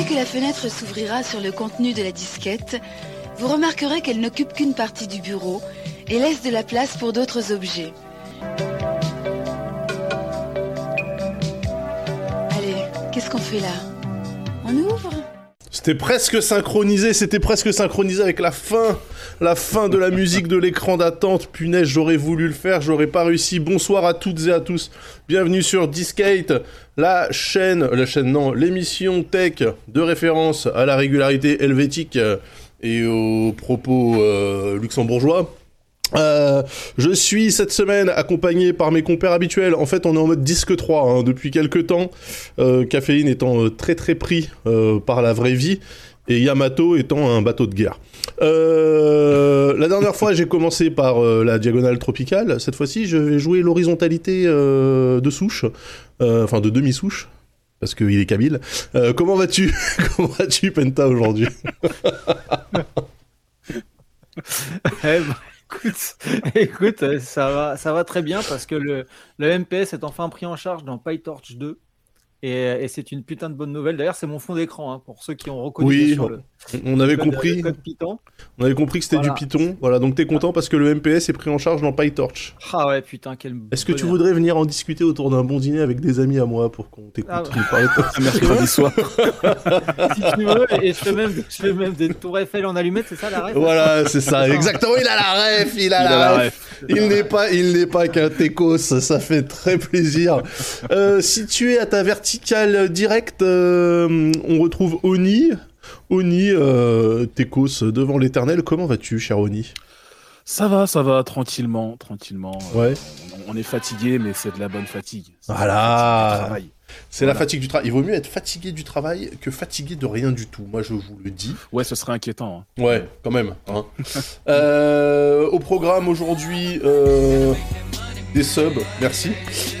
Dès que la fenêtre s'ouvrira sur le contenu de la disquette, vous remarquerez qu'elle n'occupe qu'une partie du bureau et laisse de la place pour d'autres objets. Allez, qu'est-ce qu'on fait là? On ouvre C'était presque synchronisé, c'était presque synchronisé avec la fin, la fin de la musique de l'écran d'attente. Punaise, j'aurais voulu le faire, j'aurais pas réussi. Bonsoir à toutes et à tous. Bienvenue sur Discate, la chaîne, la chaîne non, l'émission tech de référence à la régularité helvétique et aux propos euh, luxembourgeois. Euh, je suis cette semaine accompagné par mes compères habituels. En fait, on est en mode disque 3 hein, depuis quelques temps. Euh, Caféine étant euh, très très pris euh, par la vraie vie et Yamato étant un bateau de guerre. Euh, la dernière fois, j'ai commencé par la diagonale tropicale. Cette fois-ci, je vais jouer l'horizontalité de souche, enfin de demi-souche. Parce qu'il est kabyle. Comment vas-tu? Comment vas-tu, Penta, aujourd'hui? Eh ben, écoute, écoute, euh, ça va, ça va très bien parce que le, le MPS est enfin pris en charge dans PyTorch 2. Et, et c'est une putain de bonne nouvelle. D'ailleurs, c'est mon fond d'écran hein, pour ceux qui ont reconnu Oui, le, On avait code- compris. le code Python. On avait compris que c'était Voilà. du Python. Voilà, donc t'es content parce que le MPS est pris en charge dans PyTorch. Ah ouais, putain, quel. Est-ce que tu voudrais venir en discuter autour d'un bon dîner avec des amis à moi pour qu'on t'écoute Ah, parler de toi mercredi soir. Si tu veux, et je fais même, je fais même des tours Eiffel en allumette, c'est ça la rêve Voilà, c'est ça, exactement. Il a la ref, il a Il la, a la ref. Il n'est pas, il n'est pas qu'un techos. Ça fait très plaisir. Euh, situé à ta verticale directe, euh, on retrouve Oni. Oni, euh, devant l'éternel. Comment vas-tu, cher Oni? Ça va, ça va, tranquillement, tranquillement. Euh, Ouais. On, on est fatigué, mais c'est de la bonne fatigue. C'est Voilà. la fatigue du travail. C'est la Voilà. fatigue du travail. Il vaut mieux être fatigué du travail que fatigué de rien du tout. Moi, je vous le dis. Ouais, ce serait inquiétant. hein. Ouais, quand même. hein. Euh, au programme aujourd'hui, euh, des subs, merci.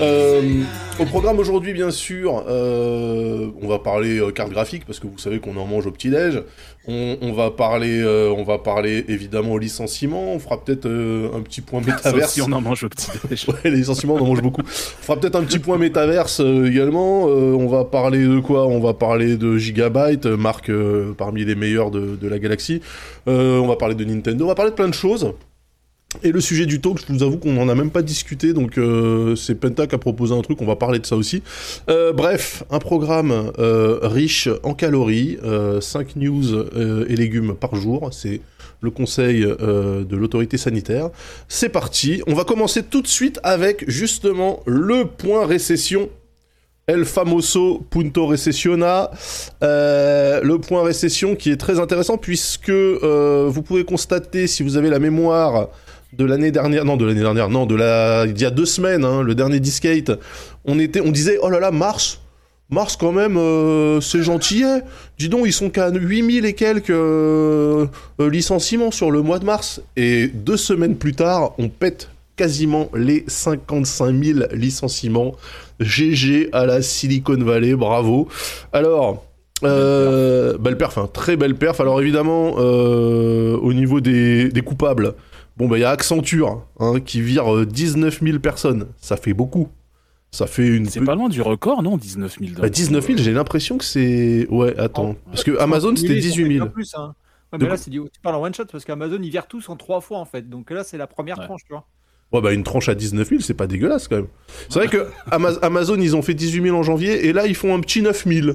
Euh, au programme aujourd'hui, bien sûr, euh, on va parler euh, carte graphique parce que vous savez qu'on en mange au petit-déj. On, on va parler, euh, on va parler évidemment licenciement. On fera peut-être un petit point métaverse. si on en mange au petit déj. Ouais, les licenciements, on en mange beaucoup. On fera peut-être un petit point métaverse également. Euh, on va parler de quoi? On va parler de Gigabyte, marque parmi les meilleures de, de la galaxie. Euh, on va parler de Nintendo. On va parler de plein de choses. Et le sujet du talk, je vous avoue qu'on n'en a même pas discuté, donc euh, c'est Penta qui a proposé un truc, on va parler de ça aussi. Euh, bref, un programme euh, riche en calories, 5 news et légumes par jour, c'est le conseil de l'autorité sanitaire. C'est parti, on va commencer tout de suite avec justement le point récession. El famoso punto recessiona, le point récession qui est très intéressant puisque vous pouvez constater si vous avez la mémoire de l'année dernière, non de l'année dernière, non de la, il y a deux semaines, hein, le dernier Discate, on était, on disait oh là là mars, mars quand même euh, c'est gentil, dis donc ils sont qu'à 8000 et quelques euh, euh, licenciements sur le mois de mars et deux semaines plus tard on pète quasiment les 55 000 licenciements. GG à la Silicon Valley, bravo. Alors, euh, belle perf, hein, très belle perf. Alors évidemment, euh, au niveau des coupables, bon bah il y a Accenture hein, qui vire euh, 19 000 personnes. Ça fait beaucoup. Ça fait une. C'est pe- pas loin du record, non 19 000 Bah, 19 000, j'ai l'impression que c'est. Ouais, attends. Parce que Amazon c'était Cumulé, ça 18 fait 000. bien Plus, hein. Ouais, De mais là, c'est du... tu parles en one shot parce qu'Amazon ils virent tous en trois fois en fait. Donc là, c'est la première Ouais. tranche, tu vois. Ouais, bah une tranche à 19 000, c'est pas dégueulasse quand même. C'est vrai que Ama- Amazon, ils ont fait 18 000 en janvier et là, ils font un petit 9 000.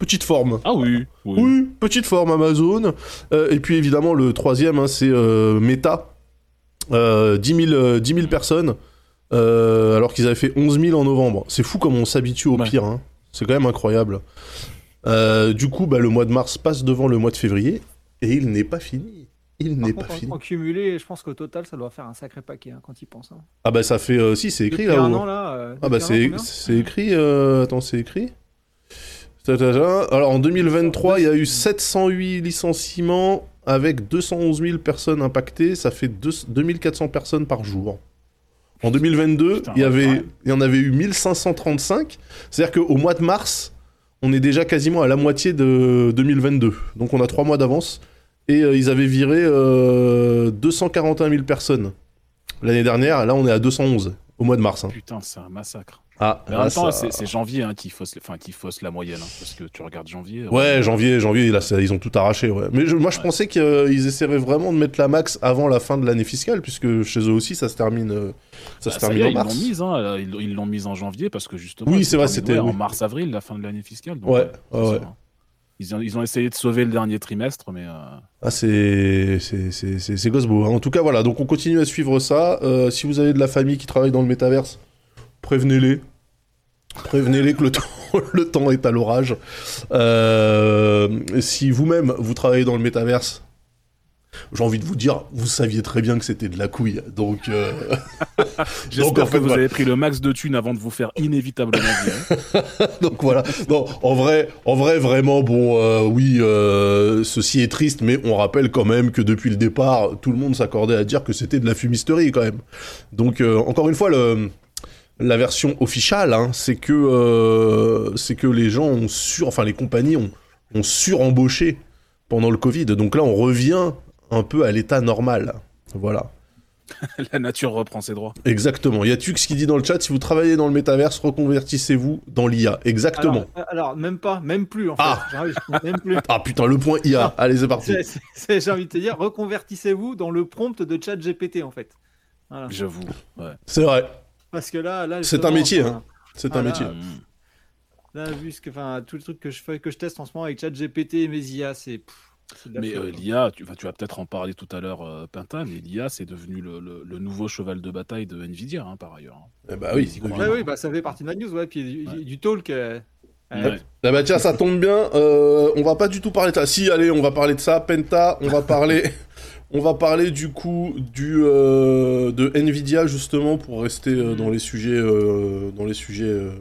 Petite forme. Ah oui, oui. Oui, petite forme Amazon. Euh, et puis évidemment, le troisième, hein, c'est euh, Meta. Euh, 10, 000, euh, 10 000 personnes. euh, alors qu'ils avaient fait 11 000 en novembre. C'est fou comme on s'habitue au Ouais. pire. hein. C'est quand même incroyable. Euh, du coup, bah, le mois de mars passe devant le mois de février. Et il n'est pas fini. Il n'est pas en- fini. En, cumulé, je pense qu'au total, ça doit faire un sacré paquet hein, quand il pense. Hein. Ah bah ça fait... euh, si, c'est écrit Depuis un là-haut. an, là. euh, Ah bah c'est c'est écrit... euh, Attends, c'est écrit. Alors en 2023, il y a eu 708 licenciements avec 211 000 personnes impactées. Ça fait deux- 2400 personnes par jour. En 2022, Putain, il, y ouais, avait, pareil. il y en avait eu 1535. C'est-à-dire qu'au mois de mars, on est déjà quasiment à la moitié de 2022. Donc on a trois mois d'avance. Et euh, ils avaient viré euh, 241 000 personnes l'année dernière. Là, on est à 211 au mois de mars. hein. Putain, c'est un massacre. Ah, Mais en là, même temps, ça- c'est janvier hein, qui, fausse, enfin, qui fausse la moyenne. hein, parce que tu regardes janvier. Ouais, euh, janvier, janvier, là, ça- ils ont tout arraché, ouais. Mais je- moi, je pensais qu'ils essaieraient vraiment de mettre la max avant la fin de l'année fiscale, puisque chez eux aussi, ça se termine, euh, ça bah, se ça termine est, en ils l'ont mars. mise, hein, ils l'ont mise en janvier parce que justement. Oui, c'est vrai, c'était- oui. en mars-avril, la fin de l'année fiscale. donc, Ouais, euh, ouais, ouais. ça. Ils ont, ils ont essayé de sauver le dernier trimestre, mais. euh, Ah, c'est, c'est, Gosbo. En tout cas, voilà. Donc, on continue à suivre ça. Euh, si vous avez de la famille qui travaille dans le métaverse, prévenez-les. Prévenez-les que le temps, le temps est à l'orage. Euh, si vous-même, vous travaillez dans le métaverse, j'ai envie de vous dire, vous saviez très bien que c'était de la couille. Donc, euh, J'espère que vous voilà. avez pris le max de thunes avant de vous faire inévitablement virer. Donc voilà. Non, en vrai, en vrai, vraiment, bon, euh, oui, euh, ceci est triste, mais on rappelle quand même que depuis le départ, tout le monde s'accordait à dire que c'était de la fumisterie quand même. Donc encore une fois, le, la version officielle, hein, c'est que euh, c'est que les gens ont sur, enfin les compagnies ont, ont surembauché pendant le Covid. Donc là, on revient un peu à l'état normal. Voilà. la nature reprend ses droits. Exactement. Il y a Tux qui dit dans le chat, si vous travaillez dans le métaverse, reconvertissez-vous dans l'IA. Exactement. Alors, euh, alors, même pas, même plus en. Ah. Même plus. Ah putain, le point IA. Allez, c'est parti. C'est- c'est- J'ai envie de te dire, reconvertissez-vous dans le prompt de chat GPT en fait. Voilà. J'avoue. Ouais. C'est vrai. Parce que là, là C'est un métier, enfin, hein. C'est Ah, un là, métier. Là, vu ce que, enfin, tout le truc que je fais, que je teste en ce moment avec ChatGPT et mes IA, c'est. Mais folie, euh, l'IA, tu, vas- tu vas peut-être en parler tout à l'heure, euh, Pintin, mais l'IA, c'est devenu le, le- le nouveau cheval de bataille de Nvidia, hein, par ailleurs. Eh bah oui. Ouais, oui, bah, ça fait partie de la news, ouais. Puis du, Ouais. du talk. euh, euh, Ouais. Ah bah tiens, ça tombe bien. euh, on va pas du tout parler de ça. Si, allez, on va parler de ça. Penta, on va parler. On va parler du coup du euh, de Nvidia justement pour rester euh, dans les sujets euh, dans les sujets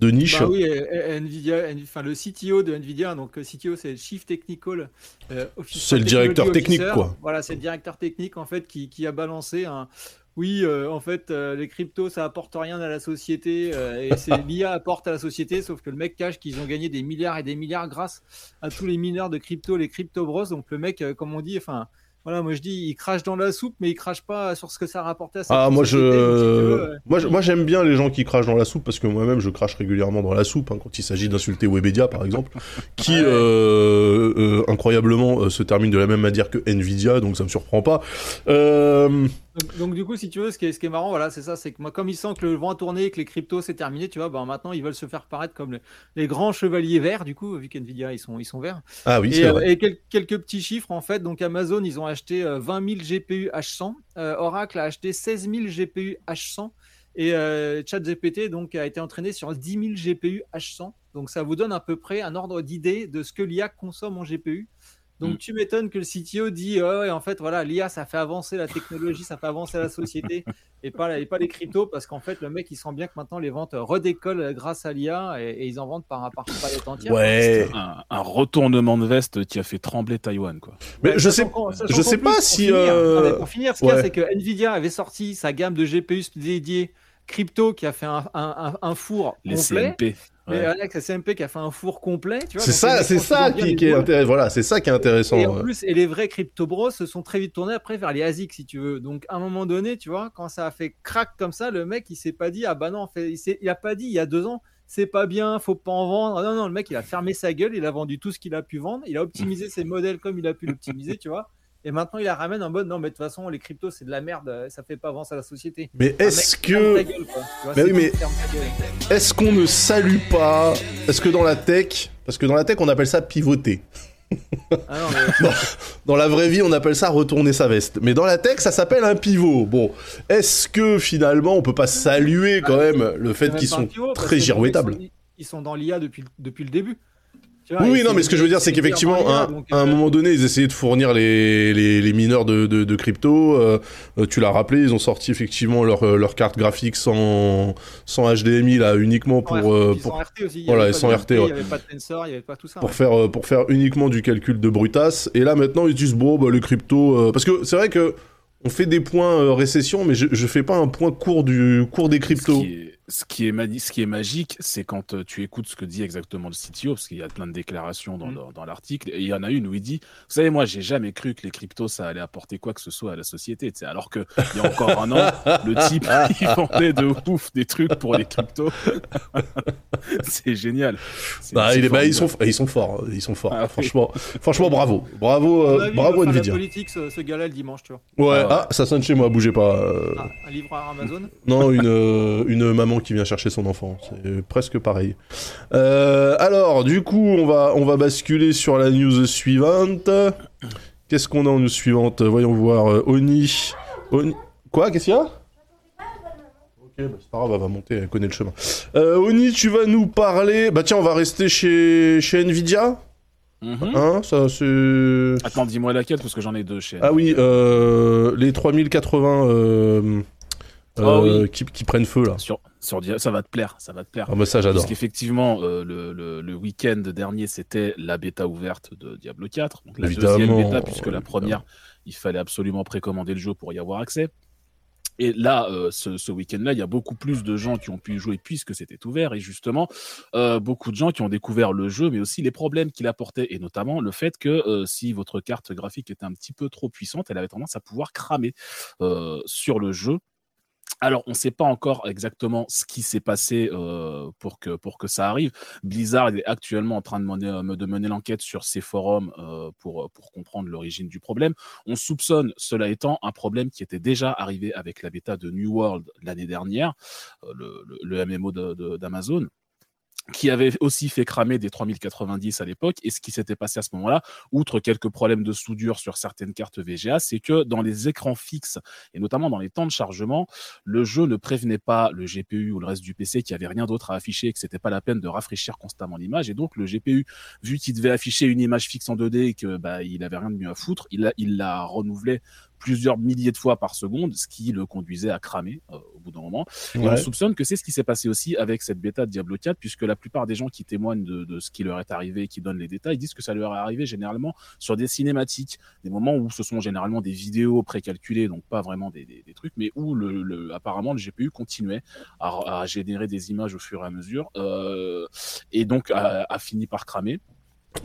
de niche. Bah oui, euh, euh, Nvidia, enfin le CTO de Nvidia, donc CTO c'est le Chief Technical euh, Officer, C'est le directeur technique, quoi. Voilà, c'est le directeur technique en fait qui, qui a balancé un. Oui, en fait, les cryptos ça apporte rien à la société et c'est l'IA apporte à la société, sauf que le mec cache qu'ils ont gagné des milliards et des milliards grâce à tous les mineurs de crypto, les crypto bros. Donc le mec, comme on dit, enfin. Voilà, moi je dis, il crache dans la soupe, mais il crache pas sur ce que ça rapportait à sa Ah moi je veux, moi je- moi j'aime bien les gens qui crachent dans la soupe parce que moi-même je crache régulièrement dans la soupe hein, quand il s'agit d'insulter Webedia par exemple qui Ouais. euh, euh, incroyablement euh, se termine de la même manière que Nvidia donc ça me surprend pas. Euh, Donc, donc, du coup, si tu veux, ce qui est, ce qui est marrant, voilà, c'est ça, c'est que moi, comme ils sentent que le vent a tourné et que les cryptos c'est terminé, tu vois, ben maintenant ils veulent se faire paraître comme le- les grands chevaliers verts, du coup, vu qu'NVIDIA ils sont, ils sont verts. Ah oui et c'est euh, vrai. et quel- quelques petits chiffres en fait. Donc Amazon, ils ont acheté euh, 20 000 GPU H100, euh, Oracle a acheté 16 000 GPU H100 et euh, ChatGPT donc a été entraîné sur 10 000 GPU H100. Donc ça vous donne à peu près un ordre d'idée de ce que l'IA consomme en GPU. Donc Mm. tu m'étonnes que le CTO dit oh, ouais, en fait voilà l'IA ça fait avancer la technologie, ça fait avancer la société et pas et pas les cryptos parce qu'en fait le mec il sent bien que maintenant les ventes redécollent grâce à l'IA et, et ils en vendent par par palette entière. Ouais. Un, un retournement de veste qui a fait trembler Taïwan, quoi. Mais Ouais, je sais je sais pas pour si finir- euh, pour finir, ce qu'il y a, c'est que Nvidia avait sorti sa gamme de GPU dédiée crypto qui a fait un, un- un- un four Les complet. CMP. Mais ouais. Alex, CMP qui a fait un four complet. tu vois, c'est ça c'est ça qui, est intéressant voilà c'est ça qui est intéressant. Et en plus, et les vrais crypto bros se sont très vite tournés après vers les ASIC, si tu veux. Donc, à un moment donné, tu vois, quand ça a fait crack comme ça, le mec, il s'est pas dit, ah bah non, en fait, il, s'est- il a pas dit il y a deux ans, c'est pas bien, faut pas en vendre. Non, non, le mec, il a fermé sa gueule, il a vendu tout ce qu'il a pu vendre, il a optimisé ses modèles comme il a pu l'optimiser, tu vois. Et maintenant, il la ramène en mode, non, mais de toute façon, les cryptos, c'est de la merde, ça fait pas avancer la société. Mais est-ce que gueule, vois, Mais c'est oui, mais- est-ce qu'on ne salue pas est-ce que dans la tech parce que dans la tech on appelle ça pivoter. Ah non, mais- Dans la vraie vie, on appelle ça retourner sa veste. Mais dans la tech, ça s'appelle un pivot. Bon, est-ce que finalement, on peut pas saluer quand même le fait qu'ils sont pivot, très girouettables Ils sont, ils sont dans l'IA depuis, depuis le début. Tu vois, Oui, non, mais ce que je veux dire, c'est qu'effectivement, à, à un euh, moment donné, ils essayaient de fournir les, les, les mineurs de, de, de crypto. euh, euh, tu l'as rappelé, ils ont sorti effectivement leur, leur carte graphique sans, sans HDMI, là, uniquement pour, sans euh, pour, sans RT aussi. il y voilà, avait sans RT, Il ouais. n'y avait pas de tensor, il n'y avait pas tout ça. pour ouais. faire, pour faire uniquement du calcul de brutasse. Et là, maintenant, ils disent, bon, bah, le crypto. euh, parce que c'est vrai que on fait des points euh, récession, mais je, je fais pas un point court, du, court des Ce cryptos. qui est, ce qui est, mani- ce qui est magique, c'est quand euh, tu écoutes ce que dit exactement le CTO, parce qu'il y a plein de déclarations dans, Mm. dans, dans l'article, et il y en a une où il dit, vous savez, moi, j'ai jamais cru que les cryptos, ça allait apporter quoi que ce soit à la société, alors que il y a encore un an, le type, il vendait de ouf des trucs pour les cryptos. c'est génial. Bah, c'est il est- bah, ils, sont, ils sont forts, ils sont forts. Ah, oui. franchement, franchement, bravo. Bravo, euh, avis, bravo Nvidia. politique, ce, ce gars-là, le dimanche, tu vois. Ouais, Ah ouais. ah, ça sonne chez moi, bougez pas. euh, Ah, un livre à Amazon. Non, une, euh, une maman qui vient chercher son enfant. C'est presque pareil. Euh, alors, du coup, on va, on va basculer sur la news suivante. Qu'est-ce qu'on a en news suivante? Voyons voir. euh, Oni. Oni- Quoi? Qu'est-ce qu'il y a? Ok, bah, c'est pas grave, elle va monter, elle connaît le chemin. Euh, Oni, tu vas nous parler. Bah tiens, on va rester chez, chez Nvidia. Mhm. Hein, ça c'est. Attends, dis-moi laquelle, parce que j'en ai deux chez Ah oui, euh, les 3080 euh, Ah oui. qui, qui prennent feu là. Sur, sur, ça va te plaire, ça va te plaire. Ah bah ça j'adore. Parce qu'effectivement, euh, le, le, le week-end dernier, c'était la bêta ouverte de Diablo 4. Donc la Évidemment, deuxième bêta, puisque la première, il fallait absolument précommander le jeu pour y avoir accès. Et là, euh, ce, ce week-end-là, il y a beaucoup plus de gens qui ont pu y jouer puisque c'était ouvert. Et justement, euh, beaucoup de gens qui ont découvert le jeu, mais aussi les problèmes qu'il apportait. Et notamment le fait que euh, si votre carte graphique était un petit peu trop puissante, elle avait tendance à pouvoir cramer sur le jeu. Alors, on ne sait pas encore exactement ce qui s'est passé euh, pour, que, pour que ça arrive. Blizzard est actuellement en train de mener, euh, de mener l'enquête sur ses forums euh, pour, pour comprendre l'origine du problème. On soupçonne, cela étant, un problème qui était déjà arrivé avec la bêta de New World l'année dernière, le, le, le MMO d'Amazon qui avait aussi fait cramer des 3090 à l'époque. Et ce qui s'était passé à ce moment-là, outre quelques problèmes de soudure sur certaines cartes VGA, c'est que dans les écrans fixes, et notamment dans les temps de chargement, le jeu ne prévenait pas le GPU ou le reste du PC qu'il n'y avait rien d'autre à afficher et que c'était pas la peine de rafraîchir constamment l'image. Et donc le GPU, vu qu'il devait afficher une image fixe en 2D et que bah, il avait rien de mieux à foutre, il la, il la renouvelait plusieurs milliers de fois par seconde, ce qui le conduisait à cramer euh, au bout d'un moment. Et on soupçonne que c'est ce qui s'est passé aussi avec cette bêta de Diablo 4, puisque la plupart des gens qui témoignent de, de ce qui leur est arrivé et qui donnent les détails disent que ça leur est arrivé généralement sur des cinématiques, des moments où ce sont généralement des vidéos précalculées, donc pas vraiment des, des- des trucs, mais où le, le- apparemment le GPU continuait à, à générer des images au fur et à mesure, euh, et donc a, a fini par cramer.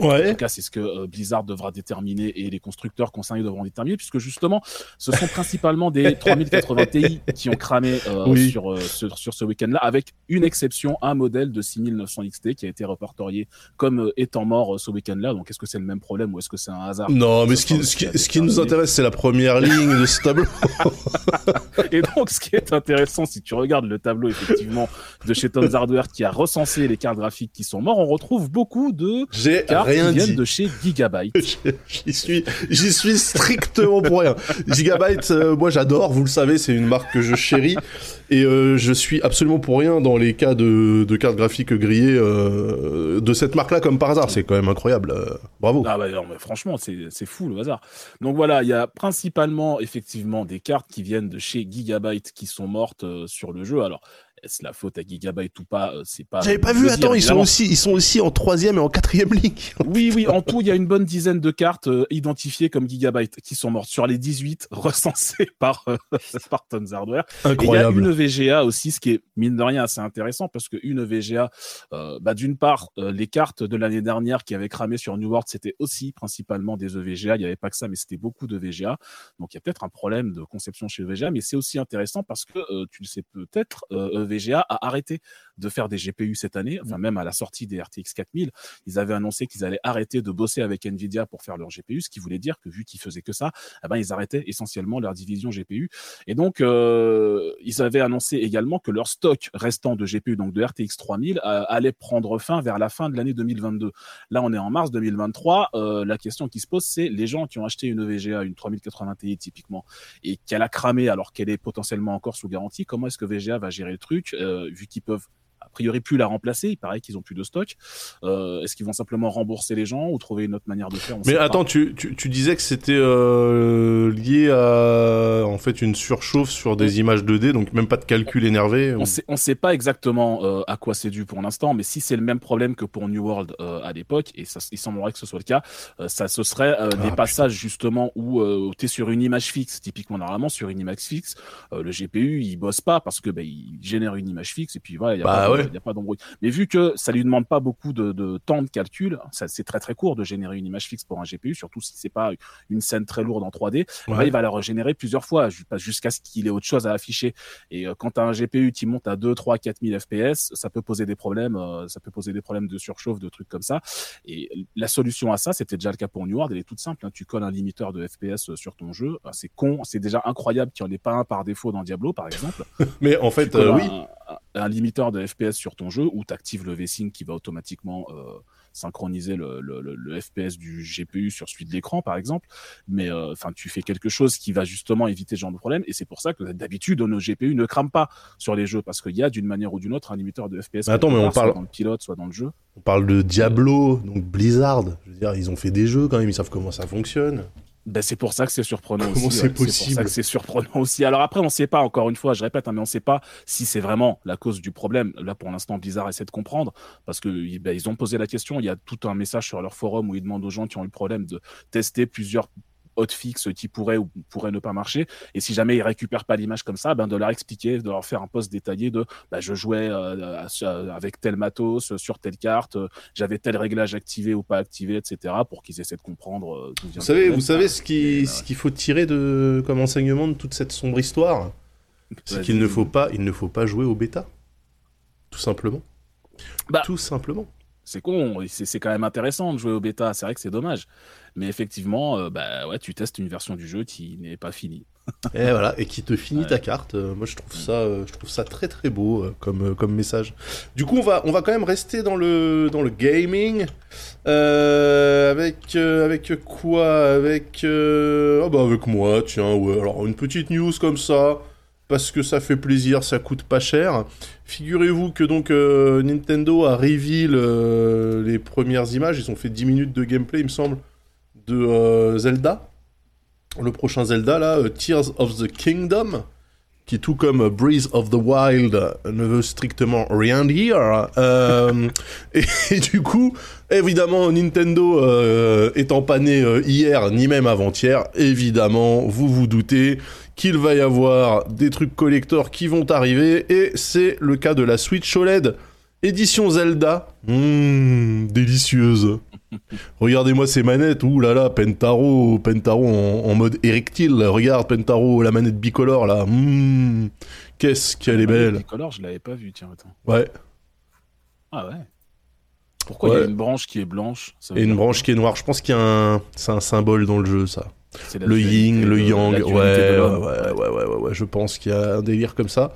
En Ouais. tout cas, c'est ce que euh, Blizzard devra déterminer et les constructeurs concernés devront déterminer, puisque justement, ce sont principalement des 3080 Ti qui ont cramé euh, Oui. sur, euh, sur, sur ce week-end-là, avec une exception, un modèle de 6900 XT qui a été répertorié comme euh, étant mort euh, ce week-end-là. Donc, est-ce que c'est le même problème ou est-ce que c'est un hasard? Non, mais ce qui, ce qui, ce qui nous intéresse, c'est la première ligne de ce tableau. Et donc, ce qui est intéressant, si tu regardes le tableau, effectivement, de chez Tom's Hardware qui a recensé les cartes graphiques qui sont morts, on retrouve beaucoup de J'ai cartes rien qui viennent dit. de chez Gigabyte. J'y suis, j'y suis strictement pour rien. Gigabyte, euh, moi j'adore, vous le savez, c'est une marque que je chéris. Et euh, je suis absolument pour rien dans les cas de, de cartes graphiques grillées euh, de cette marque-là, comme par hasard. C'est quand même incroyable. euh, bravo. Ah bah non, mais franchement, c'est fou le hasard. Donc voilà, il y a principalement effectivement des cartes qui viennent de chez Gigabyte qui sont mortes euh, sur le jeu. Alors, la faute à Gigabyte ou pas euh, C'est pas. J'avais pas de vu, attends, dire, ils sont, aussi, ils sont aussi en troisième et en quatrième ligne. Oui, oui, en tout, il y a une bonne dizaine de cartes euh, identifiées comme Gigabyte qui sont mortes sur les 18 recensées par, euh, par Tom's Hardware. Et il y a une VGA aussi, ce qui est mine de rien assez intéressant parce que une VGA, euh, bah, d'une part, euh, les cartes de l'année dernière qui avaient cramé sur New World, c'était aussi principalement des EVGA. Il n'y avait pas que ça, mais c'était beaucoup de VGA. Donc il y a peut-être un problème de conception chez EVGA, mais c'est aussi intéressant parce que euh, tu le sais peut-être, euh, EVGA a arrêté de faire des GPU cette année, enfin même à la sortie des RTX 4000, ils avaient annoncé qu'ils allaient arrêter de bosser avec Nvidia pour faire leur GPU, ce qui voulait dire que vu qu'ils faisaient que ça, eh ben ils arrêtaient essentiellement leur division GPU. Et donc euh, ils avaient annoncé également que leur stock restant de GPU, donc de RTX 3000, euh, allait prendre fin vers la fin de l'année 2022. Là, on est en mars 2023. Euh, la question qui se pose, c'est les gens qui ont acheté une VGA, une 3080 Ti typiquement, et qu'elle a cramé alors qu'elle est potentiellement encore sous garantie. Comment est-ce que VGA va gérer le truc, euh, vu qu'ils peuvent priori plus la remplacer. Il paraît qu'ils ont plus de stock. Euh, est-ce qu'ils vont simplement rembourser les gens ou trouver une autre manière de faire? On Mais sait attends, tu, tu, tu disais que c'était euh, lié à en fait une surchauffe sur des images 2D, donc même pas de calcul énervé. On sait, on sait pas exactement euh, à quoi c'est dû pour l'instant, mais si c'est le même problème que pour New World euh, à l'époque, et ça, il semblerait que ce soit le cas, euh, ça ce serait euh, des Ah, passages justement où euh, tu es sur une image fixe. Typiquement, normalement, sur une image fixe, euh, le GPU il bosse pas parce que bah, il génère une image fixe et puis voilà, il y a Bah pas, de- ouais. Il y a pas d'embrouille. Mais vu que ça lui demande pas beaucoup de, de temps de calcul, ça c'est très très court de générer une image fixe pour un GPU, surtout si c'est pas une scène très lourde en 3D. Ouais. Bah, il va la régénérer plusieurs fois jusqu'à ce qu'il ait autre chose à afficher. Et euh, quand tu as un GPU qui monte à 2, 3, 4000 FPS, ça peut poser des problèmes, euh, ça peut poser des problèmes de surchauffe, de trucs comme ça. Et la solution à ça, c'était déjà le cas pour New World, elle est toute simple. hein. Tu colles un limiteur de FPS sur ton jeu. Ah, C'est con, c'est déjà incroyable qu'il n'y en ait pas un par défaut dans Diablo, par exemple. Mais en fait, euh, oui. un, un limiteur de FPS sur ton jeu ou tu actives le V-Sync qui va automatiquement euh, synchroniser le, le- le- le FPS du GPU sur celui de l'écran, par exemple. Mais euh, enfin, tu fais quelque chose qui va justement éviter ce genre de problème. Et c'est pour ça que d'habitude, nos GPU ne crament pas sur les jeux parce qu'il y a d'une manière ou d'une autre un limiteur de FPS. Mais attends, mais on part, soit parle- dans le pilote, soit dans le jeu. On parle de Diablo, donc Blizzard. Je veux dire, ils ont fait des jeux quand même, ils savent comment ça fonctionne. Ben, c'est pour ça que c'est surprenant Comment aussi. c'est ouais. pour possible ça que c'est surprenant aussi. Alors après, on sait pas, encore une fois, je répète, hein, mais on sait pas si c'est vraiment la cause du problème. Là, pour l'instant, Blizzard essaie de comprendre parce que ben, ils ont posé la question. Il y a tout un message sur leur forum où ils demandent aux gens qui ont eu le problème de tester plusieurs hotfix qui pourraient ou pourraient ne pas marcher. Et si jamais ils récupèrent pas l'image comme ça, ben de leur expliquer, de leur faire un post détaillé de ben, je jouais euh, avec tel matos euh, sur telle carte, euh, j'avais tel réglage activé ou pas activé, etc. pour qu'ils essaient de comprendre. Vous savez, vous savez ce Et, qui- ce qu'il faut tirer de comme enseignement de toute cette sombre histoire, c'est qu'il ne faut pas, il ne faut pas jouer au bêta, tout simplement. Bah. Tout simplement. C'est con, c'est quand même intéressant de jouer au bêta, c'est vrai que c'est dommage. Mais effectivement, euh, bah ouais, tu testes une version du jeu qui n'est pas finie. Et voilà, et qui te finit Ouais. ta carte. Euh, moi, je trouve ça, euh, je trouve ça très très beau euh, comme comme message. Du coup, on va on va quand même rester dans le dans le gaming. Avec avec quoi? Avec ah bah avec moi, tiens. Ouais. Alors une petite news comme ça. Parce que ça fait plaisir, ça coûte pas cher. Figurez-vous que donc euh, Nintendo a reveal euh, les premières images. Ils ont fait 10 minutes de gameplay, il me semble, de euh, Zelda le prochain Zelda là, Tears of the Kingdom, qui tout comme Breeze of the Wild ne veut strictement rien dire. Et, et du coup, évidemment, Nintendo étant pas né hier ni même avant-hier, évidemment, vous vous doutez qu'il va y avoir des trucs collector qui vont arriver, et c'est le cas de la Switch OLED. Édition Zelda, Mmh, délicieuse. Regardez-moi ces manettes, ouh là là, Pentaro, Pentaro en, en mode érectile. Regarde Pentaro, la manette bicolore là, Mmh, qu'est-ce qu'elle est belle. Color, je l'avais pas vu, tiens, attends. Ouais, Ah ouais. Pourquoi il y a une branche qui est blanche? Ça et une branche qui est noire. Je pense qu'il y a un, c'est un symbole dans le jeu ça. Le yin, le yang, ouais, ouais, ouais, ouais, ouais, ouais, ouais, je pense qu'il y a un délire comme ça.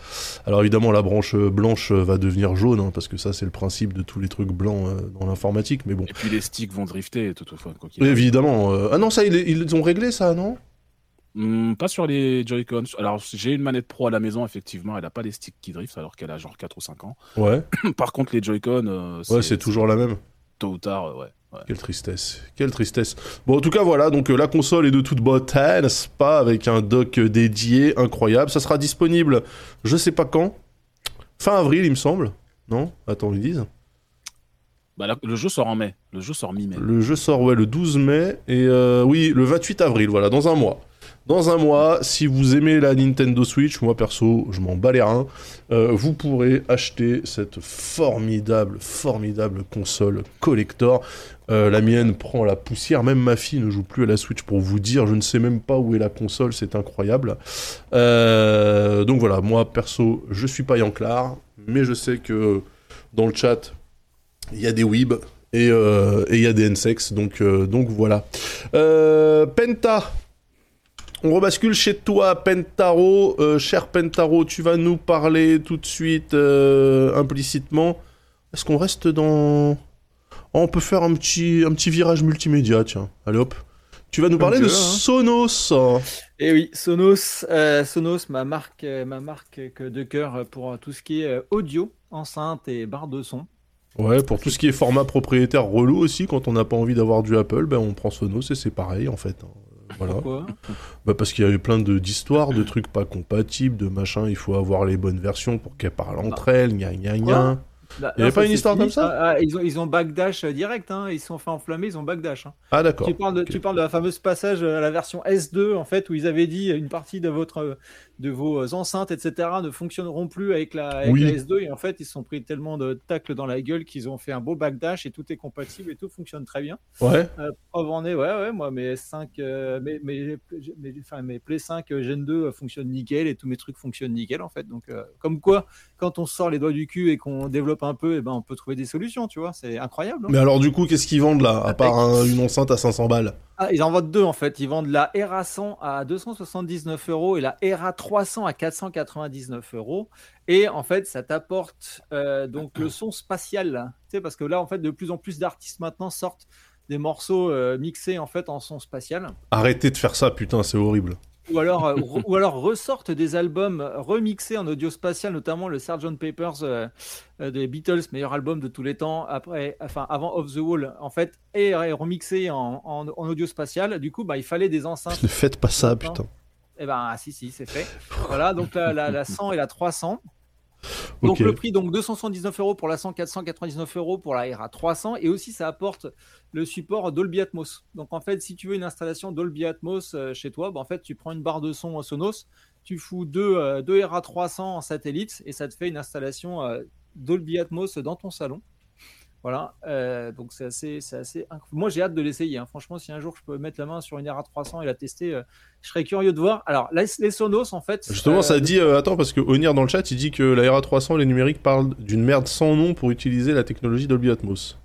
Alors évidemment, la branche euh, blanche euh, va devenir jaune, hein, parce que ça, c'est le principe de tous les trucs blancs euh, dans l'informatique, mais bon. Et puis les sticks vont drifter toutefois. Évidemment. Ah non, ça, ils, ont réglé ça, non? Hmm, pas sur les Joy-Con. Alors j'ai une manette pro à la maison, effectivement, elle a pas les sticks qui driftent alors qu'elle a genre 4 ou 5 ans. Ouais. Par contre, les Joy-Con, euh, Ouais, c'est toujours la même. tôt ou tard, euh, ouais. Ouais. Quelle tristesse, quelle tristesse. Bon, en tout cas, voilà, donc euh, la console est de toute beauté, n'est-ce pas, avec un dock euh, dédié, incroyable. Ça sera disponible, je sais pas quand, fin avril, il me semble. Non? Attends, ils disent. Bah, là, le jeu sort en mai. Le jeu sort mi-mai. Le jeu sort, ouais, le 12 mai, et euh, oui, le 28 avril, voilà, dans un mois. Dans un mois, si vous aimez la Nintendo Switch, moi perso, je m'en bats les reins, euh, vous pourrez acheter cette formidable, formidable console collector. Euh, la mienne prend la poussière, même ma fille ne joue plus à la Switch pour vous dire, je ne sais même pas où est la console, c'est incroyable. Euh, donc voilà, moi perso, je suis pas Yanclar, mais je sais que dans le chat, il y a des weebs et euh, et il y a des N-Sex, donc, donc voilà. Penta, on rebascule chez toi, Pentaro. Cher Pentaro, tu vas nous parler tout de suite, implicitement. Est-ce qu'on reste dans... On peut faire un petit, un petit virage multimédia, tiens. Allez hop. Tu vas nous parler de hein. Sonos. Et oui, Sonos, euh, Sonos, ma marque, euh, ma marque que- de cœur pour tout ce qui est euh, audio, enceinte et barre de son. Ouais, pour tout ce qui est format propriétaire relou aussi, quand on n'a pas envie d'avoir du Apple, ben on prend Sonos et c'est pareil en fait. Euh, Voilà. Pourquoi? Bah parce qu'il y avait plein de d'histoires, de trucs pas compatibles, de machin, il faut avoir les bonnes versions pour qu'elles parlent entre elles, gna gna gna. Là- Il y avait là, pas une histoire fini. comme ça Ah, ah, ils, ont, ils ont backdash euh, direct, hein. ils se sont fait enflammer, ils ont backdash. hein. Ah d'accord. Tu tu parles de la fameuse passage à la version S2, en fait, où ils avaient dit une partie de, votre, de vos enceintes, etc., ne fonctionneront plus avec la, avec Oui. la S2. Et en fait, ils se sont pris tellement de tacles dans la gueule qu'ils ont fait un beau backdash et tout est compatible et tout fonctionne très bien. Ouais. Euh, preuve en est, ouais, ouais, moi, mes 5, mes, mes, mes, enfin, mes Play 5 euh, Gen 2 fonctionnent nickel et tous mes trucs fonctionnent nickel, en fait. Donc, euh, comme quoi, quand on sort les doigts du cul et qu'on développe un peu, et ben, on peut trouver des solutions, tu vois. C'est incroyable. hein. Mais alors du coup, qu'est-ce qu'ils vendent là, à part un- une enceinte à 500 balles? Ah, ils en vendent deux en fait. Ils vendent la ERA 100 à 279 euros et la ERA 300 à 499 euros. Et en fait, ça t'apporte euh, donc le son spatial. Tu sais, parce que là, en fait, de plus en plus d'artistes maintenant sortent des morceaux euh, mixés en fait en son spatial. Arrêtez de faire ça, putain, c'est horrible. Ou alors, euh, ou alors ressortent des albums remixés en audio spatial, notamment le Sgt Papers euh, des Beatles, meilleur album de tous les temps, après, enfin avant Off the Wall, en fait, et, et remixé en, en- en audio spatial. Du coup, bah, il fallait des enceintes. Ne faites pas ça, putain. Eh ben, ah, si, si, c'est fait. Voilà, donc la, la, la 100 et la 300. Donc le prix, donc 279 euros pour la 100, 499 euros pour la RA 300. Et aussi, ça apporte le support Dolby Atmos. Donc en fait, si tu veux une installation Dolby Atmos euh, chez toi, bah, en fait, tu prends une barre de son euh, Sonos, tu fous deux, euh, deux RA 300 en satellite et ça te fait une installation euh, Dolby Atmos dans ton salon. Voilà, euh, donc c'est assez, c'est assez. Moi, j'ai hâte de l'essayer. hein. Franchement, si un jour je peux mettre la main sur une RA 300 et la tester, euh, je serais curieux de voir. Alors, les, les Sonos, en fait. Justement, euh, ça dit... euh, attends, parce que Onir dans le chat, il dit que la RA300 et les numériques parlent d'une merde sans nom pour utiliser la technologie Dolby Atmos.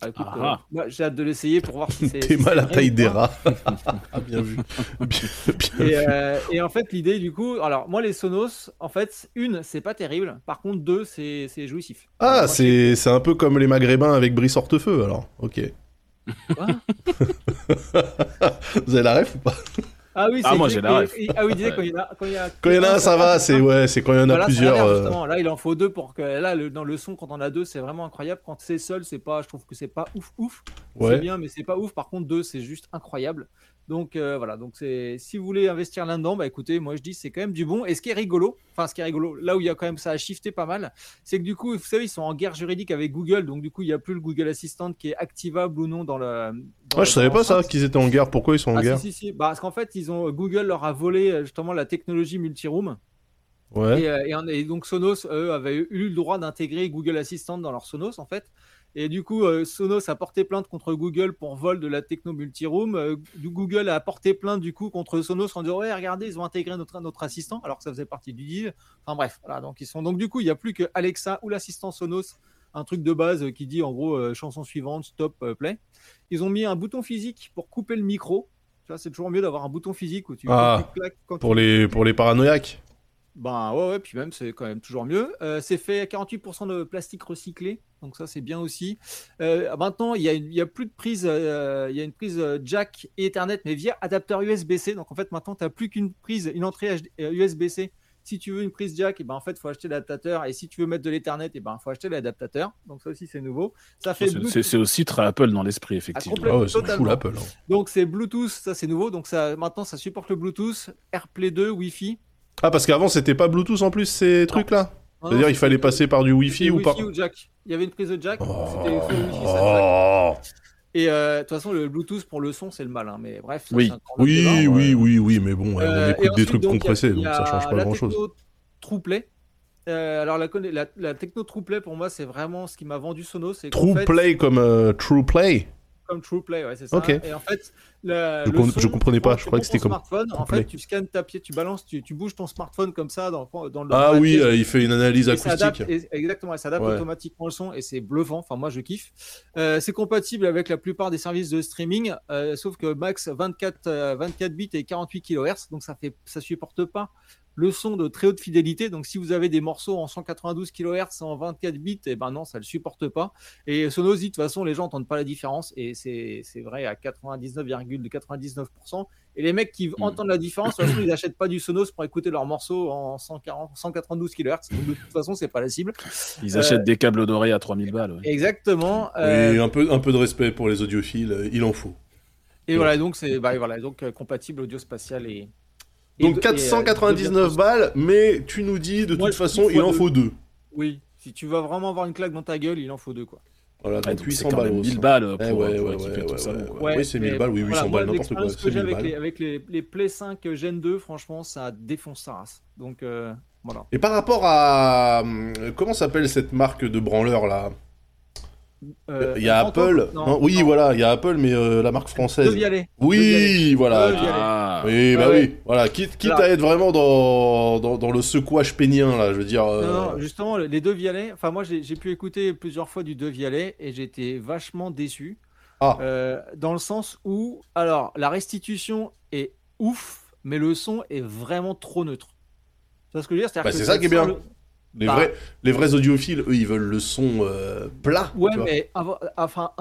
Ah, écoute, Ah euh, ah. moi, j'ai hâte de l'essayer pour voir si c'est. T'es si mal à vrai taille des rats. Ah, bien vu. Bien, bien Et, vu. euh, et en fait, l'idée, du coup, alors moi, les Sonos, en fait, une, c'est pas terrible. Par contre, deux, c'est c'est jouissif. Ah, c'est c'est un peu comme les maghrébins avec Brice Hortefeux, alors. Ok. Quoi? Vous avez la ref ou pas? Ah oui, Ah, c'est moi, j'ai la et- ref. et- Ah oui, il disait quand il y en a, quand il y a, Quand il y en a un, ça va, c'est ouais, c'est quand il y en a Voilà, c'est plusieurs. euh, justement. Là, il en faut deux pour que là, le, dans le son, quand on a deux, c'est vraiment incroyable. Quand c'est seul, c'est pas, je trouve que c'est pas ouf ouf. C'est Ouais. bien, mais c'est pas ouf. Par contre, deux, c'est juste incroyable. Donc euh, voilà. Donc c'est, si vous voulez investir là-dedans, bah écoutez, moi je dis c'est quand même du bon. Et ce qui est rigolo, enfin ce qui est rigolo, là où il y a quand même ça a shifté pas mal, c'est que du coup, vous savez, ils sont en guerre juridique avec Google. Donc du coup, il y a plus le Google Assistant qui est activable ou non dans le. dans- Ouais, je savais pas ça, qu'ils étaient en guerre. Pourquoi ils sont en Ah, guerre si, si, si. Bah, parce qu'en fait, ils ont Google leur a volé euh, justement la technologie multiroom. Ouais. Et, euh, et donc Sonos, eux, avaient eu le droit d'intégrer Google Assistant dans leur Sonos, en fait. Et du coup, euh, Sonos a porté plainte contre Google pour vol de la techno multiroom. Euh, Google a porté plainte du coup contre Sonos en disant ouais, regardez, ils ont intégré notre, notre assistant, alors que ça faisait partie du deal. Enfin bref, voilà. Donc ils sont donc du coup, il n'y a plus que Alexa ou l'assistant Sonos, un truc de base euh, qui dit en gros euh, chanson suivante, stop, euh, play. Ils ont mis un bouton physique pour couper le micro. Tu vois, c'est toujours mieux d'avoir un bouton physique où tu, Ah, tu claques quand Pour tu- les, pour les paranoïaques. Ben ouais, ouais, puis même c'est quand même toujours mieux. Euh, c'est fait à 48% de plastique recyclé, donc ça c'est bien aussi. Euh, maintenant, il y, a une- il y a plus de prise, euh, il y a une prise jack et Ethernet, mais via adapteur USB-C. Donc en fait, maintenant, tu n'as plus qu'une prise, une entrée USB-C. Si tu veux une prise jack, et ben en fait, faut acheter l'adaptateur. Et si tu veux mettre de l'Ethernet, et ben faut acheter l'adaptateur. Donc ça aussi c'est nouveau. Ça fait C'est- aussi très Apple dans l'esprit, effectivement. Ah ouais, c'est l'Apple. hein. donc c'est Bluetooth, ça c'est nouveau. Donc ça maintenant ça supporte le Bluetooth, AirPlay 2, Wi-Fi. Ah, parce qu'avant c'était pas Bluetooth en plus ces trucs-là C'est-à-dire il fallait passer par du Wi-Fi ou pas Wi-Fi ou jack. Il y avait une prise de jack. Oh. C'était. Oh. Et euh, de toute façon, le Bluetooth pour le son, c'est le mal. hein, Mais bref. ça, Oui. grand débat. Oui, oui, oui, oui, mais bon, Euh, on et écoute des trucs donc, a- compressés, donc ça change pas grand-chose. TruePlay. Euh, alors la, conne- la, la techno TruePlay pour moi c'est vraiment ce qui m'a vendu Sonos. c'est qu'en True fait, Play comme euh, True Play comme TruePlay, ouais, c'est ça. Ok. Et en fait, le, Je le com- son, je comprenais pas, je croyais que c'était comme smartphone. En fait, tu scannes ta pièce, tu balances, tu, tu bouges ton smartphone comme ça dans, dans le. Ah oui, euh, il fait une analyse Et acoustique. et- exactement, et ça adapte Ouais. automatiquement le son et c'est bluffant. Enfin, moi, je kiffe. Euh, c'est compatible avec la plupart des services de streaming, euh, sauf que max 24, euh, 24 bits et 48 kHz, donc ça fait, ça supporte pas le son de très haute fidélité. Donc, si vous avez des morceaux en 192 kHz, en 24 bits, et eh ben non, ça le supporte pas. Et Sonos dit, de toute façon, les gens n'entendent pas la différence. Et c'est vrai à 99,99%. et les mecs qui hmm. entendent la différence, de toute façon, ils n'achètent pas du Sonos pour écouter leurs morceaux en 140, 192 kHz. de toute façon, c'est pas la cible. Ils achètent euh, des câbles dorés à 3000 balles. Exactement. Et un peu, un peu de respect pour les audiophiles, il en faut. Et voilà, donc c'est bah, voilà, donc euh, compatible audio spatial et. Donc 499 euh, balles, mais tu nous dis de toute façon, il en faut deux. Oui, si tu vas vraiment avoir une claque dans ta gueule, il en faut deux quoi. Voilà, donc 800 balles. 1000 balles pour, ouais, ouais, tout ça. oui, c'est 1000 balles, oui, 800 balles, n'importe quoi. Ce que j'ai avec, les, avec les, les, Play 5 Gen 2, franchement, ça défonce sa race. Donc, euh, voilà. Et par rapport à. Comment s'appelle cette marque de branleur là? Euh, il y a Apple. oui, voilà, il y a Apple, mais euh, la marque française. Oui, voilà. Ah. Oui, bah oui. Voilà, quitte, quitte à être vraiment dans, dans, dans, le secouage pénien, là, je veux dire. Non, euh, justement, les deux Vialet. Enfin, moi, j'ai pu écouter plusieurs fois du deux Vialet et j'étais vachement déçu. Ah. dans le sens où, alors, la restitution est ouf, mais le son est vraiment trop neutre. C'est ce que je veux dire? Bah, c'est ça qui est bien. Les, vrais, les vrais audiophiles, eux, ils veulent le son euh, plat. Ouais, mais enfin,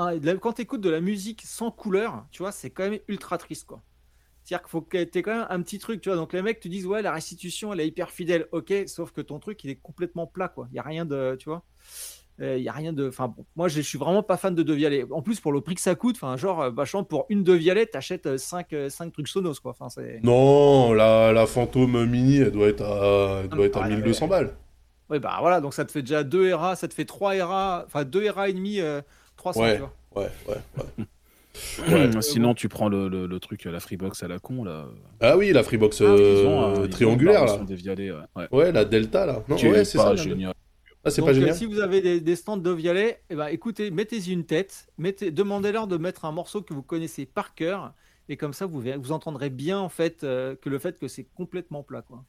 quand tu écoutes de la musique sans couleur, tu vois, c'est quand même ultra triste, quoi. C'est-à-dire qu'il faut que tu aies quand même un petit truc, tu vois. Donc les mecs te disent, ouais, la restitution, elle est hyper fidèle. Ok, sauf que ton truc, il est complètement plat, quoi. Il n'y a rien de, tu vois. Euh, il y a rien de. Enfin, moi, je suis vraiment pas fan de Devialet. En plus, pour le prix que ça coûte, enfin, genre, vachement, pour une Devialet, t'achètes 5, 5 trucs Sonos, quoi. Enfin, non, la, la Phantom Mini, elle doit être à, elle doit être à 1200 balles. Oui, bah voilà, donc ça te fait déjà 2 ERA, ça te fait 3 ERA, enfin 2 ERA et demi, 300, ouais, tu vois. Ouais, ouais, ouais. Ouais, Sinon, tu prends le, le, le, truc, la Freebox à la con, là. Ah oui, la Freebox ah, euh, triangulaire, là. ouais. ouais. la Delta, là. Non, ouais, c'est ça. Génial. Ah, c'est pas génial. Euh, si vous avez des, des stands de Vialet, eh ben, écoutez, mettez-y une tête, mettez, demandez-leur de mettre un morceau que vous connaissez par cœur, et comme ça, vous, vous entendrez bien, en fait, euh, que le fait que c'est complètement plat, quoi.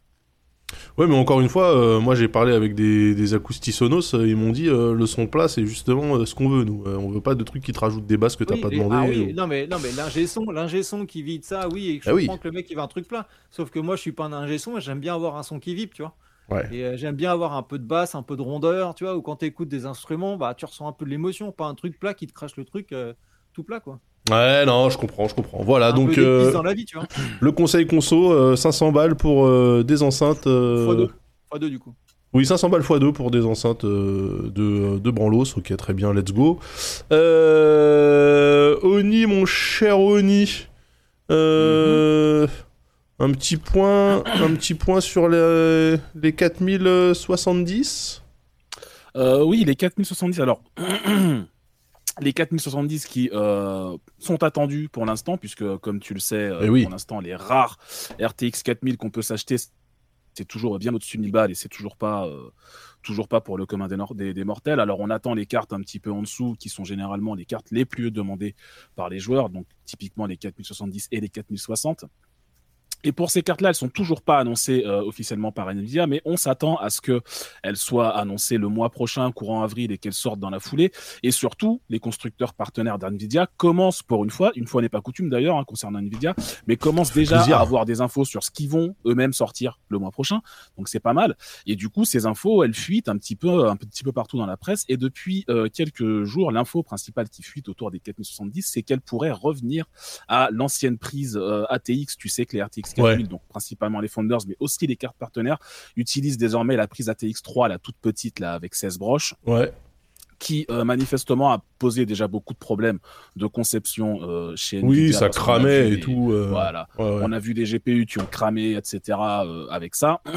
Ouais, mais encore une fois, euh, moi j'ai parlé avec des, des acoustisonos, euh, ils m'ont dit euh, le son plat c'est justement ce qu'on veut nous. on veut pas de trucs qui te rajoutent des basses que t'as pas demandé. Ah, oui. Non mais non mais l'ingé son, l'ingé son qui vide ça, oui, et je ah comprends que le mec il veut un truc plat. Sauf que moi je suis pas un ingé son, j'aime bien avoir un son qui vibre, tu vois. Ouais. Et j'aime bien avoir un peu de basse, un peu de rondeur, tu vois. Ou quand t'écoutes des instruments, bah tu ressens un peu de l'émotion, pas un truc plat qui te crache le truc tout plat quoi. Ouais, non, je comprends, je comprends. Voilà, donc euh, dans la vie, tu vois. le conseil conso, 500 balles pour des enceintes. x2. x2 du coup. Oui, 500 balles x2 pour des enceintes de, de Branlos. Ok, très bien, let's go. Euh, Oni, mon cher Oni. Euh, Un petit point, un petit point sur les, les 4070. Euh, oui, les 4070. Alors, les 4070 qui euh, sont attendus pour l'instant, puisque comme tu le sais, euh, eh pour l'instant, les rares RTX 4000 qu'on peut s'acheter, c'est toujours bien au-dessus de 1000 balles et c'est toujours pas, euh, toujours pas pour le commun des, des, mortels. Alors on attend les cartes un petit peu en dessous, qui sont généralement les cartes les plus demandées par les joueurs, donc typiquement les 4070 et les 4060. Et pour ces cartes-là, elles sont toujours pas annoncées euh, officiellement par Nvidia, mais on s'attend à ce qu'elles soient annoncées le mois prochain, courant avril, et qu'elles sortent dans la foulée. Et surtout, les constructeurs partenaires d'Nvidia commencent pour une fois, une fois n'est pas coutume d'ailleurs hein, concernant Nvidia, mais commencent déjà à avoir des infos sur ce qu'ils vont eux-mêmes sortir le mois prochain. Donc c'est pas mal. Et du coup, ces infos, elles fuitent un petit peu, un petit peu partout dans la presse. Et depuis euh, quelques jours, l'info principale qui fuite autour des 4070, c'est qu'elles pourraient revenir à l'ancienne prise euh, ATX. Tu sais que les RTX donc principalement les Founders, mais aussi les cartes partenaires, utilisent désormais la prise ATX3, la toute petite, là, avec 16 broches. Ouais qui euh, manifestement a posé déjà beaucoup de problèmes de conception euh, chez Nvidia. Oui, ça cramait et tout. Euh, voilà. On a vu des GPU qui ont cramé, etc. avec ça.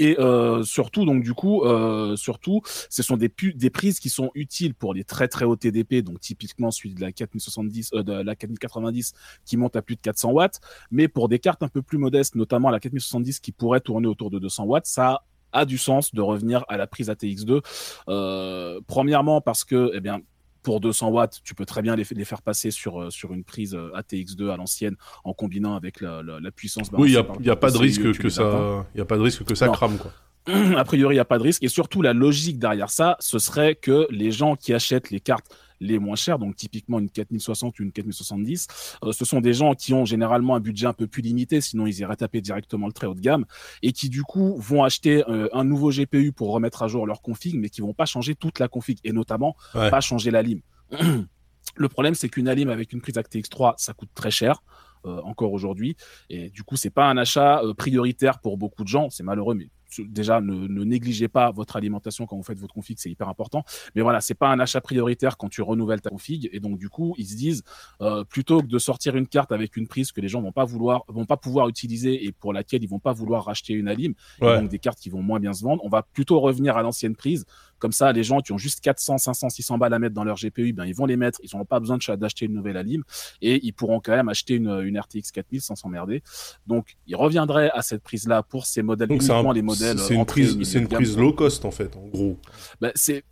Et euh, surtout, donc du coup, euh, surtout, ce sont des, des prises qui sont utiles pour les très très hauts TDP, donc typiquement celui de la 4070, euh, de la 4090 qui monte à plus de 400 watts, mais pour des cartes un peu plus modestes, notamment la 4070 qui pourrait tourner autour de 200 watts, ça a du sens de revenir à la prise ATX2. Euh, premièrement parce que, eh bien, pour 200 watts, tu peux très bien les, les faire passer sur, euh, sur une prise euh, ATX2 à l'ancienne en combinant avec la, la, puissance. Oui, il n'y a, pas de risque que ça, il a pas de risque que ça crame quoi. A priori, il n'y a pas de risque. Et surtout, la logique derrière ça, ce serait que les gens qui achètent les cartes les moins chères, donc typiquement une 4060 ou une 4070. Euh, ce sont des gens qui ont généralement un budget un peu plus limité, sinon ils iraient taper directement le très haut de gamme, et qui du coup vont acheter euh, un nouveau GPU pour remettre à jour leur config, mais qui vont pas changer toute la config, et notamment pas changer la lime. le problème, c'est qu'une Alim avec une prise ActX 3, ça coûte très cher. encore aujourd'hui et du coup c'est pas un achat prioritaire pour beaucoup de gens c'est malheureux mais déjà ne, négligez pas votre alimentation quand vous faites votre config, c'est hyper important. Mais voilà, c'est pas un achat prioritaire quand tu renouvelles ta config. Et donc du coup, ils se disent euh, plutôt que de sortir une carte avec une prise que les gens vont pas vouloir, vont pas pouvoir utiliser et pour laquelle ils vont pas vouloir racheter une alim, donc des cartes qui vont moins bien se vendre, on va plutôt revenir à l'ancienne prise. Comme ça, les gens qui ont juste 400, 500, 600 balles à mettre dans leur GPU, ben ils vont les mettre. Ils n'auront pas besoin d'acheter une nouvelle alim et ils pourront quand même acheter une, une RTX 4000 sans s'emmerder. Donc, ils reviendraient à cette prise-là pour ces modèles uniquement les modèles c'est une prise, c'est une prise low cost en fait, en gros. Ben, c'est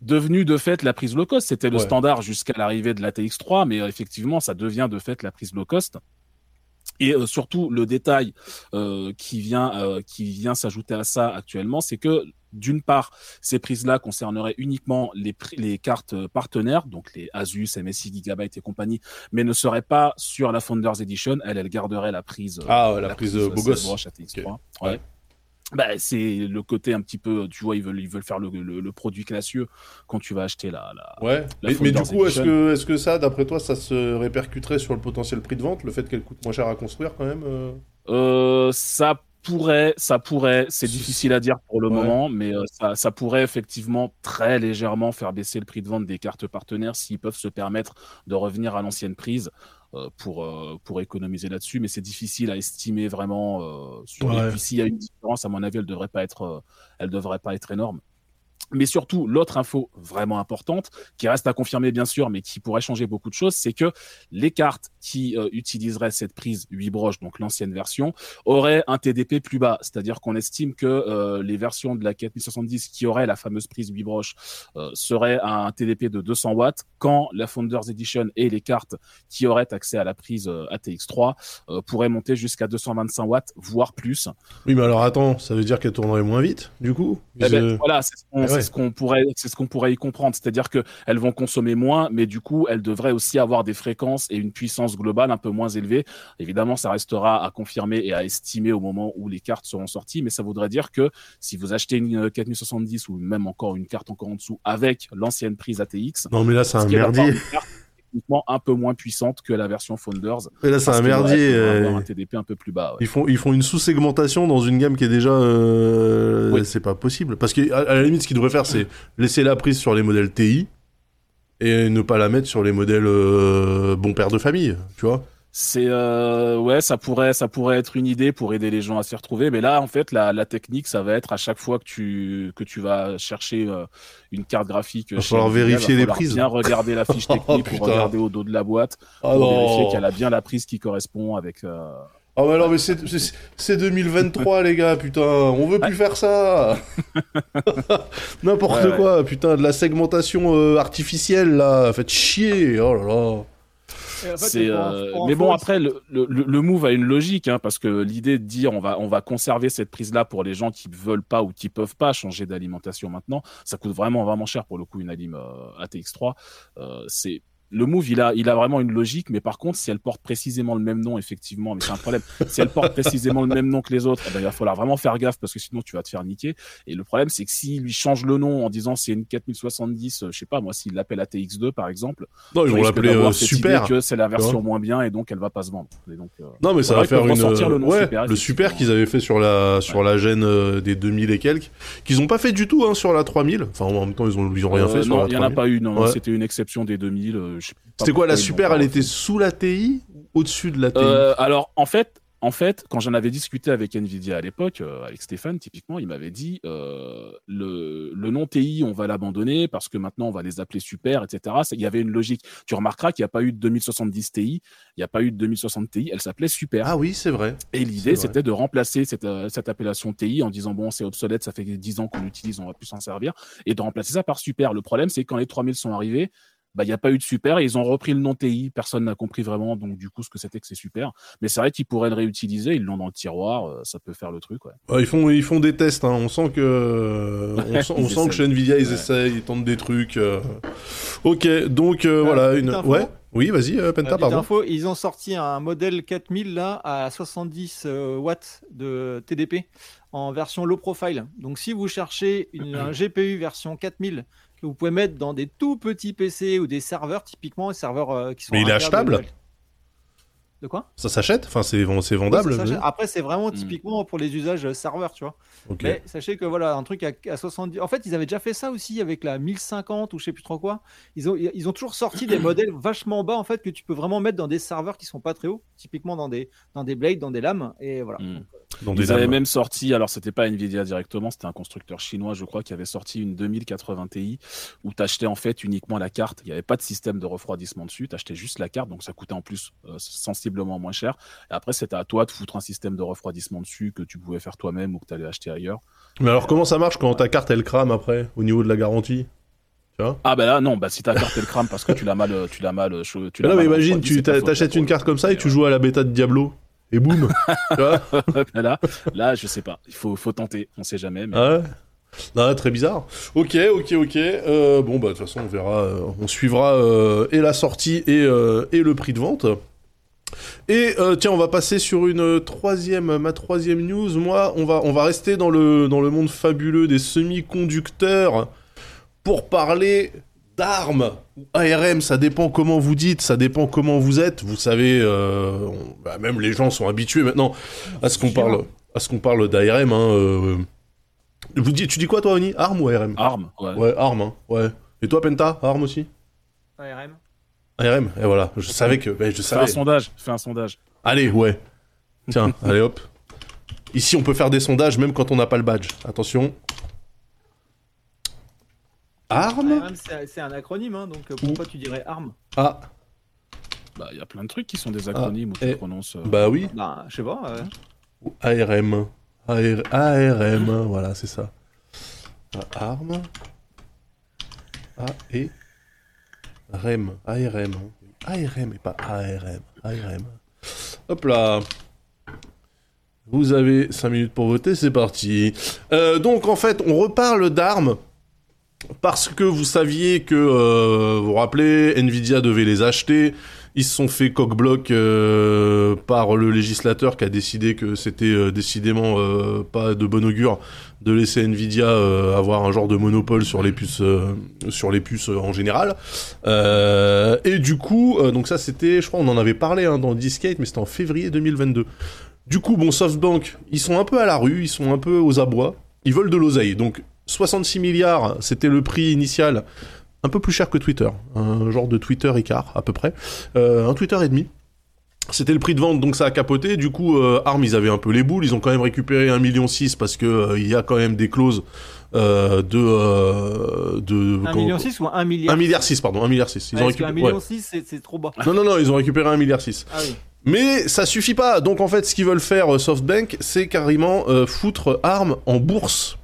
devenu de fait la prise low cost. C'était le standard jusqu'à l'arrivée de la TX3, mais euh, effectivement, ça devient de fait la prise low cost. Et euh, surtout, le détail euh, qui vient, euh, qui vient s'ajouter à ça actuellement, c'est que d'une part, ces prises-là concerneraient uniquement les, les cartes partenaires, donc les Asus, MSI, Gigabyte et compagnie, mais ne seraient pas sur la Founders Edition. Elle, elle garderait la prise. Ah, la, prise, prise beau gosse. Ouais bah, c'est le côté un petit peu, tu vois, ils veulent, ils veulent faire le, le, produit classieux quand tu vas acheter la. la ouais. mais, du coup, est-ce que, est-ce que ça, d'après toi, ça se répercuterait sur le potentiel prix de vente, le fait qu'elle coûte moins cher à construire quand même euh, euh Ça pourrait, ça pourrait, c'est difficile à dire pour le moment, mais euh, ça, ça, pourrait effectivement très légèrement faire baisser le prix de vente des cartes partenaires s'ils peuvent se permettre de revenir à l'ancienne prise. Euh, pour, euh, pour économiser là-dessus, mais c'est difficile à estimer vraiment. Euh, sur... Puis s'il y a une différence, à mon avis, elle devrait pas être, elle devrait pas être énorme. Mais surtout, l'autre info vraiment importante, qui reste à confirmer bien sûr, mais qui pourrait changer beaucoup de choses, c'est que les cartes qui euh, utiliseraient cette prise 8 broches, donc l'ancienne version, auraient un TDP plus bas. C'est-à-dire qu'on estime que euh, les versions de la 4070 qui auraient la fameuse prise 8 broches euh, seraient à un TDP de 200 watts, quand la Founders Edition et les cartes qui auraient accès à la prise ATX3 pourraient monter jusqu'à 225 watts, voire plus. Oui, mais alors attends, ça veut dire qu'elles tourneraient moins vite, du coup? Eh ben, Voilà, c'est ce ce qu'on pourrait, c'est ce qu'on pourrait y comprendre. C'est-à-dire que elles vont consommer moins, mais du coup, elles devraient aussi avoir des fréquences et une puissance globale un peu moins élevée. Évidemment, ça restera à confirmer et à estimer au moment où les cartes seront sorties, mais ça voudrait dire que si vous achetez une 4070 ou même encore une carte encore en dessous avec l'ancienne prise ATX, non mais là c'est un merdier un peu moins puissante que la version Founders. Et là, c'est un merdier. Euh, un TDP un peu plus bas. Ils font, ils font une sous-segmentation dans une gamme qui est déjà. Euh... C'est pas possible. Parce qu'à à la limite, ce qu'ils devraient faire, c'est laisser la prise sur les modèles TI et ne pas la mettre sur les modèles euh, bon père de famille, tu vois c'est euh, ouais ça pourrait ça pourrait être une idée pour aider les gens à s'y retrouver. Mais là en fait la, la technique ça va être à chaque fois que tu que tu vas chercher euh, une carte graphique il va falloir vérifier les prises. bien regarder la fiche technique oh, pour regarder au dos de la boîte ah pour vérifier qu'elle a bien la prise qui correspond avec euh... Oh mais alors mais c'est 2023 les gars putain. On veut plus faire ça. N'importe quoi putain de la segmentation euh, artificielle là. Faites chier. Oh là là euh, mais bon, après, le, le, le, move a une logique, hein, parce que l'idée de dire on va, on va conserver cette prise-là pour les gens qui veulent pas ou qui peuvent pas changer d'alimentation maintenant, ça coûte vraiment, vraiment cher pour le coup une alim euh, ATX3. Euh, c'est le move, il a, il a vraiment une logique, mais par contre, si elle porte précisément le même nom, effectivement, mais c'est un problème. si elle porte précisément le même nom que les autres, eh ben, il va falloir vraiment faire gaffe parce que sinon tu vas te faire niquer. Et le problème, c'est que s'il lui change le nom en disant c'est une 4070, euh, je sais pas, moi, s'il l'appelle ATX2 par exemple, non, ils vont l'appeler euh, super. que c'est la version moins bien et donc elle va pas se vendre. donc, euh, non, mais ça va faire une. Le, ouais, super, le super qu'ils avaient fait sur la, sur la gêne des 2000 et quelques, qu'ils ont pas fait du tout hein, sur la 3000. Enfin, en même temps, ils ont, ils ont rien fait sur la il y en a pas eu, non. C'était une exception des 2000. C'était quoi la super Elle était sous la TI au-dessus de la TI euh, Alors en fait, en fait, quand j'en avais discuté avec Nvidia à l'époque, euh, avec Stéphane typiquement, il m'avait dit euh, le, le nom TI, on va l'abandonner parce que maintenant on va les appeler super, etc. Il y avait une logique. Tu remarqueras qu'il n'y a pas eu de 2070 Ti, il n'y a pas eu de 2060 Ti, elle s'appelait super. Ah oui, c'est vrai. Et l'idée, c'était de remplacer cette, cette appellation TI en disant bon, c'est obsolète, ça fait 10 ans qu'on l'utilise, on va plus s'en servir, et de remplacer ça par super. Le problème, c'est quand les 3000 sont arrivés, bah, il n'y a pas eu de super et ils ont repris le nom TI. Personne n'a compris vraiment, donc du coup, ce que c'était que c'est super. Mais c'est vrai qu'ils pourraient le réutiliser. Ils l'ont dans le tiroir. Euh, ça peut faire le truc. Ouais. ils, font, ils font des tests. Hein. On sent que, on sent, que chez Nvidia, ils essayent, ils tentent des trucs. Euh. Ok, donc euh, voilà une. info. Ouais. Oui, vas-y, euh, Euh, Penta, petite pardon. info, ils ont sorti un modèle 4000 là à 70 euh, watts de TDP en version low profile. Donc si vous cherchez une, un GPU version 4000 que vous pouvez mettre dans des tout petits PC ou des serveurs, typiquement des serveurs euh, qui sont. Mais il est achetable de- quoi? Ça s'achète? Enfin, c'est Ouais, vendable Après, c'est vraiment Hmm. typiquement pour les usages euh, serveurs, tu vois. Ok. Mais sachez que voilà, un truc à, à 70. En fait, ils avaient déjà fait ça aussi avec la 1050 ou je sais plus trop quoi. Ils ont, ils ont toujours sorti des modèles vachement bas en fait que tu peux vraiment mettre dans des serveurs qui sont pas très hauts, typiquement dans des, dans des blades, dans des lames. Et voilà. Mm. Dans des Ils avaient même sorti, alors c'était pas Nvidia directement, c'était un constructeur chinois, je crois, qui avait sorti une 2080 Ti où tu achetais en fait uniquement la carte. Il n'y avait pas de système de refroidissement dessus, tu achetais juste la carte, donc ça coûtait en plus euh, sensiblement moins cher. Et après, c'était à toi de foutre un système de refroidissement dessus que tu pouvais faire toi-même ou que tu allais acheter ailleurs. Mais alors, comment ça marche quand ta carte elle crame après, au niveau de la garantie? Ah bah là, non, bah si ta carte elle crame parce que tu l'as mal, euh, tu l'as mal, euh, tu l'as Non, mais imagine, tu t'achètes une carte comme ça et tu joues à la bêta de Diablo. Et boum euh, là, là, je sais pas. Il faut, faut tenter. On sait jamais. Mais... Ah ouais? Très bizarre. Ok, ok, ok. Euh, bon, bah, de toute façon, on verra. euh, on suivra euh, et la sortie et, euh, et le prix de vente. Et euh, tiens, on va passer sur une troisième, ma troisième news. Moi, on va, on va rester dans le, dans le monde fabuleux des semi-conducteurs pour parler d'armes. ou ARM, ça dépend comment vous dites, ça dépend comment vous êtes. Vous savez, euh, on- bah, même les gens sont habitués maintenant à ce qu'on parle, à ce qu'on parle d'ARM. Hein, euh. Vous dis, tu dis quoi toi, Oni? Arme ou ARM Arme, ouais. Ouais, arme. Hein, ouais. Et toi, Penta, arme aussi? ARM. ARM. Et voilà, je savais que, ouais, je Fais un savais. sondage. Fais un sondage. Allez, ouais. Tiens, allez hop. Ici, on peut faire des sondages même quand on n'a pas le badge. Attention. Arme ARM, c'est un acronyme, hein, donc euh, pourquoi tu dirais ARM Ah, Bah, il y a plein de trucs qui sont des acronymes où tu et- prononces. euh, bah oui. Bah, je sais pas. euh, Ou ARM. AR- ARM, voilà, c'est ça. Ah, Arme. A et REM. ARM. ARM et pas ARM. ARM. Hop là. Vous avez 5 minutes pour voter, c'est parti. Euh, donc en fait, on reparle d'armes parce que vous saviez que, euh, vous vous rappelez, Nvidia devait les acheter. Ils se sont fait coq-bloc euh, par le législateur qui a décidé que c'était euh, décidément euh, pas de bon augure de laisser Nvidia euh, avoir un genre de monopole sur les puces, euh, sur les puces euh, en général. Et du coup, donc ça c'était, je crois, on en avait parlé hein, dans Discate, mais c'était en février 2022. Du coup, bon, SoftBank, ils sont un peu à la rue, ils sont un peu aux abois, ils veulent de l'oseille. Donc 66 milliards, c'était le prix initial, un peu plus cher que Twitter, un genre de Twitter écart à peu près, Euh, un Twitter et demi. C'était le prix de vente, donc ça a capoté. Du coup, euh, Arm, ils avaient un peu les boules. Ils ont quand même récupéré 1,6 million parce que euh, il y a quand même des clauses euh, de euh, de 1 million 6 ou 1 milliard 1 milliard 6, pardon, 1 milliard 6. Ils Ouais, ont que 1 récupéré. million 6, c'est- trop bas. ouais. Non, non, non, ils ont récupéré 1 milliard 6. Ah oui. Mais ça suffit pas. Donc en fait, ce qu'ils veulent faire euh, SoftBank, c'est carrément foutre ARM en bourse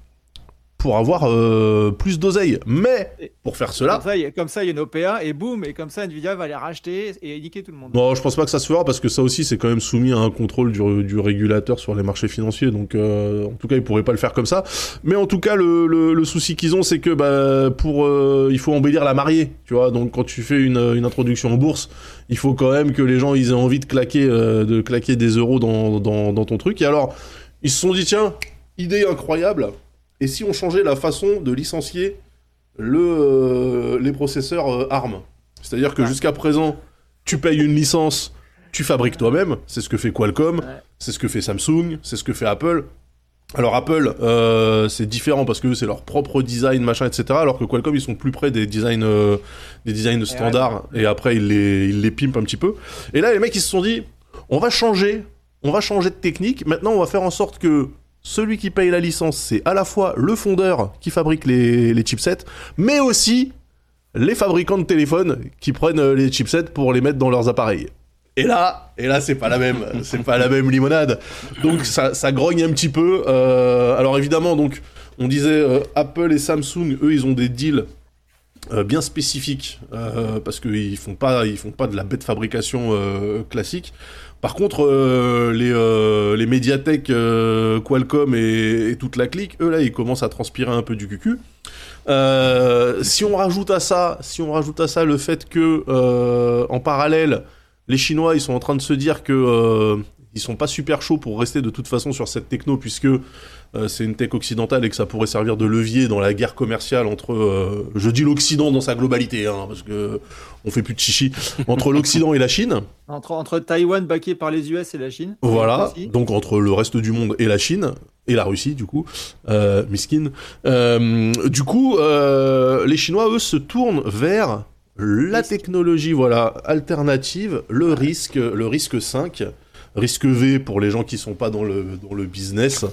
pour avoir euh, plus d'oseille. Mais pour faire cela, Comme ça, il y a- comme ça, il y a une OPA et boum, et comme ça, Nvidia va les racheter et niquer tout le monde. non, je pense pas que ça se fera parce que ça aussi, c'est quand même soumis à un contrôle du, du régulateur sur les marchés financiers. Donc euh, en tout cas, ils pourraient pas le faire comme ça. Mais en tout cas, le, le, le souci qu'ils ont, c'est que bah, pour euh, il faut embellir la mariée. Tu vois, donc quand tu fais une, une introduction en bourse, il faut quand même que les gens ils aient envie de claquer, de claquer des euros dans, dans, dans ton truc. Et alors, ils se sont dit tiens, idée incroyable. Et si on changeait la façon de licencier le, euh, les processeurs euh, ARM? C'est-à-dire que Ouais. jusqu'à présent, tu payes une licence, tu fabriques toi-même. C'est ce que fait Qualcomm, Ouais. c'est ce que fait Samsung, c'est ce que fait Apple. Alors Apple, euh, c'est différent parce que c'est leur propre design, machin, etc. Alors que Qualcomm, ils sont plus près des designs, euh, des designs standards. Et après, ils les, ils les pimpent un petit peu. Et là, les mecs, ils se sont dit, on va changer, on va changer de technique. Maintenant, on va faire en sorte que celui qui paye la licence, c'est à la fois le fondeur qui fabrique les, chipsets, mais aussi les fabricants de téléphones qui prennent euh, les chipsets pour les mettre dans leurs appareils. Et là, et là, c'est pas la même, c'est pas la même limonade. Donc ça, grogne un petit peu. Euh, alors évidemment, donc on disait euh, Apple et Samsung, eux, ils ont des deals bien spécifiques parce qu'ils font pas, ils font pas de la bête fabrication classique. Par contre, euh, les, euh, les médiathèques euh, Qualcomm et, et toute la clique, eux là, ils commencent à transpirer un peu du cucu. Euh, si on rajoute à ça, si on rajoute à ça le fait que euh, en parallèle, les Chinois ils sont en train de se dire que euh, ils sont pas super chauds pour rester de toute façon sur cette techno puisque euh, c'est une tech occidentale et que ça pourrait servir de levier dans la guerre commerciale entre, euh, je dis l'Occident dans sa globalité, hein, parce que on fait plus de chichi, entre l'Occident et la Chine. Entre, entre Taïwan baqué par les US et la Chine. Voilà, Aussi. donc entre le reste du monde et la Chine et la Russie du coup, euh, miskin. Euh, du coup, les Chinois eux se tournent vers la technologie voilà alternative, le risque, le risque 5. Risque V pour les gens qui sont pas dans le, dans le business.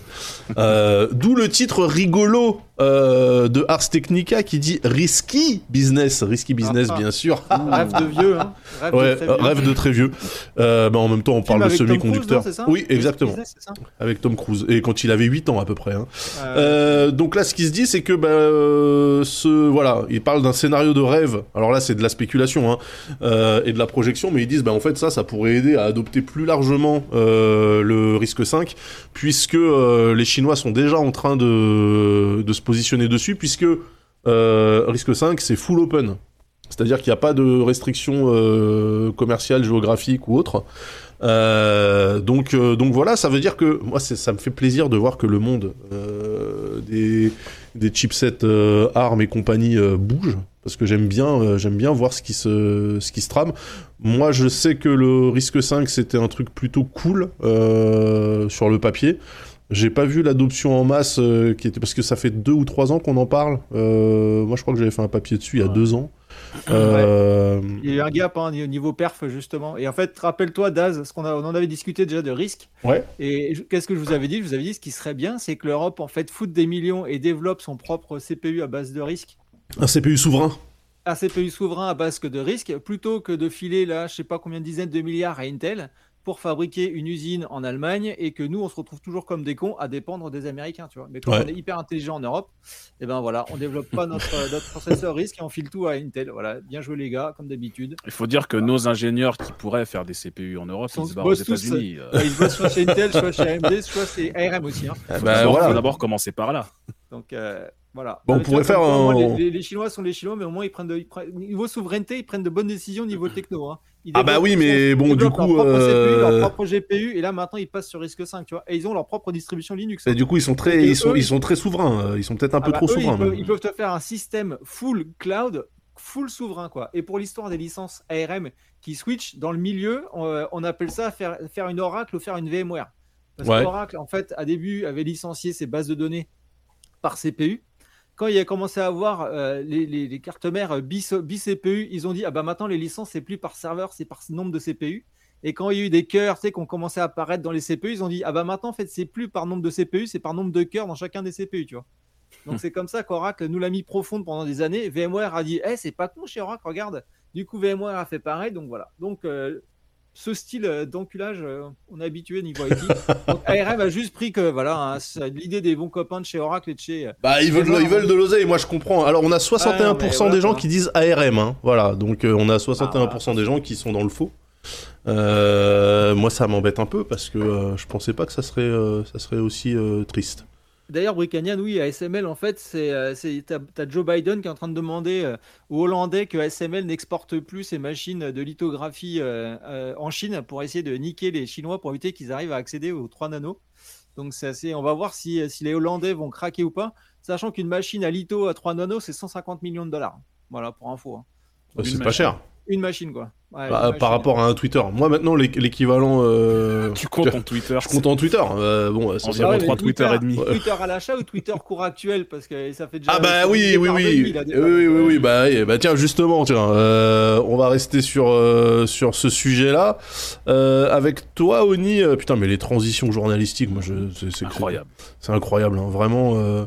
Euh, D'où le titre rigolo euh, de Ars Technica qui dit Risky Business. Risky Business, Ah, ah. bien sûr. Rêve de vieux, hein. Rêve de Ouais, très vieux. rêve de très vieux. Euh, bah, en même temps, on parle de ça Oui, exactement. Business, c'est ça Avec Tom Cruise. Et quand il avait 8 ans à peu près. hein. Euh, donc là, ce qui se dit, c'est que bah, ce voilà, il parle d'un scénario de rêve. Alors là, c'est de la spéculation hein, et de la projection, mais ils disent, bah en fait, ça, ça pourrait aider à adopter plus largement le risque 5, puisque les Chinois sont déjà en train de, de se positionner dessus, puisque euh, risque 5, c'est full open. C'est-à-dire qu'il n'y a pas de restrictions euh, commerciales, géographiques ou autres. Euh, donc, donc voilà, ça veut dire que moi, ça me fait plaisir de voir que le monde des, des chipsets ARM et compagnie bouge, parce que j'aime bien, j'aime bien voir ce qui se, ce qui trame. Moi, je sais que le risque 5 c'était un truc plutôt cool sur le papier. J'ai pas vu l'adoption en masse euh, qui était parce que ça fait deux ou trois ans qu'on en parle. Euh, moi, je crois que j'avais fait un papier dessus il y a Ouais. deux ans. Euh, Il y a eu un gap hein, au niveau perf justement. Et en fait, rappelle-toi Daz, ce qu'on a, on en avait discuté déjà de risque. Ouais. Et je- qu'est-ce que je vous avais dit? Je vous avais dit ce qui serait bien, c'est que l'Europe en fait foute des millions et développe son propre CPU à base de risque, Un CPU souverain. un CPU souverain à base que de risque, plutôt que de filer là, je sais pas combien de dizaines de milliards à Intel pour fabriquer une usine en Allemagne et que nous on se retrouve toujours comme des cons à dépendre des Américains, tu vois. Mais Ouais. on est hyper intelligent en Europe, et ben voilà, on développe pas notre, notre processeur risque et on file tout à Intel. Voilà, bien joué les gars, comme d'habitude. Il faut dire que nos ingénieurs qui pourraient faire des CPU en Europe, Sont- ils se barrent aux tous, États-Unis. euh. Ils bossent soit chez Intel, soit chez AMD, soit chez ARM aussi. hein. bah, voilà. faut d'abord commencer par là. Donc euh, voilà. Bon, on pourrait faire un- les, les- les Chinois sont les Chinois, mais au moins ils prennent de, ils prennent- niveau souveraineté, ils prennent de bonnes décisions niveau techno. Hein. Ah bah oui, mais ils bon, du coup, leur propre CPU, leur euh, propre GPU, et là maintenant ils passent sur risque 5, tu vois. Et ils ont leur propre distribution Linux. hein. Et du coup, ils sont très, ils sont, eux, ils sont très souverains. euh, Ils sont peut-être un Ah peu bah, trop eux, souverains. Ils peuvent, même. ils peuvent te faire un système full cloud, full souverain, quoi. Et pour l'histoire des licences ARM qui switch dans le milieu, on, on appelle ça faire, faire une Oracle ou faire une VMware. Parce Ouais. qu'Oracle, en fait, à début, avait licencié ses bases de données par CPU. Quand il a commencé à avoir euh, les, les- les cartes mères bis, CPU, ils ont dit ah bah maintenant les licences c'est plus par serveur, c'est par nombre de CPU. Et quand il y a eu des cœurs, tu sais, qui ont commencé à apparaître dans les CPU, ils ont dit ah bah maintenant en fait c'est plus par nombre de CPU, c'est par nombre de cœurs dans chacun des CPU, tu vois. Donc c'est comme ça qu'Oracle nous l'a mis profonde pendant des années. VMware a dit eh c'est pas con chez Oracle, regarde. Du coup VMware a fait pareil, donc voilà. Donc euh, ce style euh, d'enculage, euh, on est habitué niveau IT. Donc ARM a juste pris que voilà hein, c'est l'idée des bons copains de chez Oracle et de chez. euh, Bah, ils veulent, ils veulent de l'oseille, moi je comprends. Alors, on a 61% Ah, voilà, des gens qui disent ARM, hein. Voilà, donc euh, on a 61% Ah, voilà. des gens qui sont dans le faux. Euh, moi, ça m'embête un peu parce que euh, je pensais pas que ça serait, ça serait aussi triste. D'ailleurs, Bricanian, oui, ASML, en fait, c'est, euh, c'est, t'as, t'as Joe Biden qui est en train de demander euh, aux Hollandais que ASML n'exporte plus ses machines de lithographie euh, euh, en Chine pour essayer de niquer les Chinois pour éviter qu'ils arrivent à accéder aux 3 nanos. Donc, c'est assez, on va voir si, si les Hollandais vont craquer ou pas, sachant qu'une machine à litho à 3 nanos, c'est 150 millions de dollars. Voilà, pour info. hein. Une c'est pas cher Une machine, quoi. Ouais, Bah, machine. par rapport à un Twitter. Moi, maintenant, l'équ- l'équivalent. euh, Tu comptes en Twitter. Je compte en Twitter. Euh, bon, Ah mais trois Twitter et demi. Twitter à l'achat ou Twitter court actuel Parce que ça fait déjà. Ah bah oui, oui, oui, demi, oui, des oui, oui, oui, oui, bah, bah tiens, justement, tiens, euh, on va rester sur euh, sur ce sujet-là Euh, avec toi, Oni. euh, putain, mais les transitions journalistiques, moi, je, c'est, c'est Incroyable. c'est incroyable, hein, vraiment. Euh,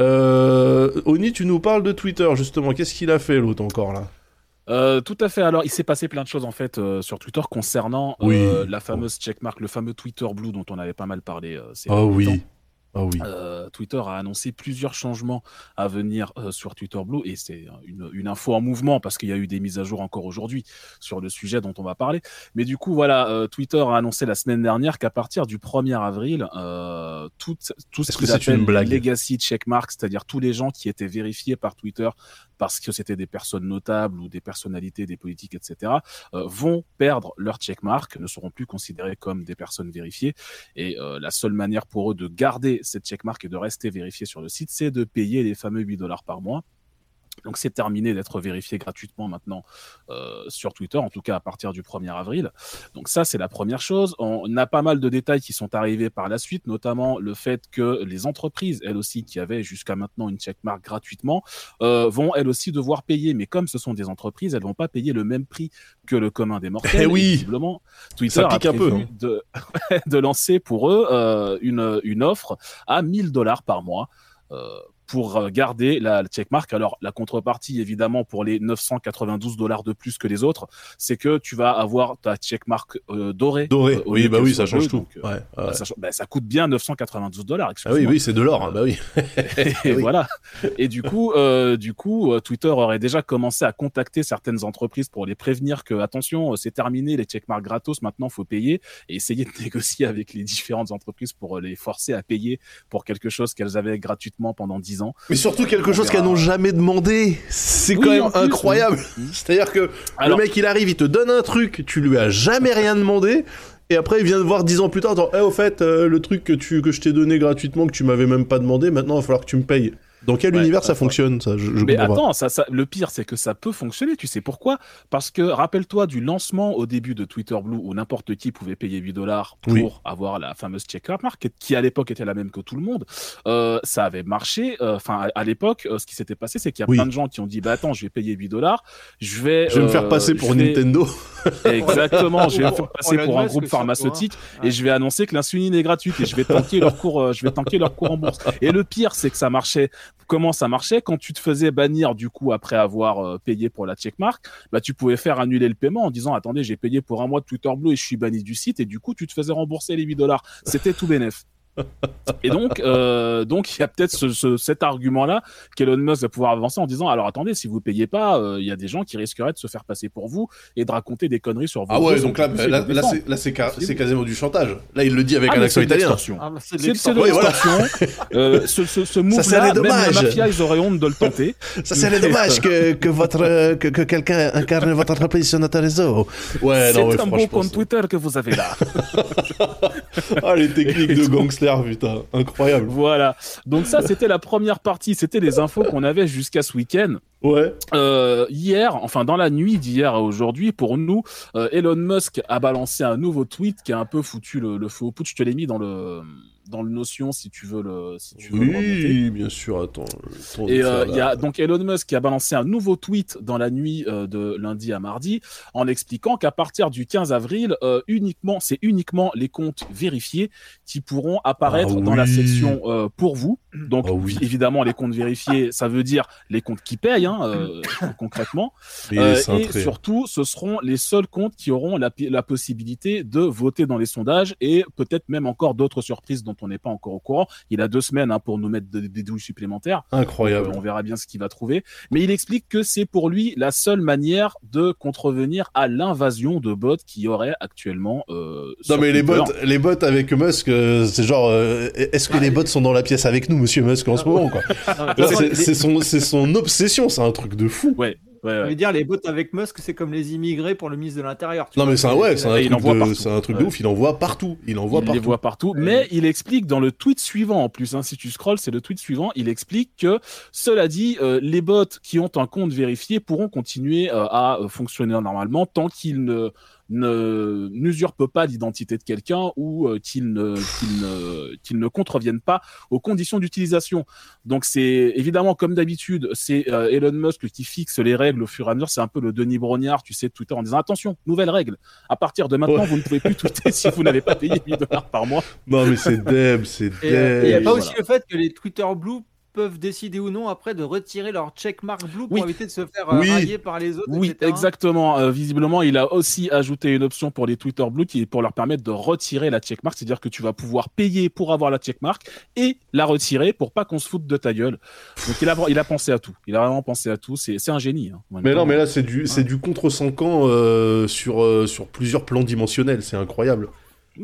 euh, Oni, tu nous parles de Twitter, justement. Qu'est-ce qu'il a fait l'autre encore là? Euh, tout à fait. Alors, il s'est passé plein de choses en fait euh, sur Twitter concernant Oui. euh, la fameuse checkmark, le fameux Twitter Blue dont on avait pas mal parlé. ces Oh oui. temps. Ah oui. Euh, Twitter a annoncé plusieurs changements à venir euh, sur Twitter Blue et c'est une, une, info en mouvement parce qu'il y a eu des mises à jour encore aujourd'hui sur le sujet dont on va parler. Mais du coup, voilà, euh, Twitter a annoncé la semaine dernière qu'à partir du 1er avril, tout, tout ce qu'ils appellent une blague? legacy checkmark, c'est-à-dire tous les gens qui étaient vérifiés par Twitter parce que c'était des personnes notables ou des personnalités, des politiques, etc., euh, vont perdre leur checkmark, ne seront plus considérés comme des personnes vérifiées. Et euh, la seule manière pour eux de garder cette checkmark et de rester vérifiés sur le site, c'est de payer les fameux 8 dollars par mois. Donc c'est terminé d'être vérifié gratuitement maintenant euh, sur Twitter, en tout cas à partir du 1er avril. Donc ça c'est la première chose. On a pas mal de détails qui sont arrivés par la suite, notamment le fait que les entreprises, elles aussi, qui avaient jusqu'à maintenant une checkmark gratuitement, euh, vont elles aussi devoir payer. Mais comme ce sont des entreprises, elles vont pas payer le même prix que le commun des mortels. Eh oui. Visiblement, Twitter Ça a peu, hein. de, de lancer pour eux euh, une, une offre à 1000 dollars par mois. Euh, pour euh, garder la checkmark. Alors, la contrepartie, évidemment, pour les 992 dollars de plus que les autres, c'est que tu vas avoir ta checkmark euh, dorée. Doré. euh, oui, bah oui, ça change tout. donc, Ouais, bah, ouais. ça, bah, coûte bien 992 dollars. Ah oui, oui, c'est de l'or. hein, bah oui. Et oui. voilà. Et du coup, euh, du coup, Twitter aurait déjà commencé à contacter certaines entreprises pour les prévenir que attention, c'est terminé les checkmarks gratos, maintenant faut payer et essayer de négocier avec les différentes entreprises pour les forcer à payer pour quelque chose qu'elles avaient gratuitement pendant 10 ans. Mais surtout quelque On chose verra. qu'elles n'ont jamais demandé. C'est Oui, quand même incroyable. oui. C'est-à-dire que Alors- le mec il arrive, il te donne un truc, tu lui as jamais rien demandé. Et après, il vient te voir dix ans plus tard, genre, eh, au fait, euh, le truc que tu que je t'ai donné gratuitement, que tu m'avais même pas demandé, maintenant il va falloir que tu me payes. Dans quel Ouais, univers ça fonctionne, ça? Je, je Mais pas. attends, ça, ça, le pire, c'est que ça peut fonctionner. Tu sais pourquoi? Parce que rappelle-toi du lancement au début de Twitter Blue où n'importe qui pouvait payer 8 dollars pour Oui. avoir la fameuse checkmark, qui à l'époque était la même que tout le monde. Euh, ça avait marché. euh, Enfin, à, à l'époque, euh, ce qui s'était passé, c'est qu'il y a Oui. plein de gens qui ont dit bah attends, je vais payer 8 dollars, je vais. Je vais me faire euh, passer pour vais- Nintendo. Exactement, je vais me faire passer pour un groupe hein. pharmaceutique et je vais annoncer que l'insuline est gratuite et je vais tanker leur cours, euh, je vais tanker leur cours en bourse. Et le pire, c'est que ça marchait. Comment ça marchait Quand tu te faisais bannir du coup après avoir euh, payé pour la checkmark, bah tu pouvais faire annuler le paiement en disant attendez j'ai payé pour un mois de Twitter Blue et je suis banni du site et du coup tu te faisais rembourser les 8 dollars. C'était tout bénef. Et donc, euh, donc il y a peut-être ce, ce- cet argument-là qu'Elon Musk va pouvoir avancer en disant alors attendez, si vous payez pas, euh, il y a des gens qui risqueraient de se faire passer pour vous et de raconter des conneries sur vos Ah ouais, donc là, c'est là, là, c'est- là, c'est ca- quasiment du chantage. Là, il le dit avec Ah, un accent italien. Ah, bah, c'est de l'extorsion. Oui, voilà. Euh, ce ce, ce move-là, serait même la dommage. mafia, ils auraient honte de le tenter. Ça serait dommage que, que, votre, que, que quelqu'un incarne votre entreprise sur notre réseau. Ouais, c'est ouais, un beau compte Twitter que vous avez là. Ah, les techniques de gangster, putain. Incroyable. voilà. Donc ça, c'était la première partie. C'était les infos qu'on avait jusqu'à ce week-end. Ouais. Euh, hier, enfin dans la nuit d'hier à aujourd'hui, pour nous, euh, Elon Musk a balancé un nouveau tweet qui a un peu foutu le, le feu au putsch. Je te l'ai mis dans le dans le notion si tu veux le si tu veux le. Oui, bien sûr, attends. Et euh, il y a donc Elon Musk qui a balancé un nouveau tweet dans la nuit euh, de lundi à mardi en expliquant qu'à partir du 15 avril, euh, uniquement, c'est uniquement les comptes vérifiés qui pourront apparaître Ah dans la section euh, pour vous. Donc Ah oui. évidemment, les comptes vérifiés, ça veut dire les comptes qui payent hein, euh, concrètement. Et Euh, surtout, ce seront les seuls comptes qui auront la possibilité de voter dans les sondages et peut-être même encore d'autres surprises dont on n'est pas encore au courant. Il a deux semaines hein, pour nous mettre de- des douilles supplémentaires. Incroyable. Euh, on verra bien ce qu'il va trouver. Mais il explique que c'est pour lui la seule manière de contrevenir à l'invasion de bots qui aurait actuellement. Euh, Non mais les bots, les bots avec Musk, euh, c'est genre, euh, est-ce que les bots sont dans la pièce avec nous, Monsieur Musk, en ce moment quoi? Façon, c'est- son, son obsession, c'est un truc de fou. Ouais, ouais, Je veux dire, les bots avec Musk, c'est comme les immigrés pour le ministre de l'Intérieur. Non vois. mais c'est un ouais, c'est un il truc envoie de, partout. c'est un truc de Ouais. ouf. Il en voit partout. Il en voit il partout. les voit partout. Mais il explique dans le tweet suivant, en plus, hein, si tu scrolls, c'est le tweet suivant, il explique que, cela dit, euh, les bots qui ont un compte vérifié pourront continuer euh, à euh, fonctionner normalement tant qu'ils ne ne n'usurpent pas l'identité de quelqu'un ou euh, qu'ils ne qu'ils ne qu'ils ne contreviennent pas aux conditions d'utilisation. Donc c'est évidemment comme d'habitude, c'est euh, Elon Musk qui fixe les règles au fur et à mesure. C'est un peu le Denis Brognard, tu sais, de Twitter en disant attention, nouvelle règle. À partir de maintenant, Ouais. vous ne pouvez plus tweeter si vous n'avez pas payé 8 dollars par mois. Non mais c'est Deb, c'est Et euh, il n'y a Deb. pas voilà. aussi le fait que les Twitter Blue peuvent décider ou non après de retirer leur checkmark blue pour Oui. éviter de se faire euh, Oui. railler par les autres. Oui, etc. exactement. Euh, visiblement, il a aussi ajouté une option pour les Twitter Blue qui est pour leur permettre de retirer la checkmark, c'est-à-dire que tu vas pouvoir payer pour avoir la checkmark et la retirer pour pas qu'on se foute de ta gueule. Donc il a, il a pensé à tout. Il a vraiment pensé à tout. C'est c'est un génie. hein, Mais non, mais là, c'est du, c'est du contre 5 ans euh, sur, euh, sur plusieurs plans dimensionnels. C'est incroyable.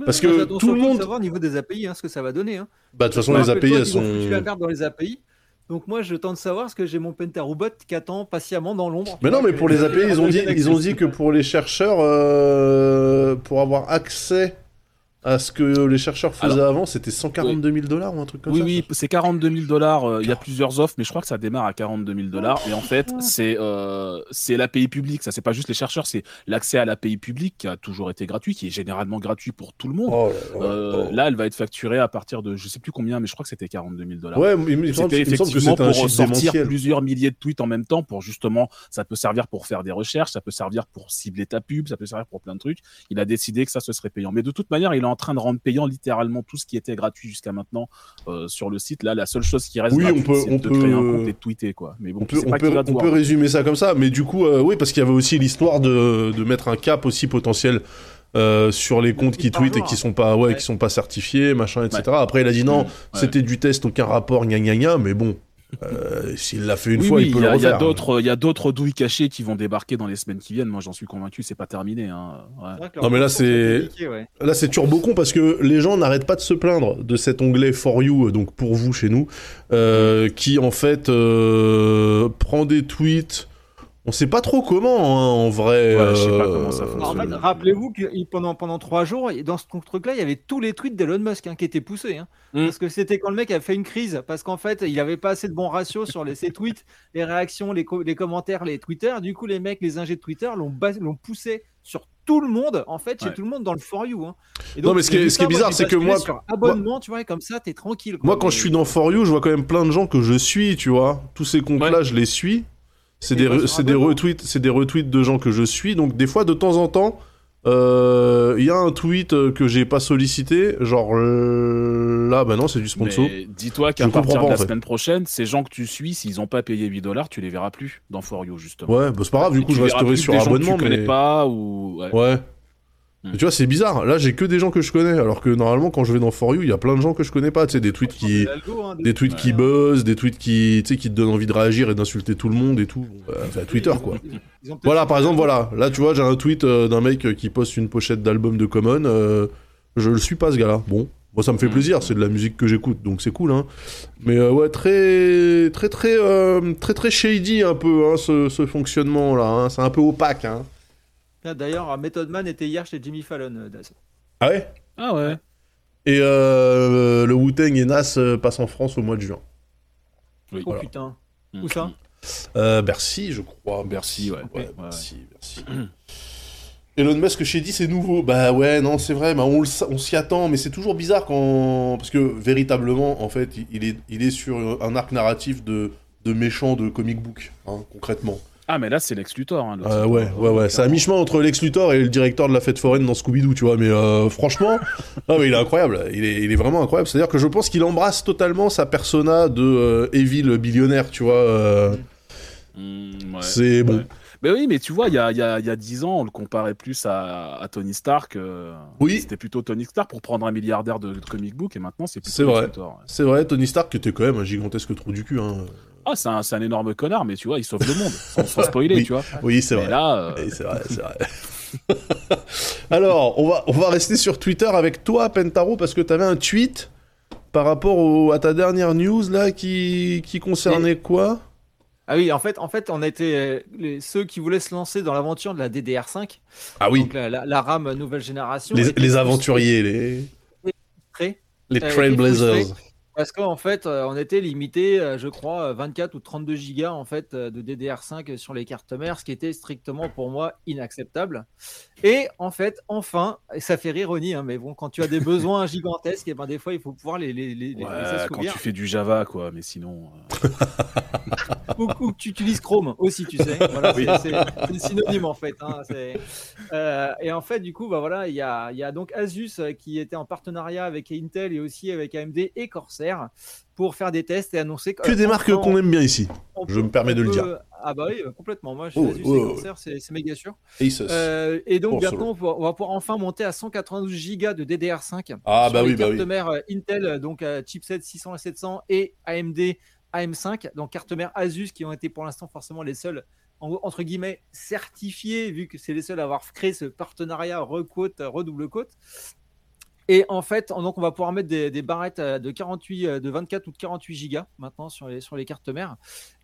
Parce que tout le monde. savoir au niveau des API hein, ce que ça va donner. Hein. Bah, de toute façon, les API, elles sont. la merde dans les API. Donc moi, je tente de savoir parce que j'ai mon Pentarobot qui attend patiemment dans l'ombre. Mais non, mais pour les API, ils ont dit, ils ont dit que pour les chercheurs, euh, pour avoir accès à ce que les chercheurs faisaient avant, c'était 142 000 dollars ou un truc comme Oui, ça. oui, c'est 42 000 dollars. euh, Il y a plusieurs offres, mais je crois que ça démarre à 42 000 dollars. Et en fait, c'est euh, l'API publique. Ça, c'est pas juste les chercheurs, c'est l'accès à l'API publique qui a toujours été gratuit, qui est généralement gratuit pour tout le monde. Oh là là. Euh, Oh. Là, elle va être facturée à partir de, je sais plus combien, mais je crois que c'était 42 000 dollars. Ouais, mais il semble, C'était il me semble que effectivement un pour sortir démentiel. plusieurs milliers de tweets en même temps pour justement, ça peut servir pour faire des recherches, ça peut servir pour cibler ta pub, ça peut servir pour plein de trucs. Il a décidé que ça ce serait payant. Mais de toute manière, il en train de rendre payant littéralement tout ce qui était gratuit jusqu'à maintenant euh, sur le site. Là, la seule chose qui reste Oui, on gratuite, peut- c'est on de peut- créer un compte et de tweeter quoi. Mais bon, On peut, sais on pas peut, on résumer ça comme ça, mais du coup, euh, oui, parce qu'il y avait aussi l'histoire de, de mettre un cap aussi potentiel euh, sur les comptes qui tweetent et qui sont pas, ouais, Ouais. qui sont pas certifiés, machin, etc. Après, il a dit non, Ouais. c'était du test, aucun rapport, gna gna gna, mais bon, euh, s'il l'a fait une oui, fois, oui, il peut y le a, il y a refaire. d'autres, il y a d'autres douilles cachées qui vont débarquer dans les semaines qui viennent. Moi, j'en suis convaincu, c'est pas terminé. Hein. Ouais. Non, mais là, c'est- ouais. Là, c'est turbo con parce que les gens n'arrêtent pas de se plaindre de cet onglet For You, euh, donc pour vous chez nous, euh, qui en fait euh, prend des tweets. On sait pas trop comment, hein, en vrai. Ouais, je sais pas euh, comment ça en fonctionne. fait, rappelez-vous que pendant, pendant trois jours, et dans ce truc-là, il y avait tous les tweets d'Elon Musk hein, qui étaient poussés. hein. Mm. Parce que c'était quand le mec a fait une crise, parce qu'en fait, il avait pas assez de bons ratios sur les, ses tweets, les réactions, les, co- les commentaires, les Twitter. Du coup, les mecs, les ingés de Twitter l'ont poussé sur tout le monde, en fait, chez Ouais. tout le monde dans le For You. hein. Et Non, mais ce qui est- ce qui bizarre, c'est que moi- Sur abonnement, tu vois, et comme ça, t'es tranquille. quoi. Moi, quand je suis dans For You, je vois quand même plein de gens que je suis, tu vois. Tous ces comptes-là, Ouais. je les suis. C'est des, re- des retweets, c'est des retweets de gens que je suis. Donc des fois, de temps en temps, euh, il y a un tweet euh, que j'ai pas sollicité, genre euh, là, bah non, c'est du sponsor. Mais dis-toi qu'à partir de la en fait. semaine prochaine, ces gens que tu suis, s'ils ont pas payé 8 dollars, tu les verras plus dans For You justement. Ouais, bah c'est pas grave. Du coup, je resterai sur abonnement, tu connais mais pas ou ouais. ouais. Hmm. Mais Tu vois, c'est bizarre. Là, j'ai que des gens que je connais, alors que normalement, quand je vais dans For You, il y a plein de gens que je connais pas. Tu sais, des tweets qui, hein, de- des tweets qui buzzent, des tweets qui, tu sais, qui te donnent envie de réagir et d'insulter tout le monde et tout. Bon, bah, enfin, Twitter, quoi. Voilà, par exemple, voilà. Là, tu vois, j'ai un tweet euh, d'un mec euh, qui poste une pochette d'album de Common. euh, je le suis pas, ce gars-là. Bon, moi, ça me fait Mm. plaisir. C'est de la musique que j'écoute, donc c'est cool, hein. Mais euh, ouais, très, très, très, euh, très, très shady un peu, hein, ce, ce fonctionnement-là. hein. C'est un peu opaque, hein. Ah, D'ailleurs, Method Man était hier chez Jimmy Fallon. euh, Daz. Ah ouais? Ah ouais. Et euh, le Wu-Tang et Nas euh, passent en France au mois de juin. Oui. Oh Voilà. putain. Mm. Où ça? Euh, Bercy, je crois. Bercy, ouais. Ouais, Ouais, Bercy, Bercy. Elon Musk chez dit c'est nouveau. Bah ouais, non, c'est vrai, bah on, le sa- on s'y attend, mais c'est toujours bizarre quand. Parce que véritablement, en fait, il- il est, il est sur un arc narratif de, de méchant de comic book, hein, concrètement. Ah mais là c'est Lex Luthor. Hein, l'autre. Euh, ouais, ouais, ouais. C'est à mi-chemin entre Lex Luthor et le directeur de la fête foraine dans Scooby-Doo, tu vois. Mais euh, franchement, non, mais il est incroyable. Il est, il est vraiment incroyable. C'est-à-dire que je pense qu'il embrasse totalement sa persona de euh, evil billionnaire, tu vois. euh, Mm, ouais. c'est bon. Ouais. Mais oui, mais tu vois, il y a, il y, a, il y a 10 ans, on le comparait plus à, à Tony Stark. euh, Oui. C'était plutôt Tony Stark pour prendre un milliardaire de, de comic book, et maintenant c'est plutôt C'est vrai. C'est vrai, Tony Stark, qui était quand même un gigantesque trou du cul. Hein. Ah, c'est un, énorme connard, mais tu vois, il sauve le monde, sans, sans spoiler, Oui. tu vois. Oui, c'est vrai. là, euh, c'est vrai, c'est vrai. Alors, on va, on va rester sur Twitter avec toi, Pentaro, parce que tu avais un tweet par rapport au- à ta dernière news là qui, qui concernait quoi? Ah oui, en fait, en fait, on était euh, les- ceux qui voulaient se lancer dans l'aventure de la DDR5, Ah oui, donc la, la- la RAM nouvelle génération. les, les aventuriers, les, les étaient Trailblazers. Parce qu'en fait, euh, on était limité, euh, je crois, euh, 24 ou 32 gigas en fait de DDR5 sur les cartes mères, ce qui était strictement pour moi inacceptable. Et en fait, enfin, et ça fait rire hein, mais bon, quand tu as des besoins gigantesques, et ben des fois il faut pouvoir les les, les, ouais, quand tu fais du Java, quoi, mais sinon. euh, ou, ou que tu utilises Chrome aussi, tu sais. Voilà, c'est- c'est synonyme en fait. hein, Euh, et en fait, du coup, bah voilà, il y a, il y a donc Asus euh, qui était en partenariat avec Intel et aussi avec AMD et Corsair pour faire des tests et annoncer Que des marques qu'on aime bien ici. Je me permets de le dire. Ah bah oui, euh, complètement. Moi, je Oh, suis oh, c'est oh. C'est méga sûr. Euh, et donc Oh, bientôt, on va, pouvoir enfin monter à 192 Go de DDR5. Ah, bah oui, bah oui. mères euh, Intel, euh, donc euh, chipset 600 et 700 et AMD AM5, donc cartes mères Asus qui ont été pour l'instant forcément les seuls en- entre guillemets certifiés vu que c'est les seuls à avoir créé ce partenariat recôte redouble côte. Et en fait, on- donc on va pouvoir mettre des, barrettes euh, de 48, euh, de 24 ou de 48 gigas maintenant sur les, cartes mères.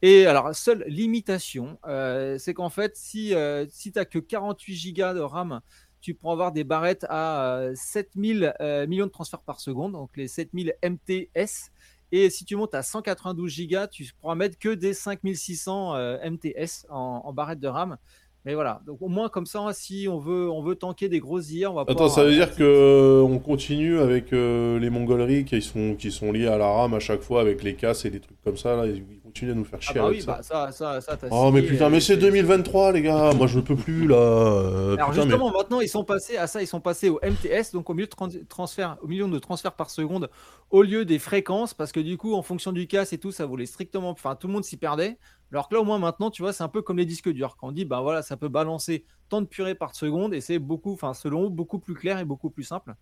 Et alors, seule limitation, euh, c'est qu'en fait, si, euh, tu n'as que 48 gigas de RAM, tu pourras avoir des barrettes à euh, 7000 euh, millions de transferts par seconde, donc les 7000 MTS. Et si tu montes à 192 gigas, tu pourras mettre que des 5600 euh, MTS en, en barrette de RAM. Mais voilà, donc au moins comme ça, si on veut, on veut tanker des grosses IA, on va Attends, pouvoir, ça veut euh, dire que euh, on continue avec euh, les mongoleries qui sont, qui sont liées à la RAM à chaque fois avec les casses et les trucs comme ça. Là, ils continuent à nous faire Ah chier bah avec oui, ça. bah ça, ça, ça, Oh mais putain, mais c'est 2023 les gars, moi je peux plus là. euh, Alors putain, mais- justement, maintenant, ils sont passés à ça, ils sont passés au MTS, donc au milieu de tran- transfert, au million de transferts par seconde, au lieu des fréquences, parce que du coup, en fonction du casse et tout, ça voulait strictement, enfin, tout le monde s'y perdait. Alors que là, au moins maintenant, tu vois, c'est un peu comme les disques durs. Quand on dit, bah voilà, ça peut balancer tant de purée par seconde, et c'est beaucoup, enfin, selon beaucoup plus clair et beaucoup plus simple.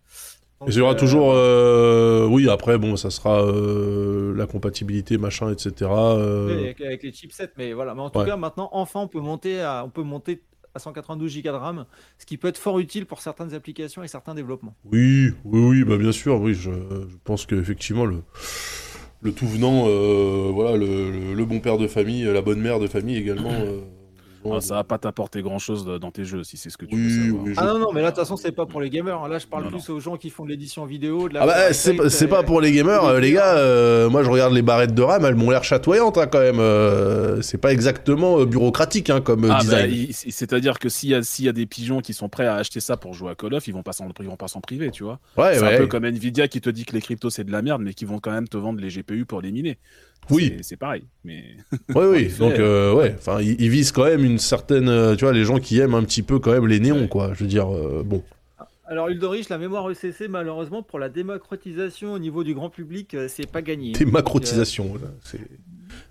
Donc, Il y aura euh, toujours, euh, oui, après, bon, ça sera euh, la compatibilité, machin, etc. euh, avec, avec les chipsets, mais voilà. Mais en tout Ouais. cas, maintenant, enfin, on peut monter à, on peut monter à 192 Go de RAM, ce qui peut être fort utile pour certaines applications et certains développements. Oui, oui, oui, bah bien sûr, oui, je, je pense qu'effectivement, le, le tout venant, voilà, le, le- le bon père de famille, la bonne mère de famille également. Euh, besoin Ah, ça va pas t'apporter grand chose dans tes jeux si c'est ce que tu Oui, veux savoir. oui, Ah non, non, mais là, de toute façon, c'est pas pour les gamers. hein. Là, je parle Non, plus aux gens qui font de l'édition vidéo. De la Ah bah, c'est pas- c'est euh, pas pour les gamers, euh, les gars. euh, moi, je regarde les barrettes de RAM, elles m'ont l'air chatoyantes hein, quand même. euh, c'est pas exactement euh, bureaucratique hein, comme euh, Ah, bah, design. C'est-à-dire que s'il y, a- s'il y a des pigeons qui sont prêts à acheter ça pour jouer à Call of, ils vont pas s'en ils vont pas s'en priver, tu vois. ouais, c'est ouais. un peu comme Nvidia qui te dit que les cryptos c'est de la merde, mais qui vont quand même te vendre les GPU pour les miner. Oui. C'est- pareil. Mais Oui, oui. Donc, euh, ouais. Enfin, ils, ils visent quand même une certaine, euh, tu vois, les gens qui aiment un petit peu quand même les néons, Ouais. quoi. Je veux dire, euh, bon. Alors, Uldorich, la mémoire ECC, malheureusement, pour la démocratisation au niveau du grand public, euh, c'est pas gagné. Démacrotisation, là, c'est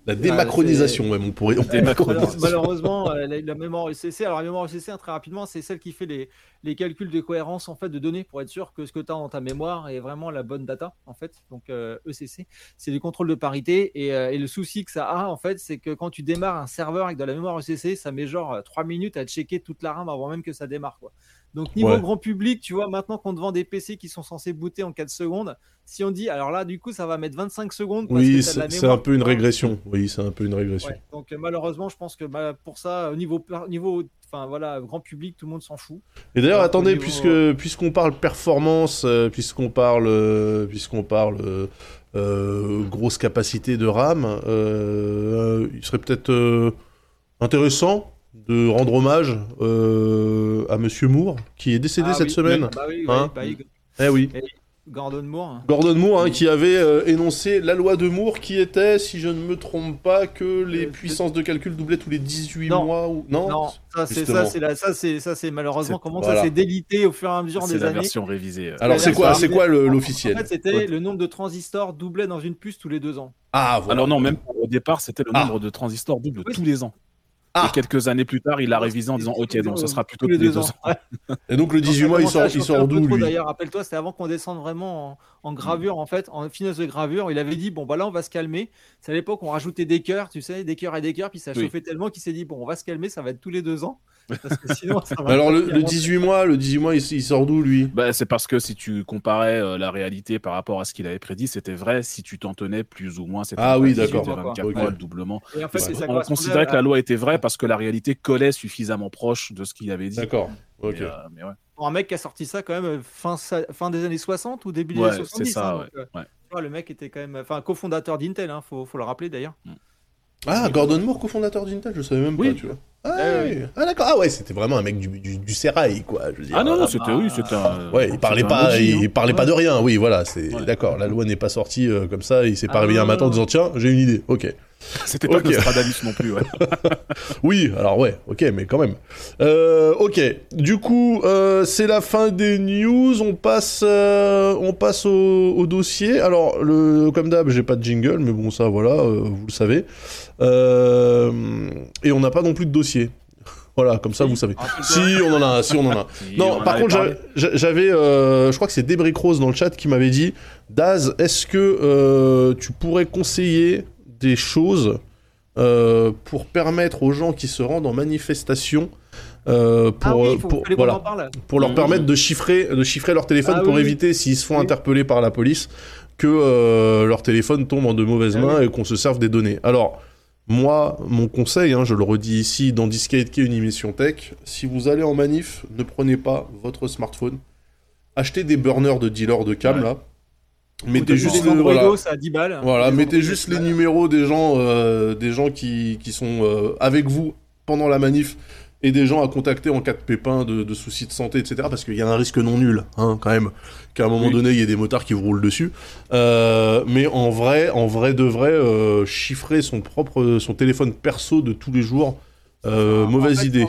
la démacronisation même. On pourrait. on Alors, malheureusement, euh, la, la mémoire ECC, alors la mémoire ECC, hein, très rapidement, c'est celle qui fait les, les calculs de cohérence en fait de données pour être sûr que ce que tu as dans ta mémoire est vraiment la bonne data en fait. Donc euh, ECC, c'est du contrôle de parité et, euh, et le souci que ça a en fait, c'est que quand tu démarres un serveur avec de la mémoire ECC, ça met genre 3 minutes à checker toute la RAM avant même que ça démarre quoi. Donc niveau Ouais. grand public, tu vois, maintenant qu'on te vend des PC qui sont censés booter en 4 secondes, si on dit alors là du coup ça va mettre 25 secondes parce Oui, c'est un peu une régression. Oui, c'est un peu une régression. Ouais, donc euh, malheureusement, je pense que bah, pour ça, au niveau, au niveau, enfin voilà, grand public, tout le monde s'en fout. Et d'ailleurs, attendez, niveau- puisque puisqu'on parle performance, euh, puisqu'on parle euh, puisqu'on parle euh, euh, grosse capacité de RAM, euh, il serait peut-être euh, intéressant de rendre hommage euh, à Monsieur Moore, qui est décédé Ah cette oui, semaine. Bah oui, oui, Hein bah oui, Eh oui. Gordon Moore. hein. Gordon Moore, hein, qui avait euh, énoncé la loi de Moore, qui était, si je ne me trompe pas, que les Euh, puissances de calcul doublaient tous les 18 Non. mois ou non, Non, ça c'est ça c'est la- ça c'est ça c'est malheureusement comment voilà. ça s'est délité au fur et à mesure c'est des la années. version révisée. euh. Alors C'est quoi, c'est quoi le- En l'officiel fait, c'était Ouais. le nombre de transistors doublait dans une puce tous les deux ans. Ah voilà. Alors non, même au départ, c'était le Ah. nombre de transistors double Oui. tous les ans. Ah. Et quelques années plus tard, il l'a révisé en disant Ok, donc ça sera plutôt tous les deux ans. Et donc le 18 Ça mois, il sort, il sort d'où lui D'ailleurs, rappelle-toi, c'était avant qu'on descende vraiment en, en gravure, en fait, en finesse de gravure. Il avait dit bon, bah là, on va se calmer. C'est à l'époque, on rajoutait des cœurs, tu sais, des cœurs et des cœurs, puis ça Oui. chauffait tellement qu'il s'est dit bon, on va se calmer, ça va être tous les deux ans. Parce que sinon, ça va Alors le, le monter. 18 mois, le 18 mois, il, il sort d'où lui? Bah, c'est parce que si tu comparais euh, la réalité par rapport à ce qu'il avait prédit, c'était vrai si tu t'en tenais plus ou moins. c'était Ah oui, 18, d'accord. 24 Ok. mois, le doublement. Et en fait, Ouais. c'est ça on considérait que la loi était vraie parce que la réalité collait suffisamment proche de ce qu'il avait dit. D'accord. Ok. Mais, euh, mais ouais. pour un mec qui a sorti ça quand même euh, fin, fin des années 60 ou début des Ouais, années 70. c'est ça, hein, ouais, donc, euh, ouais. tu vois, le mec était quand même, enfin, cofondateur d'Intel, hein, faut, faut le rappeler d'ailleurs. Ah, Gordon Moore, cofondateur d'Intel, je savais même Oui. pas, tu vois. Ah, Ouais, oui. Ah, d'accord. Ah ouais, c'était vraiment un mec du, du, du sérail, quoi. Je veux dire. Ah non, non, c'était oui, c'était un. Ouais, il parlait c'était un pas, il hein. parlait pas de rien. Oui, voilà, c'est Ouais. d'accord. La loi n'est pas sortie euh, comme ça. Il s'est pas Ah, réveillé un matin en disant tiens, j'ai une idée. Ok. C'était pas Ok. Nostradamus non plus, ouais. Oui, alors ouais, ok, mais quand même. Euh, ok, du coup, euh, c'est la fin des news. On passe, euh, on passe au, au dossier. Alors, le, comme d'hab, j'ai pas de jingle, mais bon, ça, voilà, euh, vous le savez. Euh, et on n'a pas non plus de dossier. Voilà, comme ça, vous savez. Si, on en a un, si, on en a un. Si, Non, par contre, j'avais- euh, je crois que c'est Débrick Rose dans le chat qui m'avait dit, Daz, est-ce que euh, tu pourrais conseiller des choses euh, pour permettre aux gens qui se rendent en manifestation euh, pour, ah oui, euh, faut, pour, voilà, parle. leur Mhm. permettre de chiffrer, de chiffrer leur téléphone Ah pour oui, éviter, s'ils se font Oui. interpeller par la police, que euh, leur téléphone tombe en de mauvaises Ah mains et qu'on se serve des données. Alors, moi, mon conseil, hein, je le redis ici dans Discade qui est une émission tech, si vous allez en manif, ne prenez pas votre smartphone. Achetez des burners de dealers de cam Ouais. là. Mettez juste des le, voilà, Androidos, à 10 balles. voilà, Des mettez Androidos, juste les numéros des gens, euh, des gens qui, qui sont euh, avec vous pendant la manif et des gens à contacter en cas de pépin, de, de soucis de santé, etc. Parce qu'il y a un risque non nul, hein, quand même, qu'à un moment Oui. donné il y ait des motards qui vous roulent dessus. Euh, mais en vrai, en vrai de vrai, euh, chiffrer son propre, son téléphone perso de tous les jours, euh, En mauvaise fait, idée.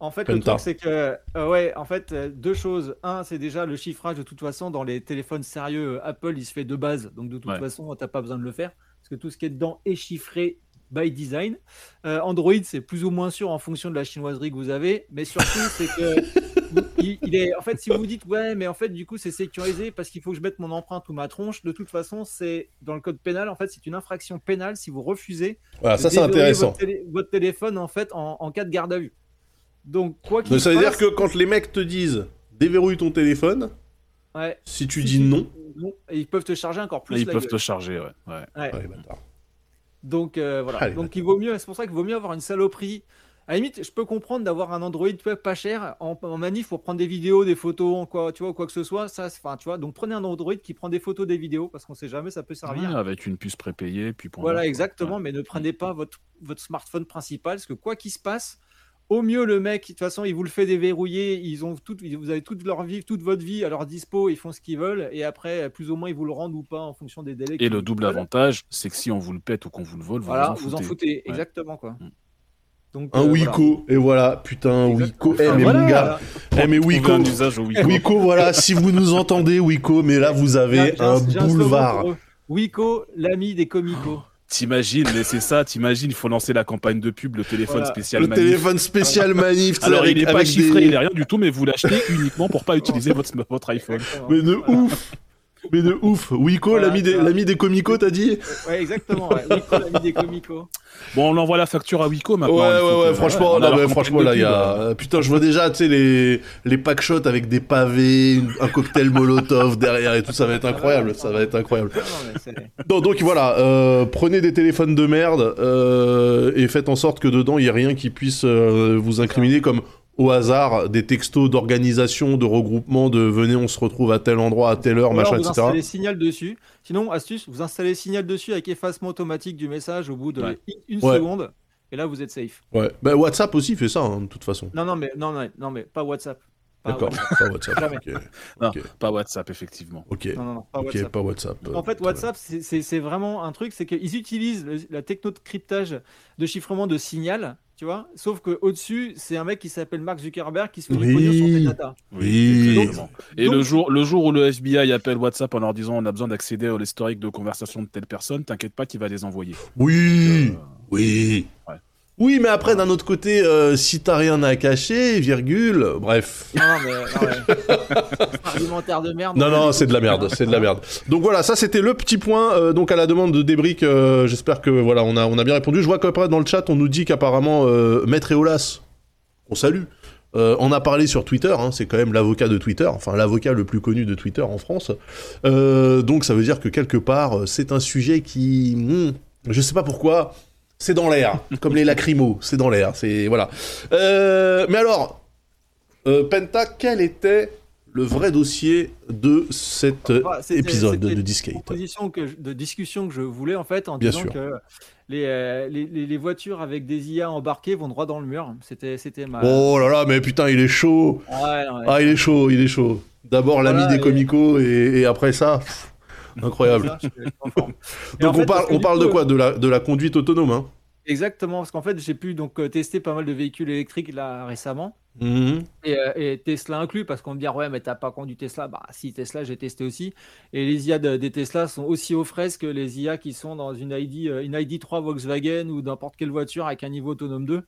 En fait, Penta. le truc, c'est que, euh, ouais, en fait, euh, deux choses. Un, c'est déjà le chiffrage, de toute façon, dans les téléphones sérieux, euh, Apple, il se fait de base. Donc, de toute Ouais. façon, t'as pas besoin de le faire. Parce que tout ce qui est dedans est chiffré by design. Euh, Android, c'est plus ou moins sûr en fonction de la chinoiserie que vous avez. Mais surtout, c'est que. il, il est, en fait, si vous vous dites, ouais, mais en fait, du coup, c'est sécurisé parce qu'il faut que je mette mon empreinte ou ma tronche, de toute façon, c'est dans le code pénal, en fait, c'est une infraction pénale si vous refusez Voilà, de ça c'est intéressant. Votre, télé- votre téléphone, en fait, en, en cas de garde à vue. Donc, quoi qu'il ça veut dire que quand les mecs te disent déverrouille ton téléphone, Ouais. si tu Si dis non, et ils peuvent te charger encore plus. Ils la peuvent gueule. te charger, ouais. ouais. Ouais. ouais, bâtard. Donc euh, voilà. Allez, Donc il vaut mieux. C'est pour ça qu'il vaut mieux avoir une saloperie. À la limite, je peux comprendre d'avoir un Android pas- pas cher en, en manif pour prendre des vidéos, des photos, en quoi, tu vois, quoi que ce soit. Ça, enfin, tu vois. Donc prenez un Android qui prend des photos, des vidéos, parce qu'on sait jamais, ça peut servir. Ouais, avec une puce prépayée, puis pour Voilà, exactement. Mais ne prenez pas votre, votre smartphone principal, parce que quoi qu'il se passe, au mieux le mec, de toute façon, il vous le fait déverrouiller. Ils ont tout, vous avez toute leur vie, toute votre vie à leur dispo. Ils font ce qu'ils veulent, et après, plus ou moins, ils vous le rendent ou pas en fonction des délais. Et le double veulent. avantage, c'est que si on vous le pète ou qu'on vous le vole, vous Voilà, vous en vous en foutez. exactement quoi. Mm. Donc, Un euh, Wiko, et voilà, putain. Wiko. Eh, Enfin, mais voilà, mon gars, eh, mais Wiko, un usage au Wiko. Wiko, voilà, si vous nous entendez, Wiko, mais là, vous avez un boulevard. Wiko, l'ami des comicos. T'imagines, mais c'est ça, t'imagines, il faut lancer la campagne de pub, le téléphone Voilà. spécial Le manif. téléphone spécial manif, Alors, avec- il est pas chiffré, des- il est rien du tout, mais vous l'achetez uniquement pour pas utiliser votre, votre iPhone. Mais de ouf Mais de ouf Wiko, Voilà, l'ami des, voilà. l'ami des comicos, t'as dit Ouais, exactement. Ouais. Wiko, l'ami des comicos. Bon, on envoie la facture à Wiko maintenant. Ouais, ouais, ouais, que- franchement, non, mais franchement, là, il y a... Putain, je vois déjà, tu sais, les, les pack shots avec des pavés, une- un cocktail molotov derrière et tout, ça va être incroyable, ça va être incroyable. Non, donc voilà, euh, prenez des téléphones de merde euh, et faites en sorte que dedans il n'y ait rien qui puisse euh, vous incriminer comme au hasard des textos d'organisation, de regroupement, de venez on se retrouve à tel endroit, à telle heure, machin, vous etc. installez Signal dessus. Sinon, astuce, vous installez Signal dessus avec effacement automatique du message au bout de Ouais. une Ouais. seconde. Et là, vous êtes safe. Ouais. Bah, WhatsApp aussi fait ça, hein, de toute façon. Non, non, mais, non, non, non, mais pas WhatsApp. Pas D'accord, WhatsApp. pas WhatsApp. Jamais. ok. Non, pas WhatsApp, effectivement. Ok, Non, non, non, pas ok, WhatsApp. pas WhatsApp. euh, En fait, bien. WhatsApp, c'est- vraiment un truc, c'est qu'ils utilisent le- la techno de cryptage de chiffrement de signal, tu vois, sauf qu'au-dessus, c'est un mec qui s'appelle Mark Zuckerberg qui se fait du Oui. pognon sur tes data. Oui. Et Donc- le, jour, le jour où le FBI appelle WhatsApp en leur disant on a besoin d'accéder à l'historique de conversation de telle personne, t'inquiète pas qu'il va les envoyer. Oui, Euh, oui. ouais. Oui, mais après, d'un autre côté, euh, si t'as rien à cacher, virgule, bref. Non, non, mais, non, argumentaire de merde. Non, on non, c'est de la merde, c'est de la merde. Donc voilà, ça c'était le petit point. euh, donc à la demande de Débrick, euh, j'espère que voilà, on a, on a bien répondu. Je vois qu'après dans le chat, on nous dit qu'apparemment Maître Eolas, on salue. euh, on a parlé sur Twitter, hein, c'est quand même l'avocat de Twitter, enfin l'avocat le plus connu de Twitter en France. Euh, donc ça veut dire que quelque part, c'est un sujet qui, hmm, je sais pas pourquoi, c'est dans l'air, comme les lacrymos, c'est dans l'air, c'est voilà. Euh, mais alors, euh, Penta, quel était le vrai dossier de cet euh, c'était- épisode de Discate proposition que je- de discussion que je voulais en fait en Bien disant sûr. que les, les, les- les voitures avec des IA embarquées vont droit dans le mur. C'était c'était ma. Oh là là, mais putain, il est chaud. Ah ouais, non, ouais. Ah, il est chaud, il est chaud. D'abord l'ami Voilà, des et- comicos et, et après ça. pff. Incroyable. Ça, Donc fait, on parle, on parle de quoi? De la, de la conduite autonome, hein? Exactement, parce qu'en fait, j'ai pu donc euh, tester pas mal de véhicules électriques là récemment. Et, euh, et Tesla inclus, parce qu'on me dit, ouais, mais t'as pas conduit Tesla. Bah, si, Tesla, j'ai testé aussi. Et les IA de- des Tesla sont aussi aux fraises que les IA qui sont dans une ID, euh, une ID3 Volkswagen ou n'importe quelle voiture avec un niveau autonome 2.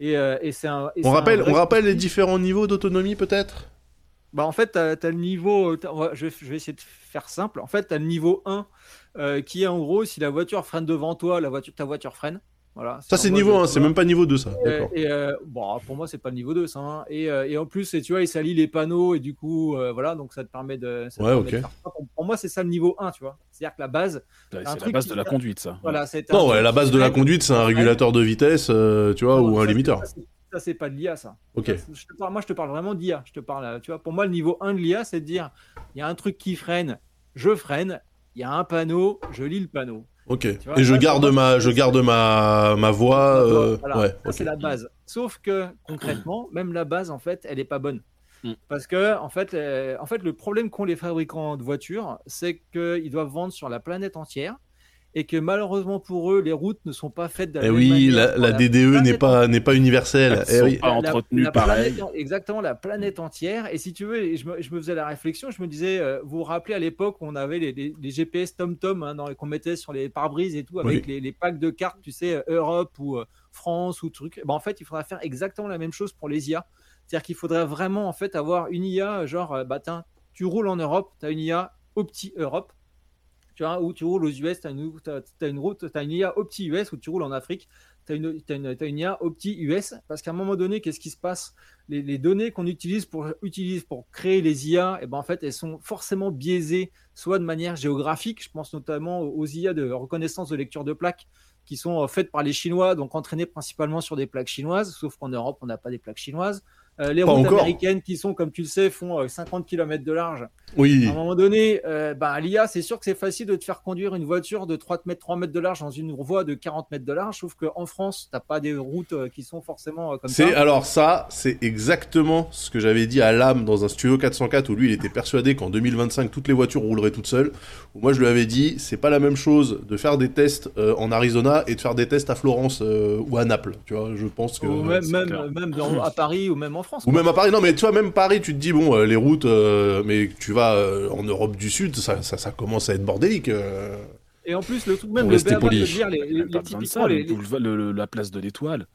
Et, euh, et c'est un. et c'est On rappelle, on rappelle les différents niveaux d'autonomie peut-être? Bah, en fait, tu as, le niveau. je, vais, je vais essayer de faire simple. En fait, tu as le niveau 1 euh, qui est en gros, si la voiture freine devant toi, la voiture, ta voiture freine. Voilà, Ça c'est niveau tu 1, c'est même pas niveau 2 ça. Et euh, bon, pour moi, c'est pas le niveau 2, ça. hein. Et, euh, et en plus, et tu vois, il s'allie les panneaux et du coup, euh, voilà, donc ça te permet de. ça te Ouais, permet ok. de faire ça. Pour, pour moi, c'est ça le niveau 1, tu vois. C'est-à-dire que la base, C'est la base qui de la conduite, ça. voilà, c'est. un Non, ouais, la base de la conduite c'est un régulateur de vitesse, euh, tu vois, Non, ou un ça, limiteur. Ça, c'est- pas de l'IA, ça. Ok. Ça, je te parle, moi, je te parle vraiment d'IA. Je te parle, euh, tu vois, pour moi, le niveau 1 de l'IA, c'est de dire il y a un truc qui freine, je freine. Il y a un panneau, je lis le panneau. Ok. vois, Et je garde ma, je garde ma, ma voix. euh, Voilà, Ouais. c'est la base. Sauf que concrètement, même la base, en fait, elle est pas bonne. Mm. Parce que, en fait, euh, en fait, le problème qu'ont les fabricants de voitures, c'est qu'ils doivent vendre sur la planète entière et que malheureusement pour eux, les routes ne sont pas faites de la Eh même oui, manière la, la DDE n'est pas, n'est pas universelle. Elles Eh sont oui. pas entretenues pareil. planète- exactement, la planète entière. Et si tu veux, je me, je me faisais la réflexion, je me disais, euh, vous vous rappelez à l'époque, on avait les, les- les GPS TomTom hein, qu'on mettait sur les pare-brises et tout, avec les, les packs de cartes, tu sais, euh, Europe ou euh, France ou truc. Ben, en fait, il faudra faire exactement la même chose pour les IA. C'est-à-dire qu'il faudrait vraiment en fait avoir une IA, genre, bah, tiens, tu roules en Europe, tu as une IA Opti Europe. Tu ou tu roules aux US, tu as, une route, une IA Opti US, ou tu roules en Afrique, tu as une, IA Opti US. Parce qu'à un moment donné, qu'est-ce qui se passe? Les, les données qu'on utilise pour, utilise pour créer les IA, et ben en fait, elles sont forcément biaisées, soit de manière géographique, je pense notamment aux IA de reconnaissance de lecture de plaques, qui sont euh, faites par les Chinois, donc entraînées principalement sur des plaques chinoises, sauf qu'en Europe, on n'a pas des plaques chinoises. Euh, les Pas routes encore. américaines qui sont, comme tu le sais, font euh, 50 km de large. Oui. À un moment donné, euh, bah, l'IA, c'est sûr que c'est facile de te faire conduire une voiture de 3 mètres, 3 mètres de large dans une voie de 40 mètres de large, sauf qu'en France, tu n'as pas des routes euh, qui sont forcément euh, comme ça. C'est alors ça, c'est exactement ce que j'avais dit à Lame dans un studio 404 où lui il était persuadé qu'en 2025 toutes les voitures rouleraient toutes seules. Où moi je lui avais dit c'est pas la même chose de faire des tests euh, en Arizona et de faire des tests à Florence euh, ou à Naples. Tu vois, je pense que Ou même, même, même dans- à Paris ou même en France. Ou quoi. même à Paris. Non mais tu vois même Paris, tu te dis bon euh, les routes, euh, mais tu vas euh, en Europe du Sud, ça, ça, ça commence à être bordélique. euh. Et en plus, le truc même, Pour le rester béaba de dire, les, de typiquement, la place de l'Étoile.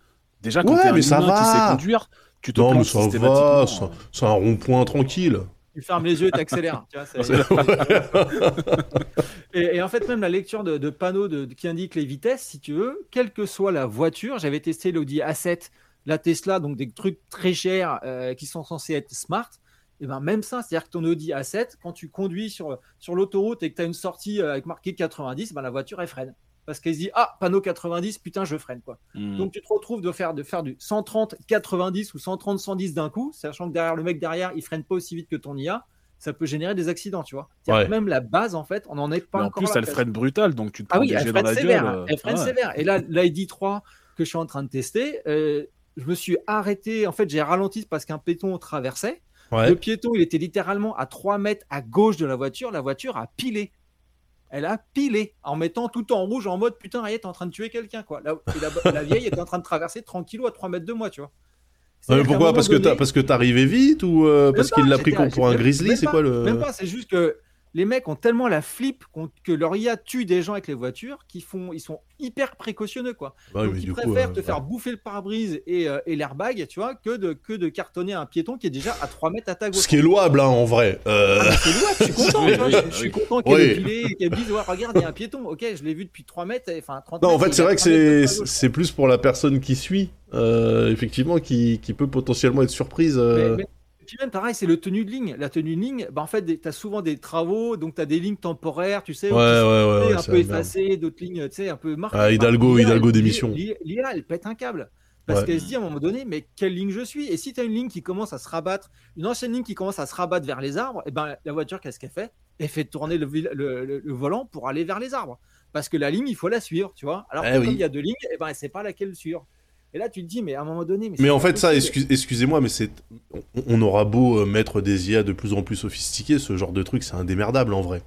Déjà, quand Ouais, t'es un mais ça humain qui sait conduire, tu te Non mais plantes ça va, systématiquement. ça- c'est un rond-point tranquille. tu fermes les yeux et t'accélères. tu vois, c'est- et, et en fait, même la lecture de, de panneaux de, qui indiquent les vitesses, si tu veux, quelle que soit la voiture, j'avais testé l'Audi A7, la Tesla, donc des trucs très chers euh, qui sont censés être smart. Et ben même ça, c'est-à-dire que ton Audi A7, quand tu conduis sur, sur l'autoroute et que tu as une sortie euh, avec marqué 90, ben la voiture elle freine. Parce qu'elle se dit Ah, panneau 90, putain, je freine. quoi. Hmm. Donc tu te retrouves de faire, de faire du 130, 90 ou 130, 110 d'un coup, sachant que derrière le mec derrière, il freine pas aussi vite que ton IA, ça peut générer des accidents, tu vois. Ouais. Même la base, en fait, on n'en est pas Mais en encore plus, là, elle freine brutale, donc tu te Ah prends oui, des elle jets dans freine la sévère. gueule. euh, Elle freine ah ouais. sévère. Et là, l'ID3 que je suis en train de tester, euh, je me suis arrêté. En fait, j'ai ralenti parce qu'un piéton traversait. Ouais. Le piéton, il était littéralement à 3 mètres à gauche de la voiture. La voiture a pilé. Elle a pilé en mettant tout en rouge en mode putain, Ariette, t'es en train de tuer quelqu'un. quoi. La, la, la vieille était en train de traverser tranquillo à 3 mètres de moi, tu vois. Mais pourquoi? Parce que donné- que t'arrivais vite ou euh, parce qu'il l'a pris pour un grizzly C'est quoi le Même pas, c'est juste que les mecs ont tellement la flip que leur IA tue des gens avec les voitures qu'ils font, ils sont hyper précautionneux quoi. Bah Donc ils coup, préfèrent euh, te faire bouffer le pare-brise et, euh, et l'airbag, tu vois, que de, que de cartonner un piéton qui est déjà à 3 mètres à ta gauche. Ce qui est louable hein, en vrai. Euh, Ah, c'est louable, je suis content, Oui, tu vois, oui, je, suis content qu'elle Oui. me dise, ouais, regarde, il y a un piéton, ok, je l'ai vu depuis 3 mètres, enfin 30 Non, en fait, c'est vrai que 3 mètres de c'est plus pour la personne qui suit, euh, effectivement, qui, qui peut potentiellement être surprise. euh. Mais- mais- et puis même pareil, c'est le tenue de ligne. La tenue de ligne, bah en fait, tu as souvent des travaux, donc tu as des lignes temporaires, tu sais, Ouais, ouais, ouais, un peu effacées, d'autres lignes, tu sais, un peu marquées. Ah, Hidalgo, Hidalgo d'émission. l'IA, elle pète un câble. Parce qu'elle se dit à un moment donné, mais quelle ligne je suis? Et si tu as une ligne qui commence à se rabattre, une ancienne ligne qui commence à se rabattre vers les arbres, et ben la voiture, qu'est-ce qu'elle fait? Elle fait tourner le, vil- le- le- le volant pour aller vers les arbres. Parce que la ligne, il faut la suivre, tu vois. Alors Eh que oui. comme il y a deux lignes, et ben elle sait pas laquelle suivre. Et là, tu te dis, mais à un moment donné. Mais c'est en fait, ça, excuse- excusez-moi, mais c'est, on, on aura beau euh, mettre des IA de plus en plus sophistiquées, ce genre de truc, c'est indémerdable en vrai.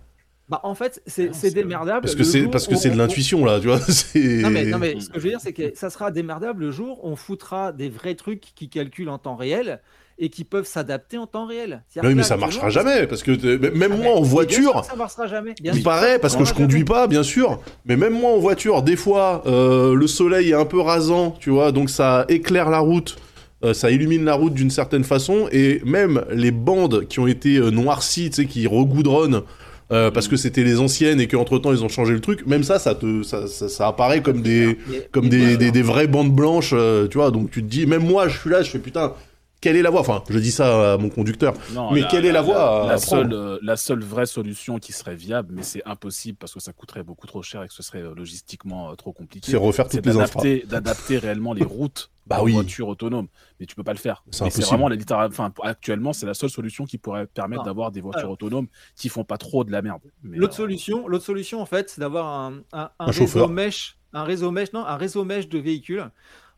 Bah, en fait, c'est c'est démerdable. Parce que c'est parce que c'est de on- l'intuition là, tu vois. c'est- Non mais, non, mais ce que je veux dire, c'est que ça sera démerdable le jour où on foutra des vrais trucs qui calculent en temps réel et qui peuvent s'adapter en temps réel. Oui, mais ça marchera jamais parce que même Ah, moi en voiture, ça marchera jamais. bien il sûr. paraît parce que je conduis pas, bien sûr. Mais même moi en voiture, des fois, euh, le soleil est un peu rasant, tu vois, donc ça éclaire la route. euh, ça illumine la route d'une certaine façon et même les bandes qui ont été euh, noircies, tu sais, qui regoudronnent euh, parce que c'était les anciennes et qu'entre temps ils ont changé le truc, même ça, ça te, ça, ça, ça apparaît comme des, comme des, des, vraies bandes blanches, euh, tu vois. Donc tu te dis, même moi, je suis là, je fais putain, quelle est la voie? Enfin, je dis ça à mon conducteur. Non, Mais quelle est la voie la, seule, euh, la seule vraie solution qui serait viable, mais c'est impossible parce que ça coûterait beaucoup trop cher et que ce serait euh, logistiquement euh, trop compliqué. C'est refaire toutes les infras. d'adapter, d'adapter réellement les routes Bah aux oui. voitures autonomes. Mais tu peux pas le faire. C'est vraiment la enfin, actuellement, c'est la seule solution qui pourrait permettre Non. d'avoir des voitures Alors. autonomes qui font pas trop de la merde. L'autre euh, solution, l'autre solution en fait, c'est d'avoir un, un, un Un réseau chauffeur. mesh, un réseau mesh, non, un réseau mesh de véhicules,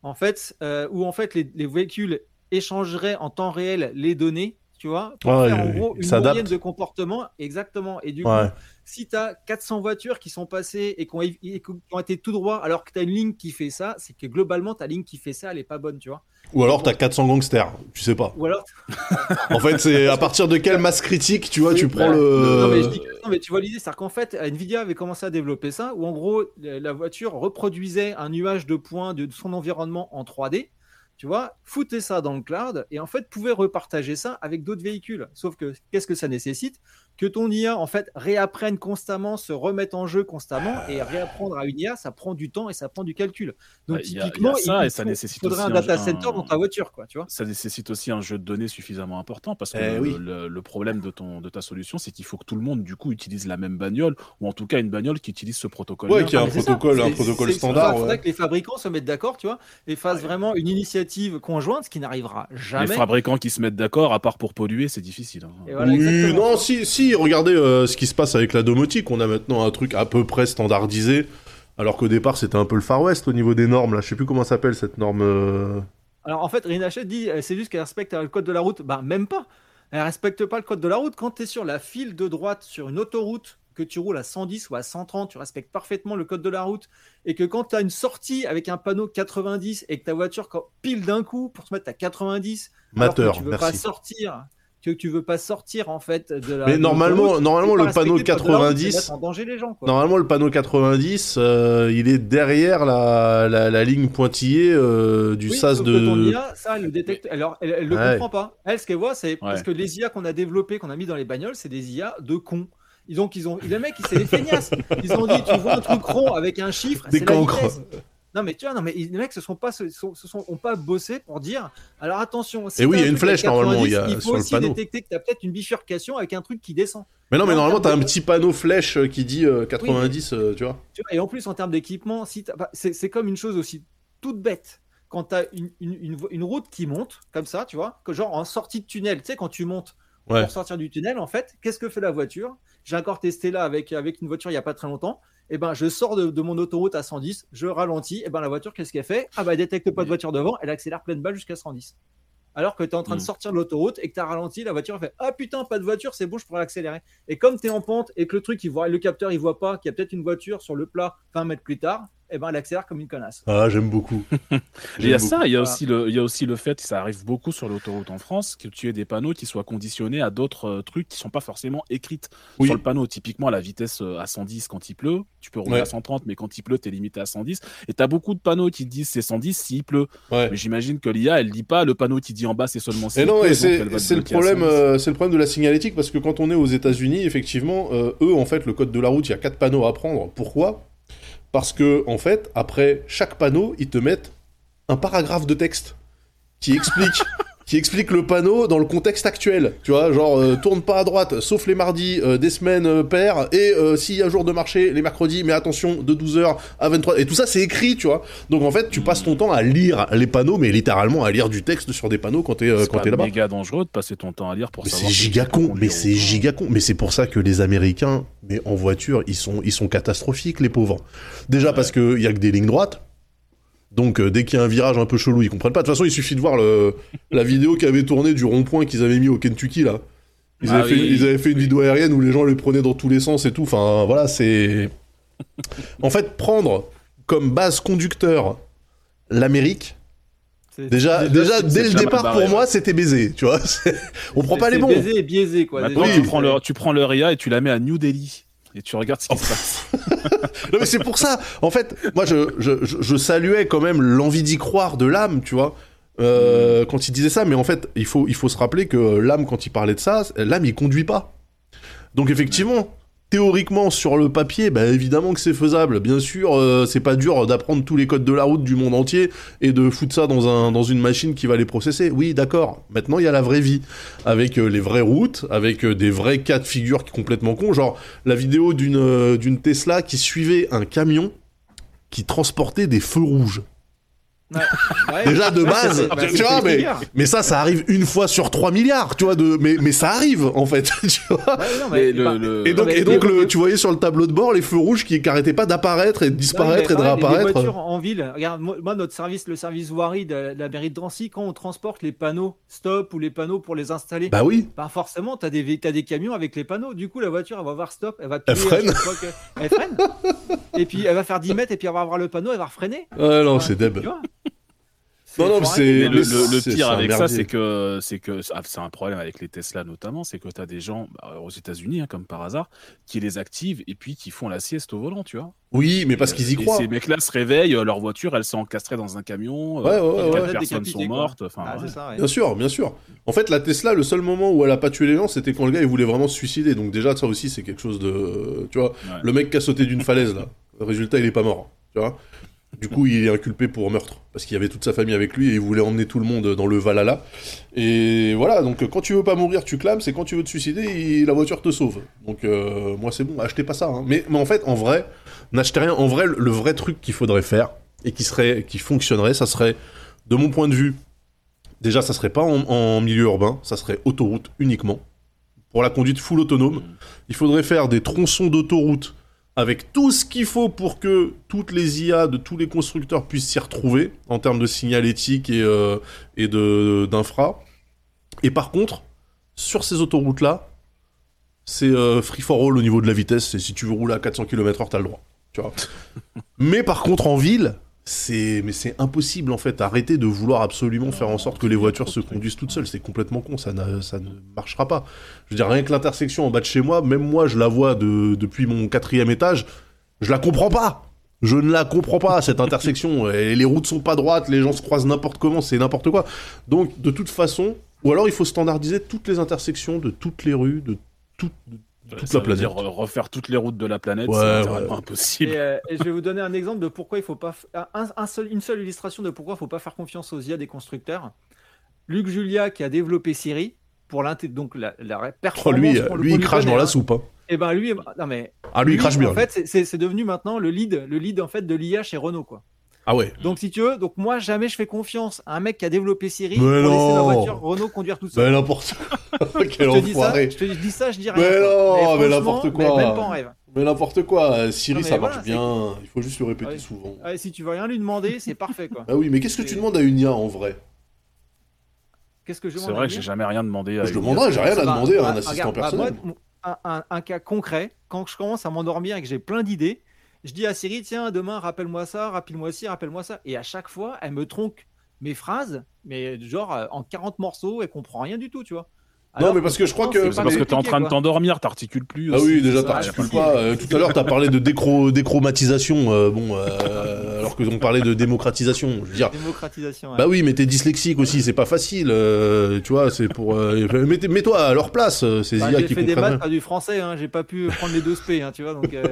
en fait, euh, où en fait les, les véhicules échangeraient en temps réel les données, tu vois, pour Ouais, faire en gros une moyenne de comportement, exactement. Et du Ouais. coup, si tu as 400 voitures qui sont passées et qui ont, et qui ont été tout droit, alors que tu as une ligne qui fait ça, c'est que globalement ta ligne qui fait ça, elle est pas bonne, tu vois. Ou alors t'as 400 gangsters, tu sais pas. Ou alors En fait, c'est à partir de quelle masse critique, tu vois, tu prends le. Non mais, je dis que- non, mais tu vois l'idée, c'est qu'en fait, Nvidia avait commencé à développer ça, où en gros, la voiture reproduisait un nuage de points de son environnement en 3D, tu vois, foutait ça dans le cloud, et en fait, pouvait repartager ça avec d'autres véhicules. Sauf que, qu'est-ce que ça nécessite? Que ton IA, en fait, réapprenne constamment, se remette en jeu constamment, et réapprendre à une IA, ça prend du temps et ça prend du calcul. Donc, Ouais, il y a- il y a typiquement, ça, il, et ça faut- nécessite faudrait aussi un data center un- dans ta voiture, quoi, tu vois. ça nécessite aussi un jeu de données suffisamment important parce que Eh le, oui. le- le problème de, ton, de ta solution, c'est qu'il faut que tout le monde, du coup, utilise la même bagnole ou en tout cas une bagnole qui utilise ce protocole. Ouais, qui a Ah, un ça. protocole, un protocole standard. ça, faudrait ouais. que les fabricants se mettent d'accord, tu vois, et fassent vraiment une initiative conjointe, ce qui n'arrivera Les jamais. fabricants qui se mettent d'accord, à part pour polluer, c'est difficile. hein. Voilà, oui, non, si, si, regardez euh, ce qui se passe avec la domotique. On a maintenant un truc à peu près standardisé, alors qu'au départ c'était un peu le Far West au niveau des normes. Là, je sais plus comment s'appelle cette norme. euh, Alors en fait, Rinachet dit, euh, c'est juste qu'elle respecte le code de la route. Bah même pas. Elle respecte pas le code de la route. Quand tu es sur la file de droite sur une autoroute, que tu roules à 110 ou à 130, tu respectes parfaitement le code de la route. Et que quand tu as une sortie avec un panneau 90 et que ta voiture quand- pile d'un coup pour se mettre à 90, alors que Mateur, tu veux pas merci. sortir, que tu veux pas sortir en fait de la. Mais de normalement, normalement le panneau respecter le code de la route, c'est 90, mettre en danger les gens. Quoi. normalement le panneau 90, euh, il est derrière la, la, la ligne pointillée euh, du Oui, sas que ton de. IA, ça, elle le détecte. Alors, elle, elle le Ouais. comprend pas. Elle, ce qu'elle voit, c'est parce que les IA qu'on a développées, qu'on a mis dans les bagnoles, c'est des IA de cons. Ils ont, ils ont, les mecs, c'est des feignasses. Ils ont dit, tu vois un truc rond avec un chiffre, Des c'est la cancres. Non mais tu vois, non mais les mecs se sont pas, se sont, se sont ont pas bossé pour dire. Alors attention. si Et oui, t'as il y a un une flèche, normalement, il y a 90, il faut sur le aussi panneau. détecter que tu as peut-être une bifurcation avec un truc qui descend. Mais non, mais normalement en t'as un de- petit panneau flèche euh, qui dit euh, 90, euh, tu vois. Tu vois, et en plus, en termes d'équipement, si t'as- bah, c'est comme une chose aussi toute bête. Quand tu as une, une, une vo- une route qui monte, comme ça, tu vois, que genre en sortie de tunnel, tu sais, quand tu montes Ouais. pour sortir du tunnel, en fait, qu'est-ce que fait la voiture? J'ai encore testé là avec, avec une voiture il n'y a pas très longtemps. Et ben, je sors de, de mon autoroute à 110, je ralentis, et ben la voiture, qu'est-ce qu'elle fait? Ah bah, elle détecte pas de voiture devant, elle accélère pleine balle jusqu'à 110. Alors que tu es en train de Mm. sortir de l'autoroute et que tu as ralenti, la voiture fait Ah putain, pas de voiture, c'est bon, je pourrais accélérer. Et comme tu es en pente et que le truc, il voit, le capteur, il voit pas qu'il y a peut-être une voiture sur le plat 20 mètres plus tard, et ben elle accélère comme une connasse. Ah, j'aime beaucoup. Il y a ça, il y a, Voilà. aussi le, il y a aussi le fait, ça arrive beaucoup sur l'autoroute en France, que tu aies des panneaux qui soient conditionnés à d'autres euh, trucs qui sont pas forcément écrites Oui. sur le panneau. Typiquement, la vitesse euh, à 110 quand il pleut, tu peux rouler Ouais. à 130, mais quand il pleut, t'es limité à 110. Et t'as beaucoup de panneaux qui te disent c'est 110 s'il pleut. Ouais. Mais j'imagine que l'IA, elle dit pas le panneau qui dit en bas c'est seulement s'il Et non, pleut, et c'est le problème, 110. euh, c'est le problème de la signalétique parce que quand on est aux États-Unis, effectivement, euh, eux, en fait, le code de la route, il y a quatre panneaux à prendre. Pourquoi? Parce que, en fait, après chaque panneau, ils te mettent un paragraphe de texte qui explique. qui explique le panneau dans le contexte actuel, tu vois, genre euh, tourne pas à droite, sauf les mardis, euh, des semaines euh, paires, et euh, s'il y a jour de marché, les mercredis, mais attention, de 12h à 23 et tout ça c'est écrit, tu vois. Donc en fait, tu passes ton temps à lire les panneaux, mais littéralement à lire du texte sur des panneaux quand t'es C'est quand t'es là-bas. méga dangereux de passer ton temps à lire pour Mais c'est giga con, mais c'est giga con. Mais c'est pour ça que les Américains, mais en voiture, ils sont, ils sont catastrophiques, les pauvres. Déjà parce qu'il y a que des lignes droites. Donc euh, dès qu'il y a un virage un peu chelou, ils comprennent pas. De toute façon, il suffit de voir le, la vidéo qui avait tourné du rond-point qu'ils avaient mis au Kentucky là. Ils, Ah avaient fait, oui. ils avaient fait une vidéo aérienne où les gens les prenaient dans tous les sens et tout. Enfin, voilà, c'est. en fait, prendre comme base conducteur l'Amérique, déjà, déjà, dès le départ, barré, pour moi, c'était baisé, tu vois. c'est- On prend pas les bons. Baisé et biaisé, quoi. Maintenant, tu, prends le, tu prends le RIA et tu la mets à New Delhi. Et tu regardes ce qui se passe. Non, mais c'est pour ça. En fait, moi, je, je, je, je saluais quand même l'envie d'y croire de l'âme, tu vois. euh, quand il disait ça, mais en fait, il faut, il faut se rappeler que l'âme, quand il parlait de ça, l'âme, il conduit pas. Donc, effectivement, théoriquement, sur le papier, bah, évidemment que c'est faisable. Bien sûr, euh, c'est pas dur d'apprendre tous les codes de la route du monde entier et de foutre ça dans, un, dans une machine qui va les processer. Oui, d'accord. Maintenant, il y a la vraie vie, avec euh, les vraies routes, avec euh, des vrais cas de figure qui complètement cons. Genre, la vidéo d'une euh, d'une Tesla qui suivait un camion qui transportait des feux rouges. Ouais. Déjà de base, bah, tu vois, mais, ça, ça arrive une fois sur 3 milliards, tu vois, de, mais, mais ça arrive, en fait, tu vois. Ouais, non, Mais mais- le- le- Et donc, et le, tu voyais sur le tableau de bord les feux rouges qui n'arrêtaient pas d'apparaître et de disparaître Non, et de pareil, Les réapparaître. voitures en ville, regarde, moi, notre service, le service voirie de, de la mairie de Drancy, quand on transporte les panneaux stop ou les panneaux pour les installer, Bah oui, bah forcément, des, t'as des camions avec les panneaux. Du coup, la voiture, elle va voir stop, elle va Elle tourner à freine. que- Elle freine. et puis, elle va faire 10 mètres et puis elle va voir le panneau, elle va refreiner. ouais, non, c'est deb. Non, non, c'est- Mais le, le- le pire avec ça, c'est que c'est que ah, c'est un problème avec les Tesla notamment, c'est que tu as des gens bah, aux États-Unis, hein, comme par hasard, qui les activent et puis qui font la sieste au volant, tu vois. Oui, mais parce qu'ils y Et croient. Ces mecs-là se réveillent, euh, leur voiture, elle s'est encastrée dans un camion. euh, Ouais, ouais, ouais, personnes sont mortes. Enfin, Ah, ça. Bien sûr, bien sûr. En fait, la Tesla, le seul moment où elle a pas tué les gens, c'était quand le gars il voulait vraiment se suicider. Donc déjà, ça aussi, c'est quelque chose de, tu vois, Ouais. le mec qui a sauté d'une falaise là. Le résultat, il est pas mort, tu vois. Du coup, il est inculpé pour meurtre parce qu'il y avait toute sa famille avec lui et il voulait emmener tout le monde dans le Valhalla. Et voilà, donc quand tu veux pas mourir, tu clames. C'est quand tu veux te suicider, il- la voiture te sauve. Donc euh, moi, c'est bon, achetez pas ça. hein. Mais, mais en fait, en vrai, n'achetez rien. En vrai, le, vrai truc qu'il faudrait faire et qui serait, qui fonctionnerait, ça serait, de mon point de vue, Déjà, ça serait pas en, en milieu urbain, ça serait autoroute uniquement. Pour la conduite full autonome, il faudrait faire des tronçons d'autoroute avec tout ce qu'il faut pour que toutes les IA de tous les constructeurs puissent s'y retrouver en termes de signalétique et, euh, et de d'infra. Et par contre, sur ces autoroutes-là, c'est euh, free for all au niveau de la vitesse. Et si tu veux rouler à 400 km/h, t'as le droit. Tu vois. Mais par contre, en ville, c'est mais c'est impossible en fait. Arrêtez de vouloir absolument faire en sorte que les voitures se conduisent toutes seules. C'est complètement con. Ça, ne marchera pas. Je veux dire, rien que l'intersection en bas de chez moi, même moi, je la vois de, depuis mon quatrième étage. Je la comprends pas. Je ne la comprends pas cette intersection. Les routes sont pas droites, les gens se croisent n'importe comment, c'est n'importe quoi. Donc de toute façon, ou alors il faut standardiser toutes les intersections de toutes les rues, de, toute- de toute Ça la planète. refaire toutes les routes de la planète, Ouais, c'est ouais. impossible. Et, euh, et je vais vous donner un exemple de pourquoi il faut pas. f- un- un seul- une seule illustration de pourquoi il faut pas faire confiance aux IA des constructeurs. Luc Julia qui a développé Siri pour l'inté- donc la, la Oh, lui, lui il crache dans la hein. soupe. hein. Et ben lui, non mais Ah, lui, il crache bien. En fait, c'est- c'est c'est devenu maintenant le lead, le lead en fait de l'IA chez Renault quoi. Ah ouais. Donc si tu veux, donc moi jamais je fais confiance à un mec qui a développé Siri Mais pour laisser non. ma voiture Renault conduire toute seule. Ben n'importe quoi. Quel je te dis ça, enfoiré. je te dis ça, je dis rien. Mais non, mais n'importe quoi. mais Même pas en rêve. Mais n'importe quoi. Siri, Non, mais ça voilà, marche bien. Il faut juste le répéter Ouais. souvent. Ouais, si tu veux rien lui demander, c'est parfait quoi. Ah oui, mais qu'est-ce que tu demandes à une IA en vrai? Qu'est-ce que je C'est vrai que j'ai jamais rien demandé à Je une demanderais, j'ai rien à Bah, demander à bah, un assistant regarde, bah, personnel. moi, un, un- un cas concret, quand je commence à m'endormir et que j'ai plein d'idées, je dis à Siri, tiens, demain, rappelle-moi ça, rappelle-moi ci, rappelle-moi ça. Et à chaque fois, elle me tronque mes phrases, mais genre euh, en 40 morceaux, elle comprend rien du tout, tu vois. Non, mais parce que je crois que- c'est parce que t'es en train de t'endormir, t'articules plus. Ah aussi, oui, déjà t'articules pas. Euh, tout à l'heure, t'as parlé de décro- déchromatisation, euh, bon, euh, alors que on parlait de démocratisation. Je veux dire, Démocratisation. ouais. bah oui, mais t'es dyslexique aussi, c'est pas facile. euh, tu vois, c'est pour. euh, mets- Mets-toi à leur place, ces Bah, IA j'ai qui fait des maths, pas du français, hein, j'ai pas pu prendre les deux spé, hein, tu vois, donc euh,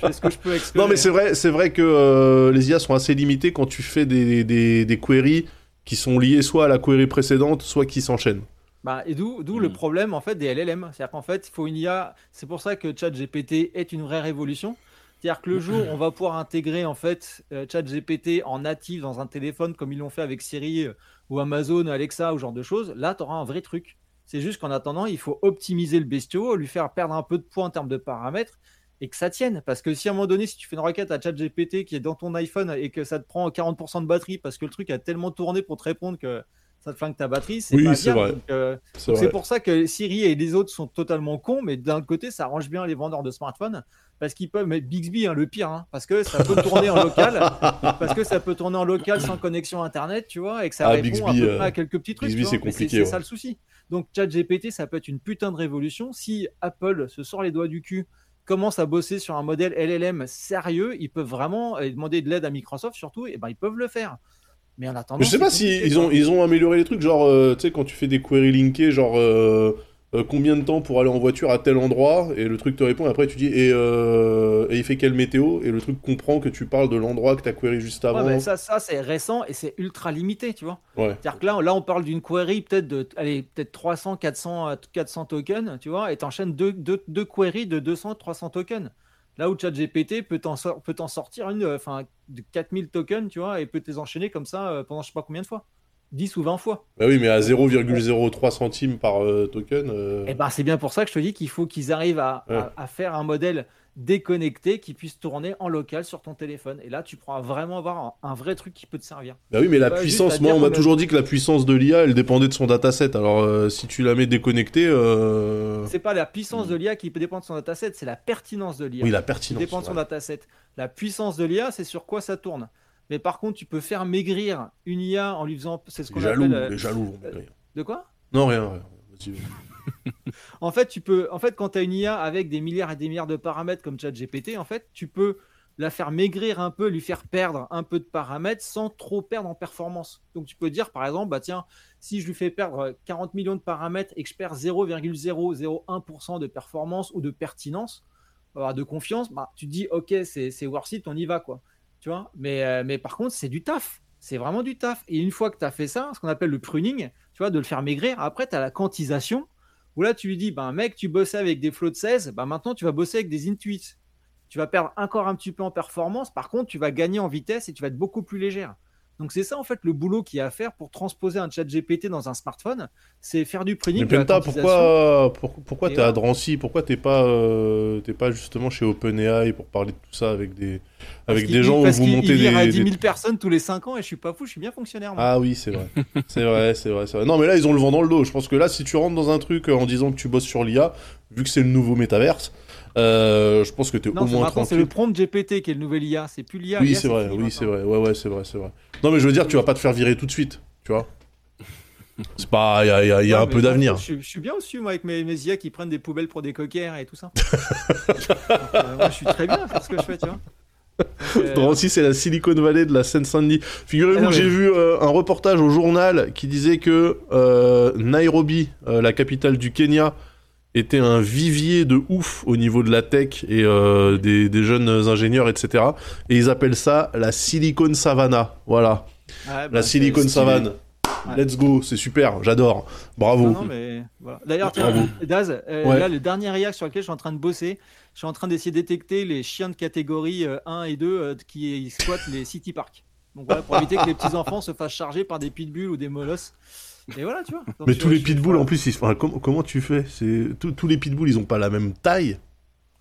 je fais ce que je peux avec Non, mais j'ai. c'est vrai, c'est vrai que euh, les IA sont assez limitées quand tu fais des, des, des queries qui sont liées soit à la query précédente, soit qui s'enchaînent. Bah, et d'où le Mm. problème en fait des LLM. C'est-à-dire qu'en fait, il faut une IA. C'est pour ça que ChatGPT est une vraie révolution. C'est-à-dire que le jour où on va pouvoir intégrer en fait euh, ChatGPT en natif dans un téléphone comme ils l'ont fait avec Siri euh, ou Amazon, Alexa ou ce genre de choses, là tu auras un vrai truc. C'est juste qu'en attendant, il faut optimiser le bestiau, lui faire perdre un peu de poids en termes de paramètres et que ça tienne. Parce que si à un moment donné, si tu fais une requête à ChatGPT qui est dans ton iPhone et que ça te prend 40% de batterie parce que le truc a tellement tourné pour te répondre que ça te flingue ta batterie, c'est Oui, pas c'est bien. vrai. donc, euh, C'est pour ça que Siri et les autres sont totalement cons, mais d'un côté, ça arrange bien les vendeurs de smartphones parce qu'ils peuvent mettre Bixby, hein, le pire, hein, parce que ça peut tourner en local, parce que ça peut tourner en local sans connexion internet, tu vois, et que ça Ah, répond Bixby, à, peu euh, près à quelques petits trucs. C'est compliqué, C'est ouais. ça le souci. Donc ChatGPT, ça peut être une putain de révolution. Si Apple se sort les doigts du cul, commence à bosser sur un modèle LLM sérieux, ils peuvent vraiment demander de l'aide à Microsoft surtout, et ben ils peuvent le faire. Mais en attendant, Mais je sais c'est pas si compliqué, ils quoi. ont, ils ont amélioré les trucs, genre, euh, tu sais, quand tu fais des queries linkées, genre, euh, euh, combien de temps pour aller en voiture à tel endroit, et le truc te répond, et après tu dis, et, euh, et il fait quelle météo, et le truc comprend que tu parles de l'endroit que t'as query juste Ouais, avant. ça, ça c'est récent et c'est ultra limité, tu vois. Ouais. C'est-à-dire que là, là, on parle d'une query peut-être de, allez, peut-être 300, 400, euh, 400 tokens, tu vois, et t'enchaînes deux, deux, deux queries de 200, 300 tokens. Là où ChatGPT peut t'en sor- peut t'en sortir une, euh, enfin, de 4000 tokens, tu vois, et peut les enchaîner comme ça euh, pendant je sais pas combien de fois. 10 ou 20 fois. Bah oui, mais à 0,03 centimes par euh, token. euh, Et ben, c'est bien pour ça que je te dis qu'il faut qu'ils arrivent à, Ouais. à- à faire un modèle déconnecté qui puisse tourner en local sur ton téléphone. Et là, tu pourras vraiment avoir un, un vrai truc qui peut te servir. Bah oui, mais la puissance, moi, on m'a toujours dit que la puissance de l'IA, elle dépendait de son dataset. Alors, euh, si tu la mets déconnectée, euh... C'est pas la puissance de l'IA qui peut dépendre de son dataset, c'est la pertinence de l'IA. oui, la qui pertinence. dépend de son ouais. dataset. La puissance de l'IA, c'est sur quoi ça tourne. Mais par contre, tu peux faire maigrir une IA en lui faisant. C'est ce qu'on jaloux, appelle. euh, les jaloux vont maigrir. De quoi? Non, rien, rien. En fait, tu peux. En fait, quand tu as une IA avec des milliards et des milliards de paramètres comme ChatGPT, en fait, tu peux la faire maigrir un peu, lui faire perdre un peu de paramètres sans trop perdre en performance. Donc, tu peux dire, par exemple, bah tiens, si je lui fais perdre 40 millions de paramètres et que je perds 0,001% de performance ou de pertinence, euh, de confiance, bah, tu te dis, ok, c'est c'est worth it, on y va, quoi. Tu vois? Mais, euh, mais par contre, c'est du taf. C'est vraiment du taf. Et une fois que tu as fait ça, ce qu'on appelle le pruning, tu vois, de le faire maigrir, après, tu as la quantisation, où là, tu lui dis, ben, mec, tu bossais avec des flots de 16, ben, maintenant, tu vas bosser avec des intuits. Tu vas perdre encore un petit peu en performance, par contre, tu vas gagner en vitesse et tu vas être beaucoup plus légère. Donc, c'est ça, en fait, le boulot qu'il y a à faire pour transposer un chat GPT dans un smartphone, c'est faire du pruning. Mais Penta, pourquoi, pour- pourquoi t'es à voilà. Drancy? Pourquoi t'es pas, euh, t'es pas justement chez OpenAI pour parler de tout ça avec des, avec des gens où vous montez il vire à des, 10 000 des- personnes tous les 5 ans et je suis pas fou, je suis bien fonctionnaire. moi. Ah oui, c'est vrai. c'est vrai, c'est vrai, vrai. Non, mais là, ils ont le vent dans le dos. Je pense que là, si tu rentres dans un truc en disant que tu bosses sur l'IA, vu que c'est le nouveau métaverse, euh, je pense que t'es non, au moins maintenant, c'est tranquille. le prompt GPT qui est le nouvel IA, c'est plus l'IA. Oui, c'est vrai, oui, c'est vrai. Ouais, ouais, c'est vrai, c'est vrai. Non, mais je veux dire, tu vas pas te faire virer tout de suite, tu vois. C'est pas, il y a, y a- y a Ouais, un peu d'avenir. Je, suis- je suis bien au-dessus, moi, avec mes, mes IA qui prennent des poubelles pour des coquères et tout ça. Donc, euh, moi, je suis très bien à faire ce que je fais, tu vois. Donc, euh, Drancy, c'est la Silicon Valley de la Seine-Saint-Denis. Figurez-vous Ah que j'ai vu euh, un reportage au journal qui disait que euh, Nairobi, la capitale du Kenya, était un vivier de ouf au niveau de la tech et euh, des, des jeunes ingénieurs, etc. Et ils appellent ça la Silicon Savannah. Voilà, ouais, bah, la Silicon. Savannah. Ouais. Let's go, c'est super, j'adore. Bravo. Non, non, mais voilà. D'ailleurs. Daz, euh, Ouais. là, le dernier IA sur lequel je suis en train de bosser, je suis en train d'essayer de détecter les chiens de catégorie euh, 1 et 2 euh, qui squattent les city parks. Donc voilà, pour éviter que les petits enfants se fassent charger par des pitbulls ou des molosses. Et voilà, tu vois. Donc, Mais tu tous vois, les pitbulls, en plus, ils... enfin, com- comment tu fais? Tous- Tous les pitbulls, ils ont pas la même taille?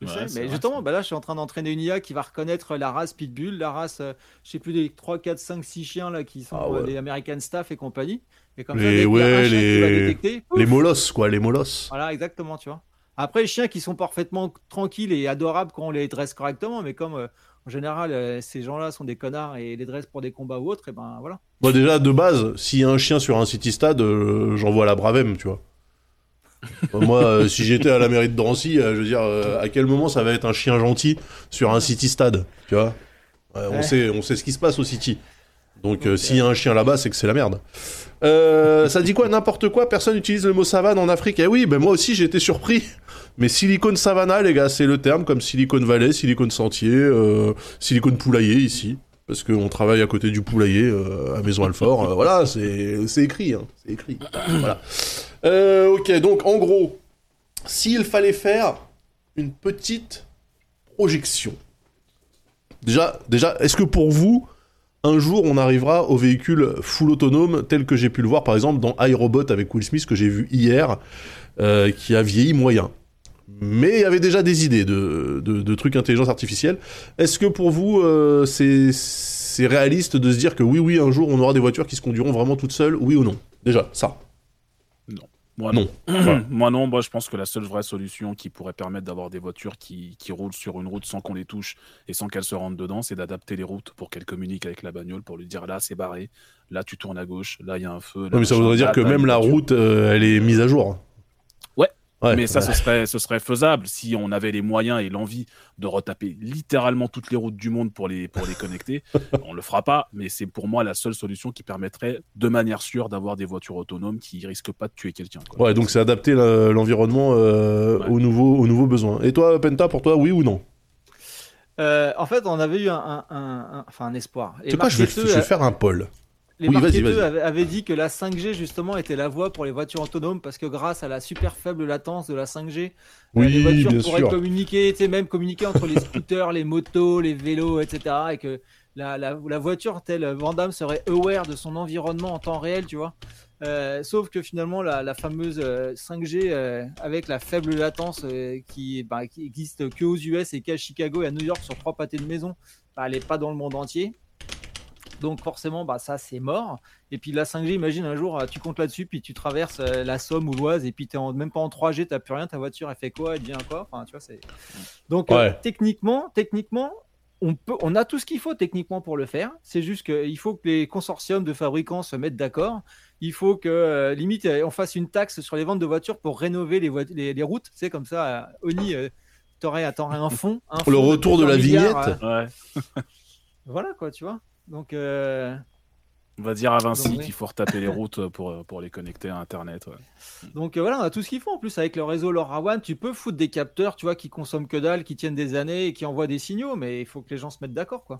Je Ouais, sais, mais vrai, justement, bah là, je suis en train d'entraîner une IA qui va reconnaître la race Pitbull, la race, euh, je sais plus, des 3, 4, 5, 6 chiens là, qui sont Ah ouais. euh, des American Staff et compagnie. Et comme Les- ça, ouais, va les- détecter, Les molosses, quoi, les molosses. Voilà, exactement, tu vois. Après, les chiens qui sont parfaitement tranquilles et adorables quand on les dresse correctement, mais comme euh, en général, euh, ces gens-là sont des connards et les dressent pour des combats ou autres, et ben voilà. Bon, déjà, de base, s'il y a un chien sur un city stade, euh, j'envoie la Bravem, tu vois. Moi, euh, si j'étais à la mairie de Drancy, euh, je veux dire, euh, à quel moment ça va être un chien gentil sur un city stade, tu vois? Ouais, on, Ouais. sait, on sait ce qui se passe au city. Donc, euh, s'il y a un chien là-bas, c'est que c'est la merde. Euh, ça dit quoi? N'importe quoi, personne n'utilise le mot savane en Afrique. Eh oui, ben moi aussi j'ai été surpris. Mais Silicon Savannah, les gars, c'est le terme comme Silicon Valley, Silicon Sentier, euh, Silicon Poulailler ici. Parce qu'on travaille à côté du poulailler à Maison Alfort. Voilà, c'est écrit. Hein, c'est écrit. voilà. Ok, donc en gros, s'il fallait faire une petite projection. Déjà, déjà est-ce que pour vous, un jour, on arrivera au véhicule full autonome tel que j'ai pu le voir par exemple dans iRobot avec Will Smith que j'ai vu hier, euh, qui a vieilli moyen. Mais il y avait déjà des idées de, trucs intelligence artificielle. Est-ce que pour vous, euh, c'est c'est réaliste de se dire que oui, oui, un jour, on aura des voitures qui se conduiront vraiment toutes seules, oui ou non? Déjà, ça. Moi Non. Moi non, moi je pense que la seule vraie solution qui pourrait permettre d'avoir des voitures qui, qui roulent sur une route sans qu'on les touche et sans qu'elles se rentrent dedans, c'est d'adapter les routes pour qu'elles communiquent avec la bagnole pour lui dire là c'est barré, là tu tournes à gauche, là il y a un feu. là, Non, mais ça voudrait dire là, que même la voiture. route, euh, elle est mise à jour. Ouais. Ouais. Mais ça, ce serait, ce serait faisable si on avait les moyens et l'envie de retaper littéralement toutes les routes du monde pour les, pour les connecter. on le fera pas, mais c'est pour moi la seule solution qui permettrait de manière sûre d'avoir des voitures autonomes qui risquent pas de tuer quelqu'un. quoi. Ouais, donc c'est adapter l'environnement euh, Ouais. aux, nouveaux, aux nouveaux besoins. Et toi, Penta, pour toi, oui ou non? Euh, en fait, on avait eu un, un- un- un- enfin, un espoir. C'est quoi, je vais, je vais faire un poll. Les Oui, marketeurs avaient, avaient dit que la 5G justement était la voie pour les voitures autonomes parce que grâce à la super faible latence de la 5G, euh, Oui, les voitures bien pourraient sûr. communiquer, tu sais, même communiquer entre les scooters, les motos, les vélos, etc. Et que la, la, la voiture telle Vandame serait aware de son environnement en temps réel, tu vois. Euh, sauf que finalement, la, la fameuse euh, 5G euh, avec la faible latence qui, bah, qui existe que aux US et qu'à Chicago et à New York sur trois pâtés de maison, bah, elle n'est pas dans le monde entier. Donc forcément, bah, ça c'est mort. Et puis la 5G, imagine un jour, euh, tu comptes là-dessus, puis tu traverses euh, la Somme ou l'Oise, et puis tu en, même pas en 3G, tu plus rien, ta voiture elle fait quoi, elle devient quoi? Enfin, tu vois, c'est... Donc euh, techniquement, techniquement, on, peut, on a tout ce qu'il faut techniquement pour le faire. C'est juste qu'il faut que les consortiums de fabricants se mettent d'accord. Il faut que, euh, limite, on fasse une taxe sur les ventes de voitures pour rénover les, les, les routes. C'est comme ça, euh, Oni, euh, t'aurais, t'aurais un fond. un Le fonds retour de la milliards, vignette. euh, Ouais. voilà quoi, tu vois. Donc, euh, On va dire à Vinci qu'il faut retaper les routes pour, pour les connecter à Internet. ouais. Donc euh, voilà, on a tout ce qu'il faut. En plus, avec le réseau LoRaWAN, tu peux foutre des capteurs, tu vois, qui consomment que dalle, qui tiennent des années et qui envoient des signaux, mais il faut que les gens se mettent d'accord, quoi.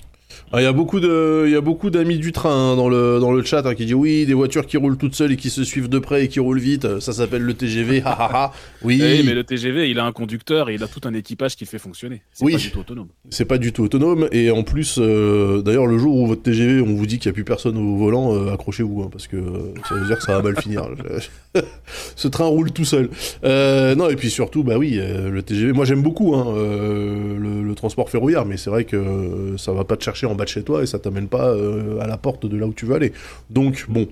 Ah, Il y a beaucoup de, il y a beaucoup d'amis du train hein, dans le dans le chat hein, qui dit oui, des voitures qui roulent toutes seules et qui se suivent de près et qui roulent vite, euh, ça s'appelle le TGV. ha, ha, ha. oui, Eh, mais le TGV, il a un conducteur et il a tout un équipage qui le fait fonctionner. C'est Oui. pas du tout autonome. c'est pas du tout autonome et en plus, euh, d'ailleurs, le jour où votre TGV, on vous dit qu'il y a plus personne au euh, accrochez-vous hein, parce que euh, ça veut dire que ça va mal finir. Ce train roule tout seul. Euh, non et puis surtout, bah oui, le TGV. Moi j'aime beaucoup hein, le, le transport ferroviaire, mais c'est vrai que ça va pas te chercher en bas de chez toi et ça t'amène pas à la porte de là où tu veux aller. Donc bon,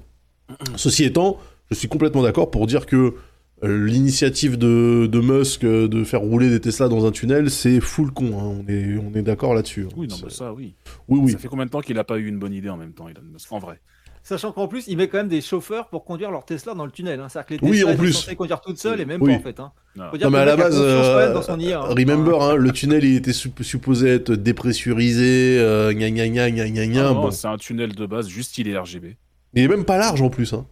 ceci étant, je suis complètement d'accord pour dire que l'initiative de, de Musk euh, de faire rouler des Tesla dans un tunnel, c'est full con. hein. On est, on est d'accord là-dessus. hein. Oui, non, mais ça, oui. oui, oui. Ça fait combien de temps qu'il a pas eu une bonne idée en même temps, Elon Musk En vrai? Sachant qu'en plus, il met quand même des chauffeurs pour conduire leur Tesla dans le tunnel. Hein. C'est-à-dire que les Oui, Tesla en étaient plus. censés conduire toutes seules et même Oui. pas en fait. Hein. Non. Mais à la base, euh, dans son IA, hein. remember, hein, le tunnel il était sup- supposé être dépressurisé, euh, gna gna gna gna gna gna, Ah bon. C'est un tunnel de base, juste il est RGB. Il est même pas large en plus. Hein.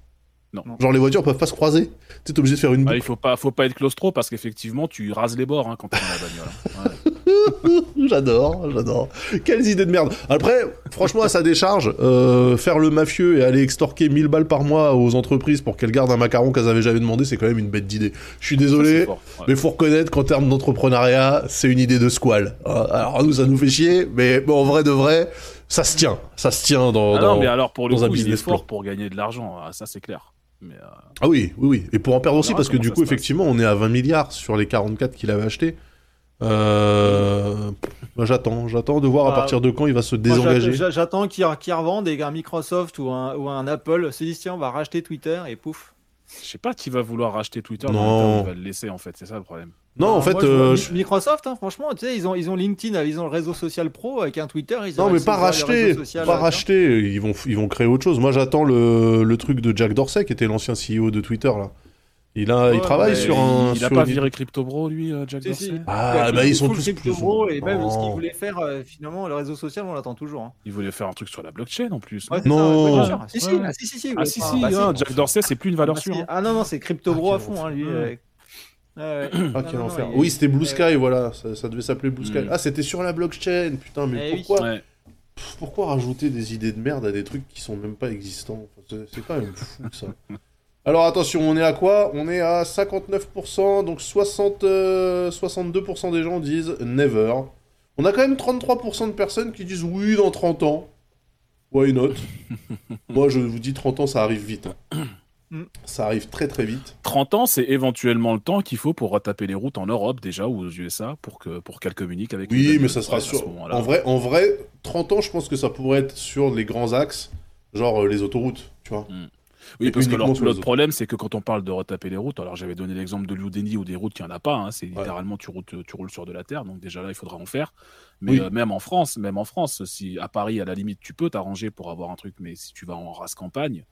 Non. Genre les voitures peuvent pas se croiser. Tu t'es obligé de faire une Ah, il faut pas, faut pas être claustro parce qu'effectivement, tu rases les bords hein, quand t'es dans la bagnole. hein. Ouais. J'adore, j'adore. Quelles idées de merde. Après, franchement, à sa décharge, euh, faire le mafieux et aller extorquer 1000 balles par mois aux entreprises pour qu'elles gardent un macaron qu'elles avaient jamais demandé, c'est quand même une bête d'idée. Je suis Ça, désolé. fort, ouais. Mais faut reconnaître qu'en termes d'entrepreneuriat, c'est une idée de squal. Euh, Alors nous, ça nous fait chier, mais bon, en vrai de vrai, ça se tient. Ça se tient dans. Ah dans- non, mais alors pour le dans un il est business fort plan. pour gagner de l'argent, ah, ça c'est clair. Mais euh, Ah oui, oui, oui. Et pour en perdre aussi, parce que du coup, effectivement, on est à 20 milliards sur les 44 qu'il avait achetés. Euh... bah, j'attends, j'attends de voir à Bah, partir de quand il va se désengager. j'a- J'attends qu'ils qu'ils revendent et qu'un Microsoft ou un, ou un Apple se disent tiens, on va racheter Twitter et pouf. Je sais pas qui va vouloir racheter Twitter, Non. dans le temps où il va le laisser en fait, c'est ça le problème. Non, en Ah, fait, moi, euh, je- Microsoft, hein, franchement, tu sais, ils ont, ils ont LinkedIn, ils ont le réseau social pro avec un Twitter. Ils non, mais pas racheter, réseau social, pas euh, racheter. Ils vont, ils vont créer autre chose. Moi, j'attends le, le truc de Jack Dorsey, qui était l'ancien CEO de Twitter là. Il a, il travaille sur un. il a sur pas une- viré Crypto Bro lui, euh, Jack Si, Dorsey si. Ah, Ouais, bah, ils sont tous crypto plus bro, et même ce Non. qu'ils voulaient faire, euh, finalement, le réseau social, on l'attend toujours. hein. Il voulait faire un truc sur la blockchain en plus. Ouais, Non. ça, ouais, bien Ouais. sûr. Si, si, Ouais. ah, si, si, si, Ah si si, bah, hein. Jack Dorsey c'est plus une valeur Ah, sûre. hein. Ah non, non, c'est crypto Ah, bro à fond, hein, lui. enfer. euh. Ah, quel non, enfer. non, il- Oui, c'était Blue. Sky, voilà. Ça, ça devait s'appeler Blue Sky. Mm. Ah, c'était sur la blockchain. Putain, mais Eh pourquoi, pourquoi rajouter des idées de merde à des trucs qui sont même pas existants? C'est quand même fou ça. Alors attention, on est à quoi? On est à 59%, donc 60, euh, 62% des gens disent never. On a quand même 33% de personnes qui disent oui dans 30 ans. Why not? Moi je vous dis 30 ans ça arrive vite. hein. Mm. Ça arrive très très vite. 30 ans, c'est éventuellement le temps qu'il faut pour retaper les routes en Europe déjà ou aux USA pour que pour qu'elles communiquent avec. Oui, mais ça sera sur. En vrai, en vrai, 30 ans, je pense que ça pourrait être sur les grands axes, genre euh, les autoroutes, tu vois. Oui, parce que l'autre problème, c'est que quand on parle de retaper les routes, alors j'avais donné l'exemple de Loudéni ou des routes qu'il n'y en a pas, hein, c'est Ouais. littéralement tu, routes, tu roules sur de la terre, donc déjà là, il faudra en faire. Mais Oui. euh, même en France, même en France, si à Paris, à la limite, tu peux t'arranger pour avoir un truc, mais si tu vas en race campagne,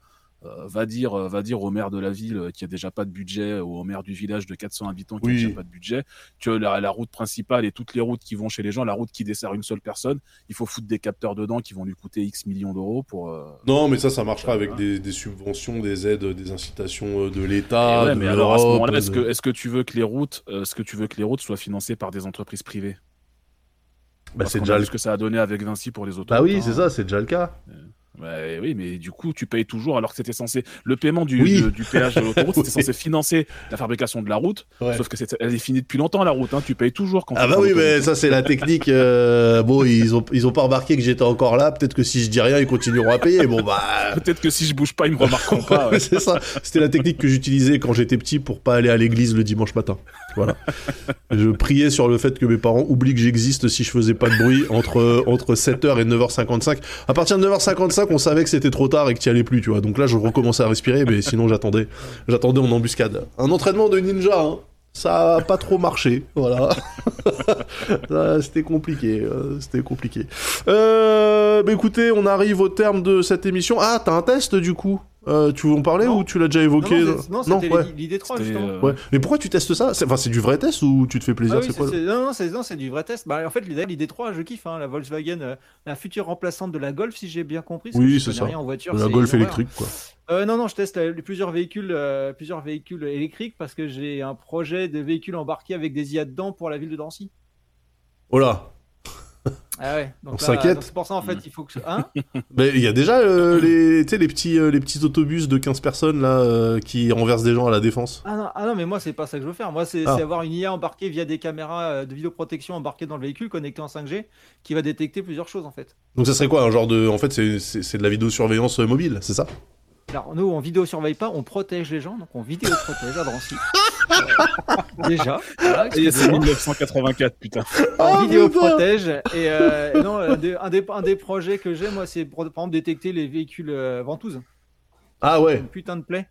euh, va, dire, euh, va dire au maire de la ville euh, qui a déjà pas de budget, ou au maire du village de 400 habitants qui Oui. a déjà pas de budget, que la, la route principale et toutes les routes qui vont chez les gens, la route qui dessert une seule personne, il faut foutre des capteurs dedans qui vont lui coûter X millions d'euros pour. euh, Non, mais ça, ça marchera avec des, des subventions, des aides, des incitations de l'État. ouais, mais alors à ce l'Europe, moment-là, est-ce que, est-ce que tu veux que les routes, est-ce que tu veux que les routes soient financées par des entreprises privées? Bah, c'est déjà ce que ça a donné avec Vinci pour les autoroutes. Bah oui, hein. c'est ça, c'est déjà le cas. Ouais, oui, mais du coup, tu payes toujours alors que c'était censé. Le paiement du, Oui. de- du péage de l'autoroute, c'était censé financer la fabrication de la route. Ouais. Sauf que c'est, elle est finie depuis longtemps, la route. Hein. Tu payes toujours quand Ah bah oui, mais ça c'est la technique. euh, Bon, ils ont ils ont pas remarqué que j'étais encore là. Peut-être que si je dis rien, ils continueront à payer. Bon bah. Peut-être que si je bouge pas, ils me remarqueront pas. ouais. c'est ça. C'était la technique que j'utilisais quand j'étais petit pour pas aller à l'église le dimanche matin. Voilà. je priais sur le fait que mes parents oublient que j'existe si je faisais pas de bruit entre, entre 7h et 9h55. À partir de 9h55, on savait que c'était trop tard et que t'y allais plus, tu vois. Donc là, je recommençais à respirer, mais sinon, j'attendais. J'attendais en embuscade. Un entraînement de ninja, hein. Ça a pas trop marché, voilà. C'était compliqué, euh, c'était compliqué. Euh, bah écoutez, on arrive au terme de cette émission. Ah, t'as un test du coup? Euh, Tu veux en parler Non. ou tu l'as déjà Non, évoqué non, c'est- non, c'était ouais. l'idée 3 C'était, justement. euh, Ouais. Mais pourquoi tu testes ça? C'est- Enfin, c'est du vrai test ou tu te fais plaisir? Ah oui, C'est quoi non, non, c'est non, c'est du vrai test. Bah, en fait, l'idée l'idée 3, je kiffe. hein, la Volkswagen, euh, la future remplaçante de la Golf, si j'ai bien compris. Oui, c'est ça. rien en voiture. La Golf électrique, quoi. Euh, non, non, je teste euh, plusieurs véhicules, euh, plusieurs véhicules électriques parce que j'ai un projet de véhicule embarqué avec des IA dedans pour la ville de Dancy. Oh là Ah ouais. Donc On s'inquiète. C'est pour ça en fait, il faut que. Hein Mais il y a déjà euh, les, tu sais, les, petits, euh, les petits autobus de 15 personnes là euh, qui renversent des gens à la défense. ah, non, ah non, mais moi c'est pas ça que je veux faire. Moi c'est Ah. avoir une IA embarquée via des caméras euh, de vidéoprotection embarquées dans le véhicule connectées en 5G qui va détecter plusieurs choses en fait. Donc ça serait quoi Un genre de. En fait, c'est- de la vidéosurveillance mobile, c'est ça? Alors nous on vidéo surveille pas, on protège les gens, donc on vidéo protège à Drancy. Euh, Déjà. voilà, est, c'est excusez-moi. 1984, putain. en Oh, vidéo putain protège et euh, non un des, un des- un des projets que j'ai moi c'est pour, par exemple détecter les véhicules euh, ventouses Ah ouais. une putain de plaie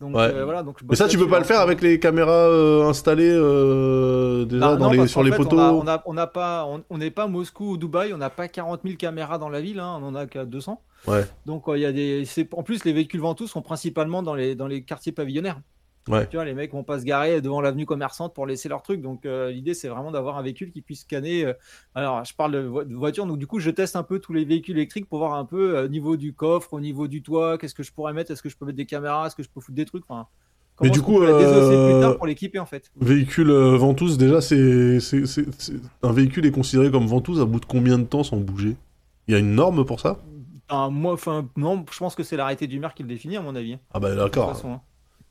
donc Ouais. euh, voilà donc je Mais ça, tu peux pas le faire hein. avec les caméras euh, installées euh, déjà Non, dans non, les, parce sur les fait, poteaux on on a- on n'a pas on on n'est pas Moscou ou Dubaï on n'a pas 40 000 caméras dans la ville hein, on en a qu'à 200 Ouais. donc euh, il y a des en plus les véhicules ventouses sont principalement dans les dans les quartiers pavillonnaires. Ouais. tu vois les mecs vont pas se garer devant l'avenue commerçante pour laisser leur truc. Donc euh, l'idée c'est vraiment d'avoir un véhicule qui puisse scanner euh, alors je parle de, vo- de voiture. Donc du coup je teste un peu tous les véhicules électriques pour voir un peu euh, au niveau du coffre au niveau du toit qu'est-ce que je pourrais mettre? Est-ce que je peux mettre des caméras? Est-ce que je peux foutre des trucs? Enfin Mais du coup, plus tard pour l'équiper en fait? Véhicule ventouse, déjà, c'est- un véhicule est considéré comme ventouse à bout de combien de temps sans bouger? Il y a une norme pour ça? Enfin, moi, enfin, non, je pense que c'est l'arrêté du maire qui le définit, à mon avis. hein, Ah bah de toute d'accord. façon, hein.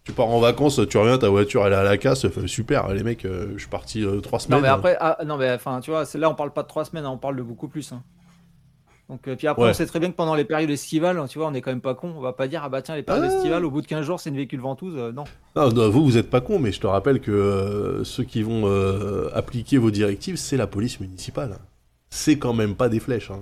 Tu pars en vacances, tu reviens, ta voiture elle est à la casse, fait, super, les mecs, euh, je suis parti euh, trois Non, semaines. mais après, ah, non, mais enfin, tu vois, c'est là, on parle pas de trois semaines, hein, on parle de beaucoup plus. hein. Donc, euh, puis après, Ouais. on sait très bien que pendant les périodes estivales, tu vois, on est quand même pas con. On va pas dire, ah bah tiens, les périodes Ah. estivales, au bout de 15 jours, c'est une véhicule ventouse. euh, non. Non, non, vous, vous êtes pas con, mais je te rappelle que euh, ceux qui vont euh, appliquer vos directives, c'est la police municipale. C'est quand même pas des flèches. hein.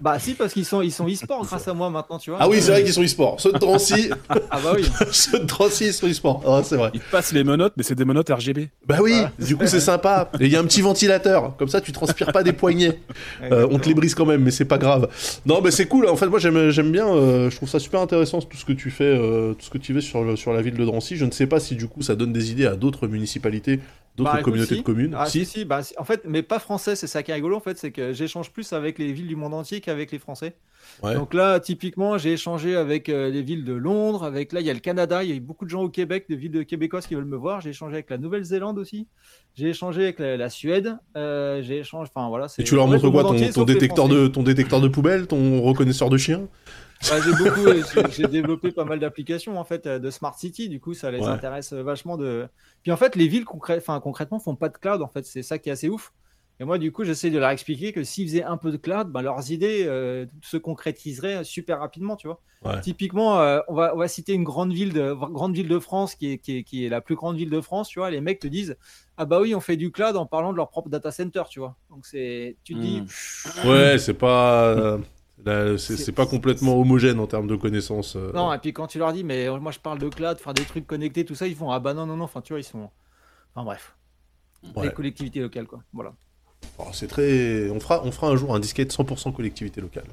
Bah, si, parce qu'ils sont ils sont e-sport grâce à moi maintenant, tu vois. Ah oui, c'est vrai qu'ils sont e-sport. Ceux de Drancy, Ah bah oui. ceux de Drancy, ils sont e-sport. Ah, c'est vrai. Ils passent les menottes, mais c'est des menottes RGB. Bah oui, du coup c'est sympa. Et il y a un petit ventilateur, comme ça tu transpires pas des poignets. Euh, on te les brise quand même, mais c'est pas grave. Non, mais c'est cool. En fait, moi j'aime j'aime bien. euh, je trouve ça super intéressant tout ce que tu fais, euh, tout ce que tu fais sur le- sur la ville de Drancy. Je ne sais pas si du coup ça donne des idées à d'autres municipalités, d'autres Bah, communautés si. de communes. Ah, si, si. bah, en fait, mais pas français, c'est ça qui est rigolo, en fait, c'est que j'échange plus avec les villes du monde entier qu'avec les Français. Ouais. Donc là, typiquement, j'ai échangé avec euh, les villes de Londres, avec là, il y a le Canada, il y a eu beaucoup de gens au Québec, de villes de québécoises qui veulent me voir. J'ai échangé avec la Nouvelle-Zélande aussi. J'ai échangé avec la, la Suède. Euh, j'ai échangé, enfin voilà. Et tu leur montres quoi ton, entier, ton détecteur de ton détecteur de poubelle, ton reconnaisseur de chien Ouais, j'ai beaucoup, euh, j'ai- développé pas mal d'applications en fait euh, de smart city. Du coup, ça les Ouais. intéresse euh, vachement de. Puis en fait, les villes concrè- enfin, concrètement font pas de cloud. En fait, c'est ça qui est assez ouf. Et moi, du coup, j'essaie de leur expliquer que s'ils faisaient un peu de cloud, ben, leurs idées euh, se concrétiseraient super rapidement, tu vois. Ouais. Typiquement, euh, on, va, on va citer une grande ville de, grande ville de France qui est, qui, est, qui est la plus grande ville de France, tu vois. Les mecs te disent Ah bah oui, on fait du cloud en parlant de leur propre data center, tu vois. Donc c'est, tu te dis, Mm. Ouais, c'est pas. Euh, c'est pas complètement homogène en termes de connaissances. euh. Non, et puis quand tu leur dis, mais moi je parle de cloud, faire des trucs connectés, tout ça, ils font, ah bah non, non, non, enfin tu vois, ils sont. Enfin bref. Ouais. Les collectivités locales, quoi. Voilà. Oh, c'est très. On fera, on fera un jour un disquette 100% collectivité locale.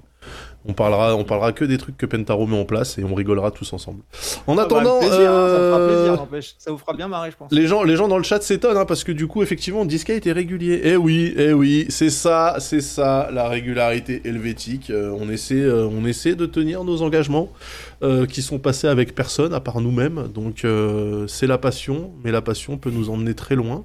On parlera, on parlera que des trucs que Pentaro met en place et on rigolera tous ensemble. En attendant, plaisir, hein, ça me fera euh, plaisir, n'empêche. Ça vous fera bien marrer, je pense. les gens, les gens dans le chat s'étonnent hein, parce que du coup, effectivement, Discate est régulier. Eh oui, eh oui, c'est ça, c'est ça, la régularité helvétique. Euh, on essaie, euh, on essaie de tenir nos engagements euh, qui sont passés avec personne à part nous-mêmes. Donc euh, c'est la passion, mais la passion peut nous emmener très loin.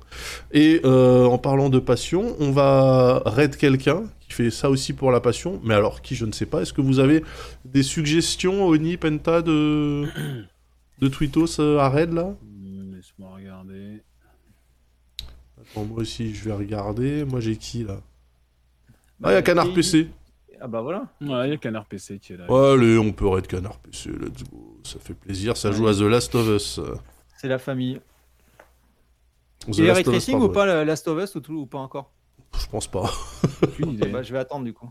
Et euh, en parlant de passion, on va raid quelqu'un qui fait ça aussi pour la passion. Mais alors qui, je ne sais pas. Est-ce que vous avez des suggestions, Oni, Penta, de de Twittos euh, à raid là? Hmm, Laisse-moi regarder. Attends, moi aussi, je vais regarder. Moi, j'ai qui là? Ah, il y a Canard PC. Ah bah voilà. Ouais, il y a Canard PC qui est là. Ouais, allez, on peut raid Canard PC. Let's go. Ça fait plaisir. Ça joue à The Last of Us. C'est la famille. The Il est Last ray of Us, tracing ou pas, le Last of Us ou, tout, ou pas encore? Je pense pas. Bah je vais attendre du coup.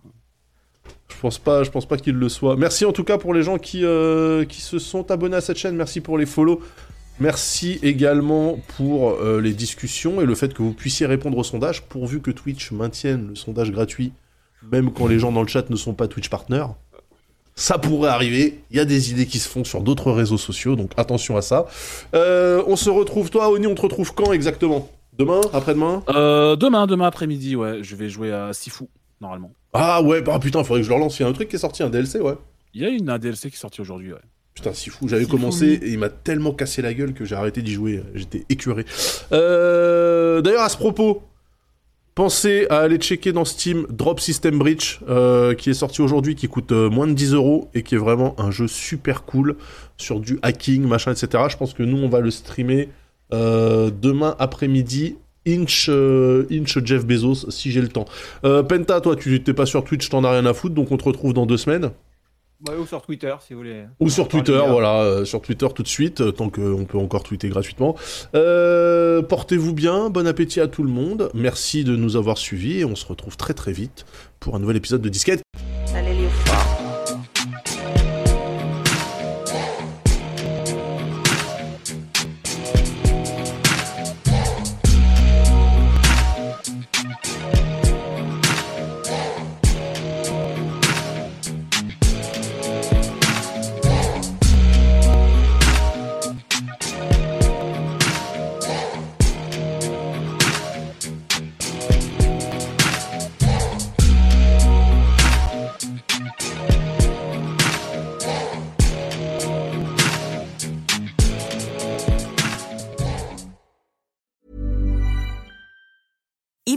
Je pense pas, je pense pas qu'il le soit. Merci en tout cas pour les gens qui, euh, qui se sont abonnés à cette chaîne. Merci pour les follow. Merci également pour euh, les discussions et le fait que vous puissiez répondre au sondage, pourvu que Twitch maintienne le sondage gratuit, même quand les gens dans le chat ne sont pas Twitch partners. Ça pourrait arriver. Il y a des idées qui se font sur d'autres réseaux sociaux, donc attention à ça. Euh, on se retrouve, toi, Oni, on te retrouve quand exactement? Demain? Après-demain? Euh, demain, demain après-midi, ouais, je vais jouer à Sifu, normalement. Ah ouais, bah putain, faudrait que je le relance. Il y a un truc qui est sorti, un DLC, ouais. Il y a une un DLC qui est sorti aujourd'hui, ouais. Putain, si fou, j'avais commencé fou, et il m'a tellement cassé la gueule que j'ai arrêté d'y jouer. J'étais écœuré. Euh, D'ailleurs, à ce propos, pensez à aller checker dans Steam Drop System Breach, euh, qui est sorti aujourd'hui, qui coûte euh, moins de 10 euros et qui est vraiment un jeu super cool sur du hacking, machin, etc. Je pense que nous, on va le streamer euh, demain après-midi. Inch, Jeff Bezos, si j'ai le temps. Penta, toi, tu t'es pas sur Twitch, t'en as rien à foutre, donc on te retrouve dans deux semaines. Ouais, ou sur Twitter si vous voulez. Ou sur Twitter, voilà, euh, sur Twitter tout de suite, euh, tant qu'on peut encore tweeter gratuitement. Euh, Portez-vous bien, bon appétit à tout le monde, merci de nous avoir suivis et on se retrouve très très vite pour un nouvel épisode de Disquette.